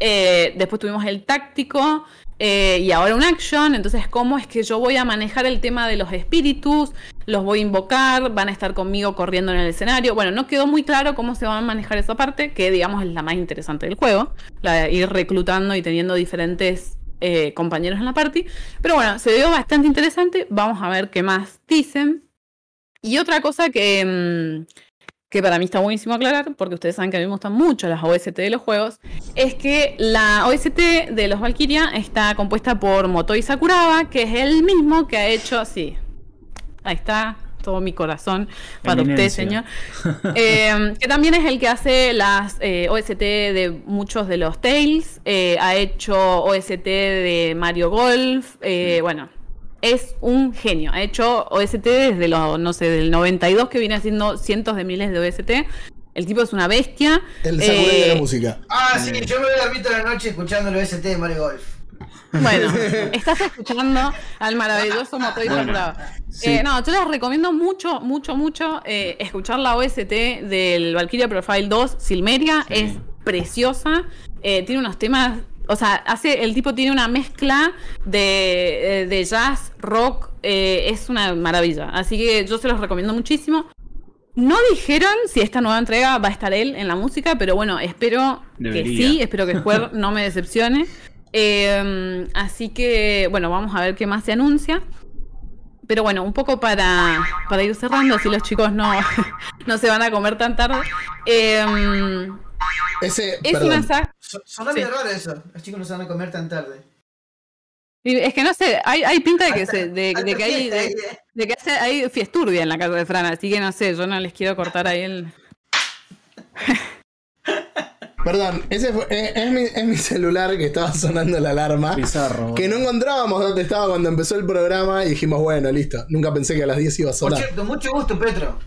eh, después tuvimos el táctico eh, y ahora un action. Entonces, ¿cómo es que yo voy a manejar el tema de los espíritus? Los voy a invocar, van a estar conmigo corriendo en el escenario. Bueno, no quedó muy claro cómo se va a manejar esa parte, que digamos es la más interesante del juego, la de ir reclutando y teniendo diferentes eh, compañeros en la party. Pero bueno, se vio bastante interesante. Vamos a ver qué más dicen. Y otra cosa que, mm, que para mí está buenísimo aclarar, porque ustedes saben que a mí me gustan mucho las OST de los juegos, es que la OST de los Valkyria está compuesta por Motoi Sakuraba, que es el mismo que ha hecho, sí, ahí está todo mi corazón para usted, señor. (laughs) Eh, que también es el que hace las eh, OST de muchos de los Tales. eh, ha hecho OST de Mario Golf. eh, bueno, es un genio. Ha hecho OST desde los, no sé, del 92 que viene haciendo cientos de miles de OST. El tipo es una bestia. El Sakurai de la Eh, música. Ah, sí, yo me voy a dormir toda la noche escuchando el OST de Mario Golf. Bueno, (laughs) estás escuchando al maravilloso Motoi Bueno, sí. Eh, no, yo les recomiendo mucho, mucho, mucho eh, escuchar la OST del Valkyria Profile 2 Silmeria. Sí. Es preciosa. Eh, tiene unos temas. O sea, hace, el tipo tiene una mezcla de, de jazz, rock. es una maravilla. Así que yo se los recomiendo muchísimo. No dijeron si esta nueva entrega va a estar él en la música, pero bueno, espero Debería. que sí, espero que Square (laughs) no me decepcione. Eh, así que, bueno, vamos a ver qué más se anuncia. Pero bueno, un poco para, para ir cerrando, así los chicos no, (laughs) no se van a comer tan tarde. Eh, Ese, es perdón. una saga. So- Sonó Sí. bien raro eso. Los chicos no se van a comer tan tarde. Es que no sé, hay, hay pinta de que, Alta- se, de, que hay, de, eh. de que hace- hay fiesturbia en la casa de Fran, así que no sé, yo no les quiero cortar ahí el. (laughs) Perdón, ese fue- eh, es, mi, es mi celular que estaba sonando la alarma. Bizarro. Que no encontrábamos dónde estaba cuando empezó el programa y dijimos, bueno, listo. Nunca pensé que a las 10 iba a Por sonar. cierto, mucho gusto, Petro.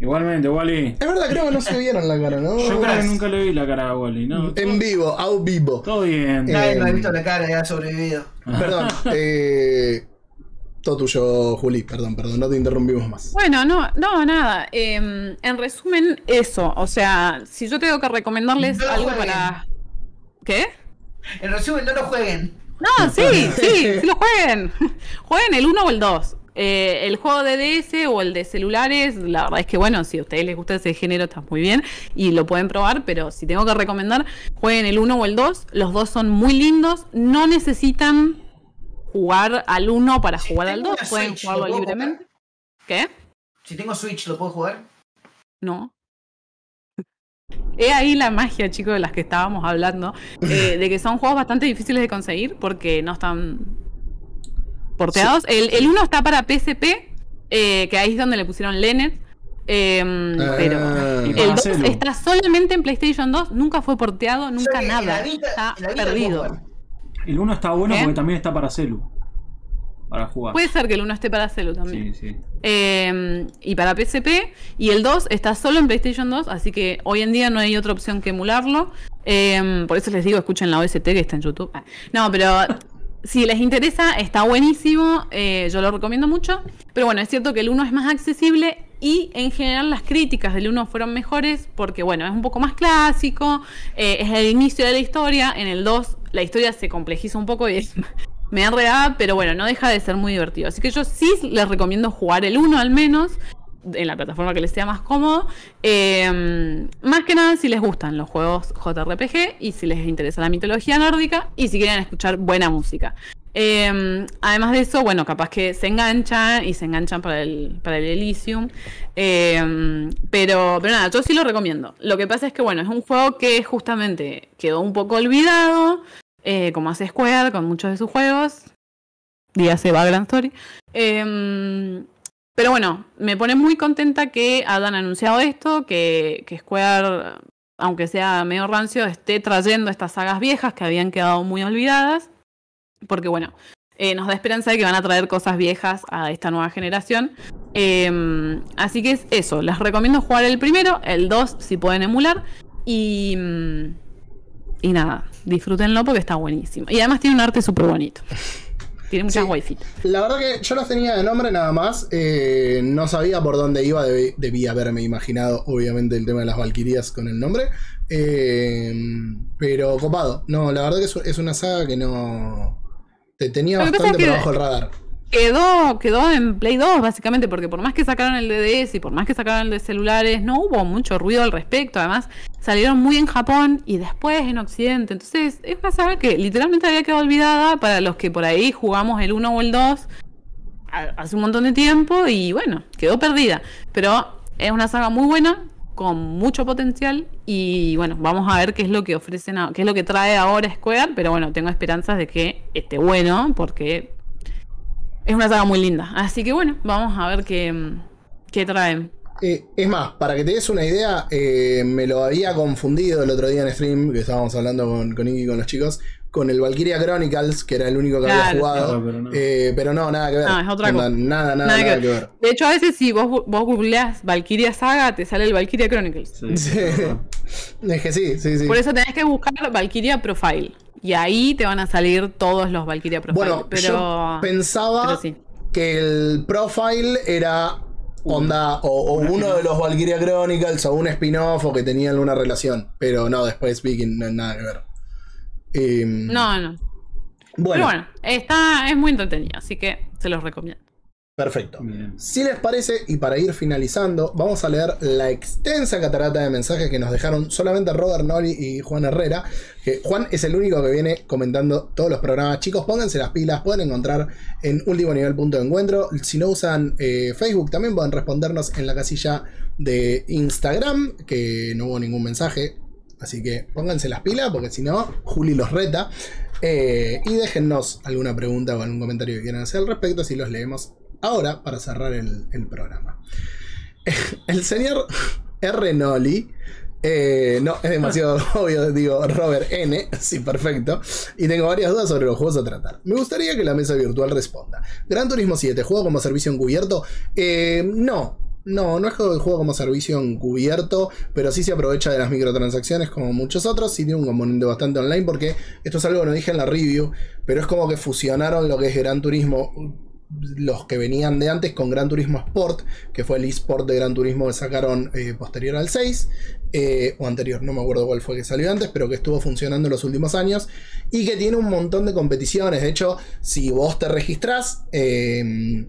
Igualmente, Wally. Es verdad, creo que no se vieron la cara, ¿no? Yo creo que nunca le vi la cara a Wally, ¿no? En vivo, out vivo. Todo bien. Eh, Nadie me ha visto la cara y ha sobrevivido. Perdón. (laughs) eh, Todo tuyo, Juli. Perdón, perdón, no te interrumpimos más. Bueno, no, no, nada. eh, en resumen, eso. O sea, si yo tengo que recomendarles No algo jueguen. para. ¿Qué? En resumen, no lo jueguen. No, sí, sí, sí lo jueguen. (laughs) Jueguen el 1 o el 2. Eh, el juego de DS o el de celulares, la verdad es que bueno, si a ustedes les gusta ese género está muy bien y lo pueden probar, pero si tengo que recomendar, jueguen el 1 o el 2. Los dos son muy lindos, no necesitan jugar al 1 para Si jugar al tengo 2, una pueden Switch, ¿lo jugarlo libremente. ¿Qué? Si tengo Switch, ¿lo puedo jugar? No. He ahí la magia, chicos, de las que estábamos hablando, eh, de que son juegos bastante difíciles de conseguir porque no están porteados. El, el uno está para PSP, eh, que ahí es donde le pusieron Lenet. eh, Ah. pero el para 2 celu. está solamente en PlayStation 2, nunca fue porteado, nunca nada. está perdido. El 1 está bueno ¿Eh? porque también está para celu. Para jugar. Puede ser que el 1 esté para celu también. Sí, sí. Eh, y para PSP. Y el 2 está solo en PlayStation 2, así que hoy en día no hay otra opción que emularlo. Eh, por eso les digo, escuchen la OST que está en YouTube. Ah, No, pero (laughs) si les interesa, está buenísimo. eh, yo lo recomiendo mucho. Pero bueno, es cierto que el 1 es más accesible. Y en general las críticas del 1 fueron mejores porque, bueno, es un poco más clásico, eh, es el inicio de la historia. En el 2 la historia se complejiza un poco y es (laughs) me enredada, pero bueno, no deja de ser muy divertido. Así que yo sí les recomiendo jugar el 1 al menos, en la plataforma que les sea más cómodo. Eh, más que nada si les gustan los juegos JRPG y si les interesa la mitología nórdica y si quieren escuchar buena música. Eh, además de eso, bueno, capaz que se enganchan y se enganchan para el, para el Elysium. Eh, pero, pero nada, yo sí lo recomiendo. Lo que pasa es que, bueno, es un juego que justamente quedó un poco olvidado eh, como hace Square con muchos de sus juegos. Dígase Vagrant Story. Em, pero bueno, me pone muy contenta que hayan anunciado esto, que, que Square, aunque sea medio rancio, esté trayendo estas sagas viejas que habían quedado muy olvidadas. Porque bueno, eh, nos da esperanza de que van a traer cosas viejas a esta nueva generación. Em, así que es eso, les recomiendo jugar el primero, el 2 si pueden emular. Y, mm, y nada, disfrútenlo porque está buenísimo. Y además tiene un arte súper bonito. Tiene muchas Sí. wifi. La verdad que yo los tenía de nombre nada más. eh, no sabía por dónde iba. debí- debía haberme imaginado, obviamente, el tema de las Valquirias con el nombre. eh, pero copado. No, la verdad que es, es una saga que no. Te tenía bastante por bajo el radar. Quedó, quedó en Play 2, básicamente, porque por más que sacaron el DDS y por más que sacaron el de celulares, no hubo mucho ruido al respecto. Además, salieron muy en Japón y después en Occidente. Entonces, es una saga que literalmente había quedado olvidada para los que por ahí jugamos el 1 o el 2 a- hace un montón de tiempo y bueno, quedó perdida. Pero es una saga muy buena, con mucho potencial y bueno, vamos a ver qué es lo que ofrecen, qué es lo que trae ahora Square, pero bueno, tengo esperanzas de que esté bueno porque es una saga muy linda. Así que bueno, vamos a ver qué, qué traen. Eh, es más, para que te des una idea, eh, me lo había confundido el otro día en stream, que estábamos hablando con, con Iki y con los chicos, con el Valkyria Chronicles, que era el único que había jugado. Claro, pero no. Eh, pero no, nada que ver. No, es otra Onda, cosa. Nada, nada, Nada nada, que que ver. De hecho, a veces si vos, vos googleás Valkyria Saga, te sale el Valkyria Chronicles. Sí, Sí. (laughs) Es que sí, sí, sí. Por eso tenés que buscar Valkyria Profile. Y ahí te van a salir todos los Valkyria Profile. Bueno, pero, yo pensaba pero sí. que el profile era onda o, o uno de los Valkyria Chronicles o un spin-off o que tenían una relación. Pero no, después vi que no nada que ver. Eh, No, no. Bueno, Pero bueno, está, es muy entretenido, así que se los recomiendo. Perfecto. Bien. Si les parece, y para ir finalizando, vamos a leer la extensa catarata de mensajes que nos dejaron solamente Robert Noli y Juan Herrera. Que Juan es el único que viene comentando todos los programas. Chicos, pónganse las pilas, pueden encontrar en último nivel punto de encuentro. Si no usan eh, Facebook, también pueden respondernos en la casilla de Instagram, que no hubo ningún mensaje. Así que pónganse las pilas, porque si no, Juli los reta. Eh, y déjennos alguna pregunta o algún comentario que quieran hacer al respecto, si los leemos ahora para cerrar el, el programa. (laughs) El señor R. Noli. eh, no, es demasiado (laughs) (laughs) obvio, digo Robert N. Sí, perfecto. Y tengo varias dudas sobre los juegos a tratar. Me gustaría que la mesa virtual responda. Gran Turismo 7, ¿juego como servicio encubierto? Eh, no. No, no es juego juego como servicio encubierto, pero sí se aprovecha de las microtransacciones como muchos otros. Sí tiene un componente bastante online porque esto es algo que no dije en la review, pero es como que fusionaron lo que es Gran Turismo los que venían de antes con Gran Turismo Sport, que fue el eSport de Gran Turismo que sacaron eh, posterior al 6, eh, o anterior, no me acuerdo cuál fue que salió antes, pero que estuvo funcionando en los últimos años, y que tiene un montón de competiciones. De hecho, si vos te registrás, eh,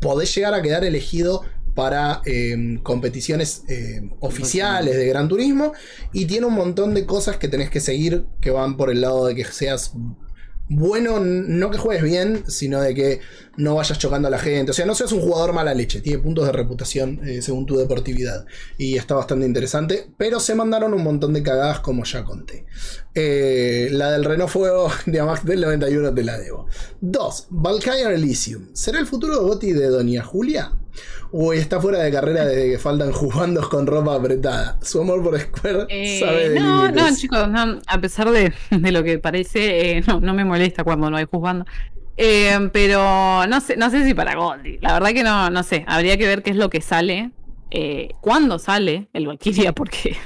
podés llegar a quedar elegido para eh, competiciones eh, oficiales de Gran Turismo y tiene un montón de cosas que tenés que seguir que van por el lado de que seas bueno, no que juegues bien, sino de que no vayas chocando a la gente. O sea, no seas un jugador mala leche. Tiene puntos de reputación eh, según tu deportividad. Y está bastante interesante. Pero se mandaron un montón de cagadas, como ya conté. Eh, la del Renault Fuego (laughs) de Amax del 91 te la debo. 2. Valkyrie Elysium. ¿Será el futuro Goti de Doña Julia? O está fuera de carrera desde que faltan jugando con ropa apretada. Su amor por Square Eh, sabe de no, límites. no, chicos, no, a pesar de, de lo que parece, no, no me molesta cuando no hay jugando. Eh, pero no sé, no sé si para Goldie. La verdad que no, no sé. Habría que ver qué es lo que sale. Eh, ¿Cuándo sale el Valkyria? Porque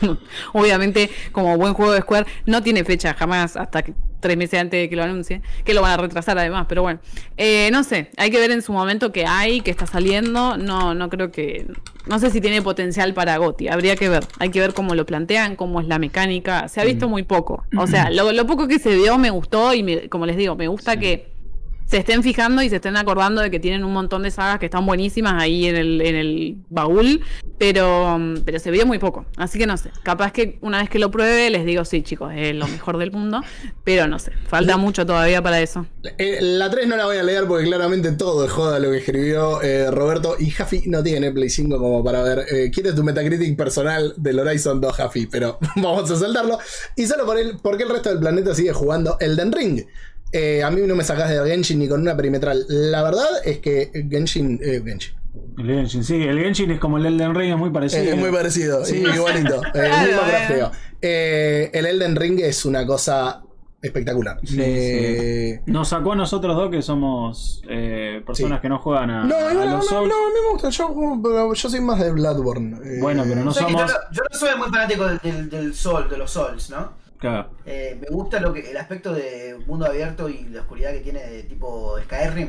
(laughs) obviamente, como buen juego de Square, no tiene fecha jamás hasta que- tres meses antes de que lo anuncie. Que lo van a retrasar además, pero bueno. Eh, no sé, hay que ver en su momento qué hay, qué está saliendo. No, no creo que. No sé si tiene potencial para Goti. Habría que ver. Hay que ver cómo lo plantean, cómo es la mecánica. Se ha visto muy poco. O (clears throat) sea, lo, lo poco que se vio me gustó y me- como les digo, me gusta que se estén fijando y se estén acordando de que tienen un montón de sagas que están buenísimas ahí en el, en el baúl, pero, mm, pero se vio muy poco. Así que no sé, capaz que una vez que lo pruebe les digo, sí chicos, es lo mejor del mundo, pero no sé, falta mucho todavía para eso. Eh, la 3 no la voy a leer porque claramente todo es joda lo que escribió eh, Roberto. Y Jaffi no tiene Play 5 como para ver. Eh, ¿Quieres tu Metacritic personal del Horizon 2, Jaffi? Pero (laughs) vamos a saltarlo. Y solo por él, porque el resto del planeta sigue jugando Elden Ring. Eh, a mí no me sacás de Genshin ni con una perimetral. La verdad es que Genshin. eh, Genshin. El Genshin, sí, el Genshin es como el Elden Ring, es muy parecido. Es muy parecido, Sí. igualito. (laughs) Eh, Claro, mismo eh. el Elden Ring es una cosa espectacular. Sí, Eh, Nos sacó a nosotros dos que somos eh, personas Sí. que no juegan a, No, a no, no, los no, Souls. no, a mí me gusta. Yo, juego, pero yo soy más de Bloodborne. Eh, Bueno, pero no O sea que yo, somos. no, yo no soy muy fanático del, del, del sol, de los sols, ¿no? Claro. Eh, me gusta lo que el aspecto de mundo abierto y la oscuridad que tiene de tipo Skyrim,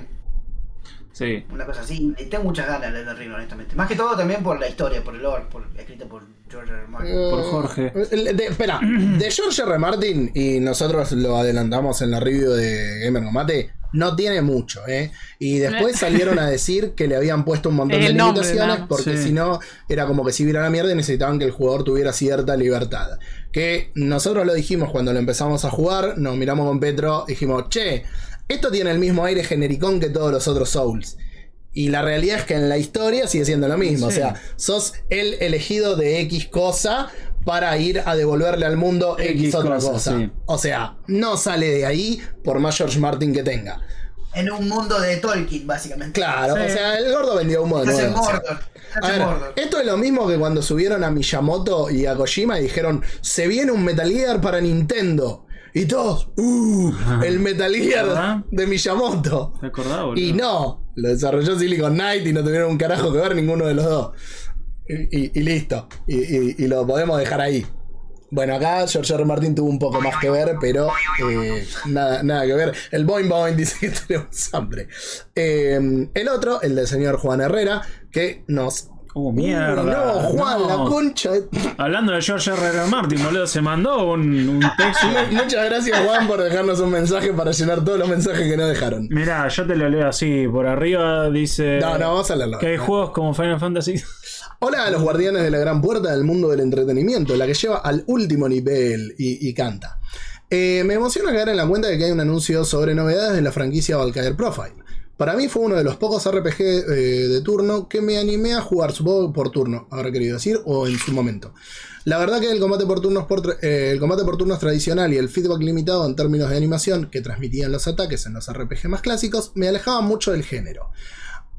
Sí. una cosa así. Y tengo muchas ganas de Elden Ring, honestamente. Más que todo también por la historia, por el lore, por, escrito por George R. Martin. Eh, Por Jorge. el- de- espera, de George R. Martin, y nosotros lo adelantamos en la review de Gamer Combate, no tiene mucho, ¿eh? Y después (laughs) salieron a decir que le habían puesto un montón de nombre, limitaciones porque Sí. si no, era como que si viera la mierda y necesitaban que el jugador tuviera cierta libertad. Que nosotros lo dijimos cuando lo empezamos a jugar, nos miramos con Petro, dijimos, che, esto tiene el mismo aire genericón que todos los otros Souls. Y la realidad es que en la historia sigue siendo lo mismo. Sí. O sea, sos el elegido de X cosa para ir a devolverle al mundo X, X otra cosa, cosa. sí. O sea, no sale de ahí por más George Martin que tenga. En un mundo de Tolkien, básicamente. Claro, Sí. o sea, el gordo vendió humo de nuevo. A ver, Mordor. esto es lo mismo que cuando subieron a Miyamoto y a Kojima y dijeron, se viene un Metal Gear para Nintendo. Y todos, ¡uh! El Metal Gear de Miyamoto. ¿Te acordás, boludo? Y no, lo desarrolló Silicon Knight y no tuvieron un carajo que ver ninguno de los dos. Y, y- y listo. Y, lo podemos dejar ahí. Bueno, acá George R. Martin tuvo un poco más que ver, pero eh, nada, nada que ver. El Boing Boing (laughs) dice que tenemos hambre. Eh, el otro, el del señor Juan Herrera, que nos. Uh, mierda. No, Juan, no. la concha. Hablando de George R. R. Martin, boludo, se mandó un, un texto. (laughs) Muchas gracias, Juan, por dejarnos un mensaje para llenar todos los mensajes que nos dejaron. Mirá, yo te lo leo así. Por arriba dice. No, no, vamos a leerlo. Que hay juegos como Final Fantasy. Hola a los guardianes de la gran puerta del mundo del entretenimiento, la que lleva al último nivel y, canta. Eh, me emociona caer en la cuenta de que hay un anuncio sobre novedades de la franquicia Valkyrie Profile. Para mí fue uno de los pocos RPG eh, de turno que me animé a jugar, supongo por turno, habrá querido decir, o en su momento. La verdad que el combate por turnos, eh, el combate por turnos tradicional y el feedback limitado en términos de animación que transmitían los ataques en los RPG más clásicos me alejaban mucho del género.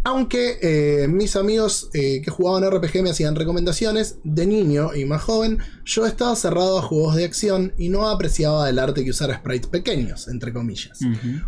Aunque eh, mis amigos eh, que jugaban RPG me hacían recomendaciones, de niño y más joven, yo estaba cerrado a juegos de acción y no apreciaba el arte que usara sprites pequeños, entre comillas.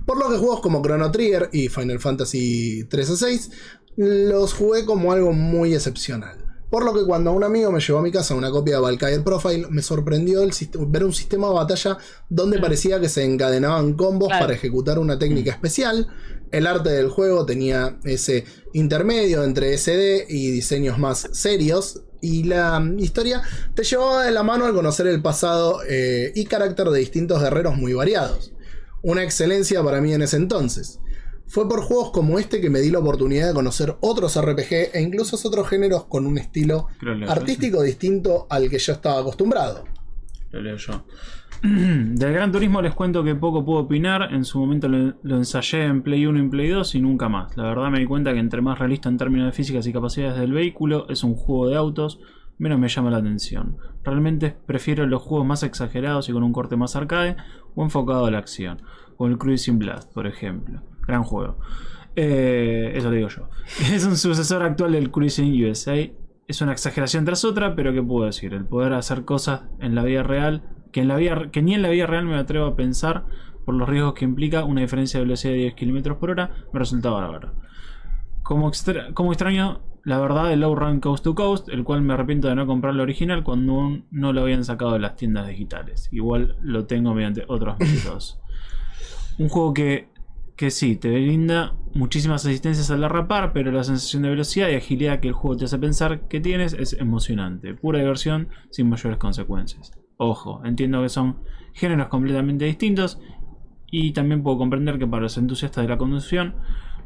Por lo que juegos como Chrono Trigger y Final Fantasy 3 a 6 los jugué como algo muy excepcional. Por lo que cuando un amigo me llevó a mi casa una copia de Valkyrie Profile, me sorprendió el ver un sistema de batalla donde parecía que se encadenaban combos Claro. para ejecutar una técnica especial. El arte del juego tenía ese intermedio entre SD y diseños más serios. Y la mm, historia te llevaba de la mano al conocer el pasado eh, y carácter de distintos guerreros muy variados. Una excelencia para mí en ese entonces. Fue por juegos como este que me di la oportunidad de conocer otros RPG e incluso otros géneros con un estilo artístico distinto al que yo estaba acostumbrado. Lo leo yo. (clears throat) Del Gran Turismo les cuento que poco puedo opinar. En su momento lo, lo ensayé en Play 1 y en Play 2 y nunca más. La verdad me di cuenta que entre más realista en términos de físicas y capacidades del vehículo es un juego de autos, menos me llama la atención. Realmente prefiero los juegos más exagerados y con un corte más arcade o enfocado a la acción. Como el Cruising Blast, por ejemplo. Gran juego. Eh, eso lo digo yo. (laughs) Es un sucesor actual del Cruising USA. Es una exageración tras otra, pero ¿qué puedo decir? El poder hacer cosas en la vida real, que, en la vida, que ni en la vida real me atrevo a pensar por los riesgos que implica una diferencia de velocidad de 10 km por hora, me resulta bárbaro. Como, como extraño, la verdad, el Low Run Coast to Coast, el cual me arrepiento de no comprar el original cuando no lo habían sacado de las tiendas digitales. Igual lo tengo mediante otros (laughs) métodos. Un juego que, que sí, te brinda muchísimas asistencias al derrapar, pero la sensación de velocidad y agilidad que el juego te hace pensar que tienes es emocionante. Pura diversión sin mayores consecuencias. Ojo, entiendo que son géneros completamente distintos y también puedo comprender que para los entusiastas de la conducción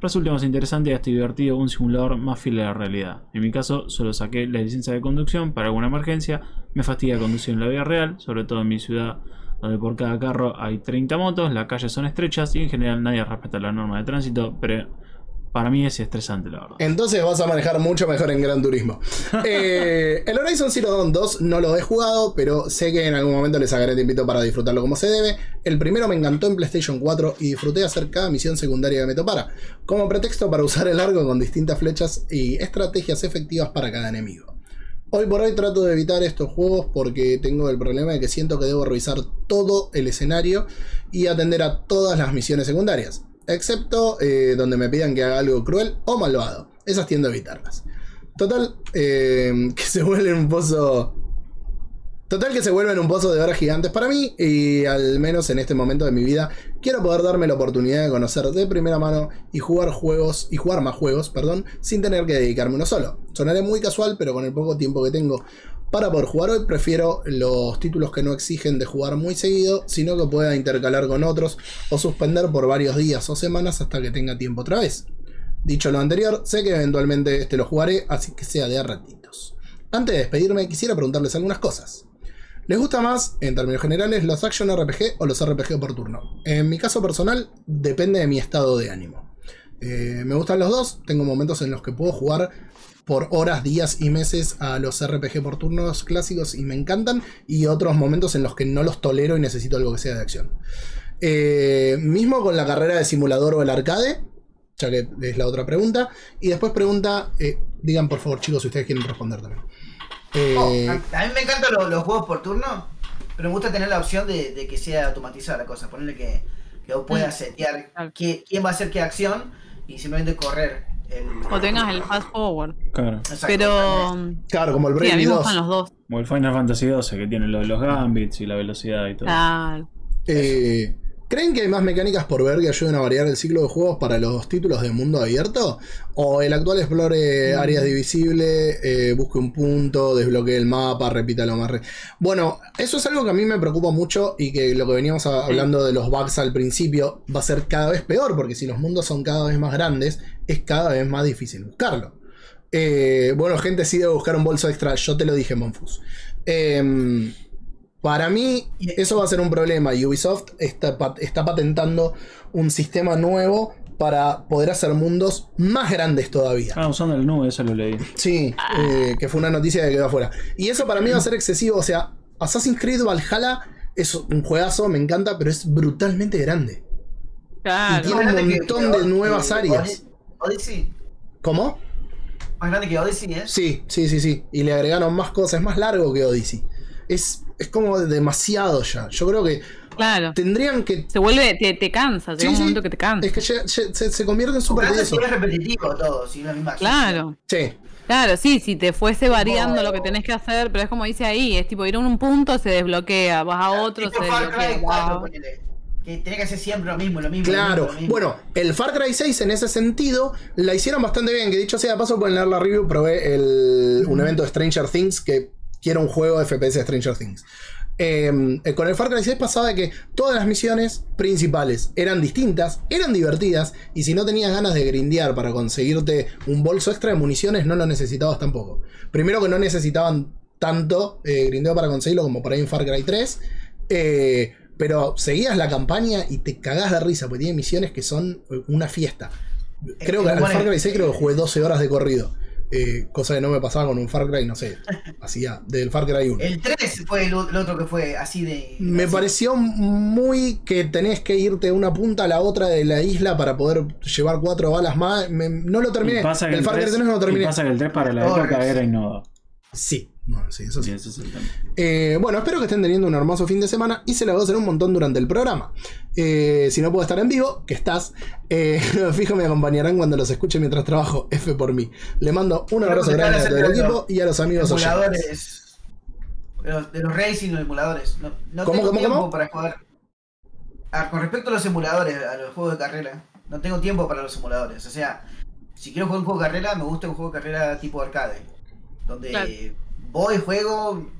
resulta más interesante y hasta divertido un simulador más fiel a la realidad. En mi caso, solo saqué la licencia de conducción para alguna emergencia. Me fastidia conducir en la vida real, sobre todo en mi ciudad, donde por cada carro hay 30 motos, las calles son estrechas y en general nadie respeta la norma de tránsito, pero para mí es estresante, la verdad. Entonces vas a manejar mucho mejor en Gran Turismo. (laughs) Eh, el Horizon Zero Dawn 2 no lo he jugado, pero sé que en algún momento le sacaré tiempito para disfrutarlo como se debe. El primero me encantó en PlayStation 4 y disfruté hacer cada misión secundaria que me topara, como pretexto para usar el arco con distintas flechas y estrategias efectivas para cada enemigo. Hoy por hoy trato de evitar estos juegos porque tengo el problema de que siento que debo revisar todo el escenario y atender a todas las misiones secundarias, excepto eh, donde me pidan que haga algo cruel o malvado. Esas tiendo a evitarlas. Total, eh, (laughs) que se vuelven un pozo... Total que se vuelven un pozo de horas gigantes para mí y al menos en este momento de mi vida quiero poder darme la oportunidad de conocer de primera mano y jugar juegos y jugar más juegos, perdón, sin tener que dedicarme uno solo. Sonaré muy casual, pero con el poco tiempo que tengo para poder jugar hoy prefiero los títulos que no exigen de jugar muy seguido, sino que pueda intercalar con otros o suspender por varios días o semanas hasta que tenga tiempo otra vez. Dicho lo anterior, sé que eventualmente este lo jugaré, así que sea de a ratitos. Antes de despedirme, quisiera preguntarles algunas cosas. ¿Les gusta más, en términos generales, los action RPG o los RPG por turno? En mi caso personal, depende de mi estado de ánimo. Eh, me gustan los dos, tengo momentos en los que puedo jugar por horas, días y meses a los RPG por turnos clásicos y me encantan, y otros momentos en los que no los tolero y necesito algo que sea de acción. Eh, mismo con la carrera de simulador o el arcade, ya que es la otra pregunta. Y después pregunta, eh, digan por favor chicos si ustedes quieren responder también. Eh, Oh, a, a mí me encantan los, los juegos por turno, pero me gusta tener la opción de, de que sea automatizada la cosa. Ponerle que, que vos puedas setear qué- quién va a hacer qué acción y simplemente correr el. O tengas el fast forward. Claro. Exacto, Pero. claro, como el Sí, a Bravely mí me 2. gustan los dos. Como el Final Fantasy XII que tiene lo de los gambits y la velocidad y todo. Claro. Eh, ¿Creen que hay más mecánicas por ver que ayuden a variar el ciclo de juegos para los títulos de mundo abierto? ¿O el actual explore áreas divisibles, eh, busque un punto, desbloquee el mapa, repita lo más... re- Bueno, eso es algo que a mí me preocupa mucho y que lo que veníamos a- hablando de los bugs al principio va a ser cada vez peor, porque si los mundos son cada vez más grandes, es cada vez más difícil buscarlo. Eh, bueno, gente, sí debe buscar un bolso extra, yo te lo dije, Monfus. Em, para mí, eso va a ser un problema. Ubisoft está, pat- está patentando un sistema nuevo para poder hacer mundos más grandes todavía. Ah, usando el nube, eso lo leí. Sí, eh, que fue una noticia que quedó afuera. Y eso para mí va a ser excesivo. O sea, Assassin's Creed Valhalla es un juegazo, me encanta, pero es brutalmente grande. Claro. Y tiene un montón que de nuevas que áreas. Odyssey. ¿Cómo? Más grande que Odyssey, ¿eh? Sí, sí, sí, sí. Y le agregaron más cosas. Es más largo que Odyssey. Es, es como demasiado ya. Yo creo que Claro. tendrían que. Se vuelve, te, te cansa, llega Sí, un sí. momento que te cansa. Es que ya- ya- se, se convierte en súper es repetitivo todo, si misma acción. Claro. Sí. Claro, sí, si te fuese variando lo que tenés que hacer, pero es como dice ahí, es tipo ir a un punto, se desbloquea, vas a otro, se Far desbloquea. Cry 4, wow. ponele. Que tenés que hacer siempre lo mismo, lo mismo. Claro, lo mismo, lo mismo. bueno, el Far Cry 6 en ese sentido la hicieron bastante bien. Que dicho sea de paso, pueden leer la review. Probé el, un evento de Stranger Things que quiero un juego de FPS de Stranger Things. Eh, eh, con el Far Cry 6 pasaba de que todas las misiones principales eran distintas, eran divertidas, y si no tenías ganas de grindear para conseguirte un bolso extra de municiones, no lo necesitabas tampoco. Primero que no necesitaban tanto eh, grindeo para conseguirlo como por ahí en Far Cry 3. eh, pero seguías la campaña y te cagás de risa, porque tiene misiones que son eh, una fiesta. Creo que Eh, al bueno, Far Cry 6 creo que jugué 12 horas de corrido. Eh, cosa que no me pasaba con un Far Cry, no sé, (laughs) hacía del Far Cry 1. El 3 fue el, el otro que fue así de. Me así. pareció muy que tenés que irte de una punta a la otra de la isla para poder llevar cuatro balas más. Me- no lo terminé. Y pasa que el el Far Cry 3 3 no lo y terminé. pasa que el 3 para la época era innovador. Sí, bueno, sí, eso Sí, sí. ese es el. Eh, bueno, espero que estén teniendo un hermoso fin de semana y se lo voy a hacer un montón durante el programa. Eh, si no puedo estar en vivo, que estás, eh, (laughs) fijo me acompañarán cuando los escuche mientras trabajo. F por mí. Le mando un abrazo grande a todo el equipo y a los amigos oyentes. emuladores. De los, de los racing o emuladores. No, no ¿Cómo, tengo cómo, tiempo cómo? para jugar. Ah, con respecto a los emuladores, a los juegos de carrera, no tengo tiempo para los emuladores. O sea, si quiero jugar un juego de carrera, me gusta un juego de carrera tipo arcade. Donde Claro. Voy, juego,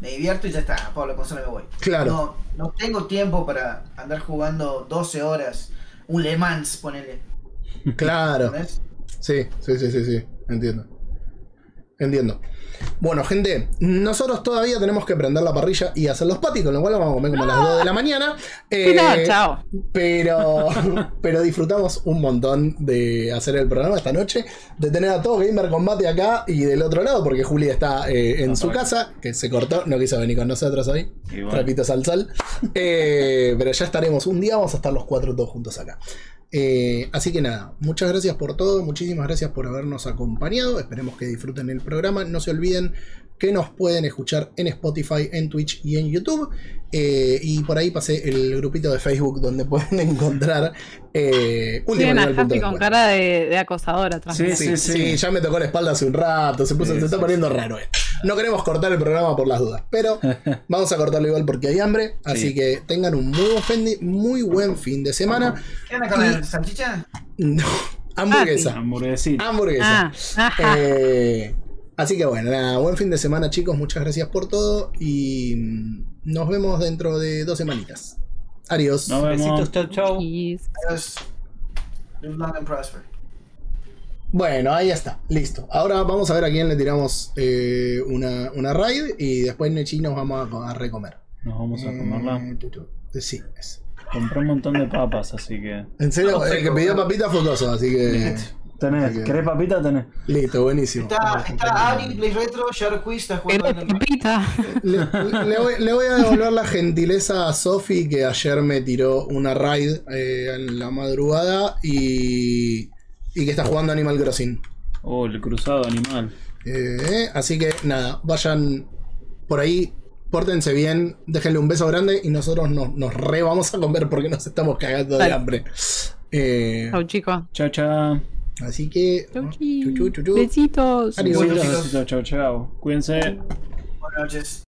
me divierto y ya está. La consola me voy. Claro. No, no tengo tiempo para andar jugando 12 horas. Un Le Mans, ponele. Claro. ¿entendés? Sí, sí, sí, sí, sí. Entiendo. Entiendo. Bueno, gente, nosotros todavía tenemos que prender la parrilla y hacer los patis, con lo cual vamos a comer como a las 2 de la mañana. Eh, No, chao. Pero, (laughs) pero disfrutamos un montón de hacer el programa esta noche, de tener a todo Gamer Combate acá y del otro lado, porque Juli está eh, en No, su casa, que se cortó, no quiso venir con nosotros hoy. Igual. Trapitos al sol. (laughs) Eh, pero ya estaremos un día, vamos a estar los cuatro todos juntos acá. Eh, así que nada, muchas gracias por todo, muchísimas gracias por habernos acompañado. Esperemos que disfruten el programa. No se olviden que nos pueden escuchar en Spotify, en Twitch y en YouTube. Eh, y por ahí pasé el grupito de Facebook donde (laughs) pueden encontrar eh, Tienen a con cara de, de acosador atrás. Sí. Sí, sí, sí, sí. ya me tocó la espalda hace un rato, se, puso, Sí, se está sí, poniendo raro esto. No queremos cortar el programa por las dudas, pero (laughs) vamos a cortarlo igual porque hay hambre, así Sí. que tengan un muy buen, fin de- muy buen fin de semana. ¿Qué Y- la salchicha? (laughs) No, hamburguesa, Hamburguesita. hamburguesa. Ah. Eh, así que bueno, nada, buen fin de semana chicos, muchas gracias por todo y mm, nos vemos dentro de dos semanitas. Adiós. Nos vemos. Besitos, chau, chau. Bueno, ahí está, listo. Ahora vamos a ver a quién le tiramos eh, una, una raid y después Nechi nos vamos a, a recomer. Nos vamos a comerla. Eh, tu, tu. Sí, es. Compré un montón de papas, así que. En serio, No, el que pidió papita fue así que. Tenés, que- ¿querés papita? Tenés. Listo, buenísimo. Está, está Ari, Play Retro, está jugando en el... papita. Le, le voy, le voy a devolver la gentileza a Sofi que ayer me tiró una raid eh, en la madrugada y, y que está jugando Animal Crossing. Oh, el cruzado animal. Eh, así que nada, vayan por ahí, pórtense bien, déjenle un beso grande y nosotros nos, nos re vamos a comer porque nos estamos cagando de hambre. Eh, Chau, chicos. Chao, chao. Así que. Chau, chu, chu, chu, chu. Besitos. Adiós. Besitos, chao, chao. Cuídense. Buenas noches.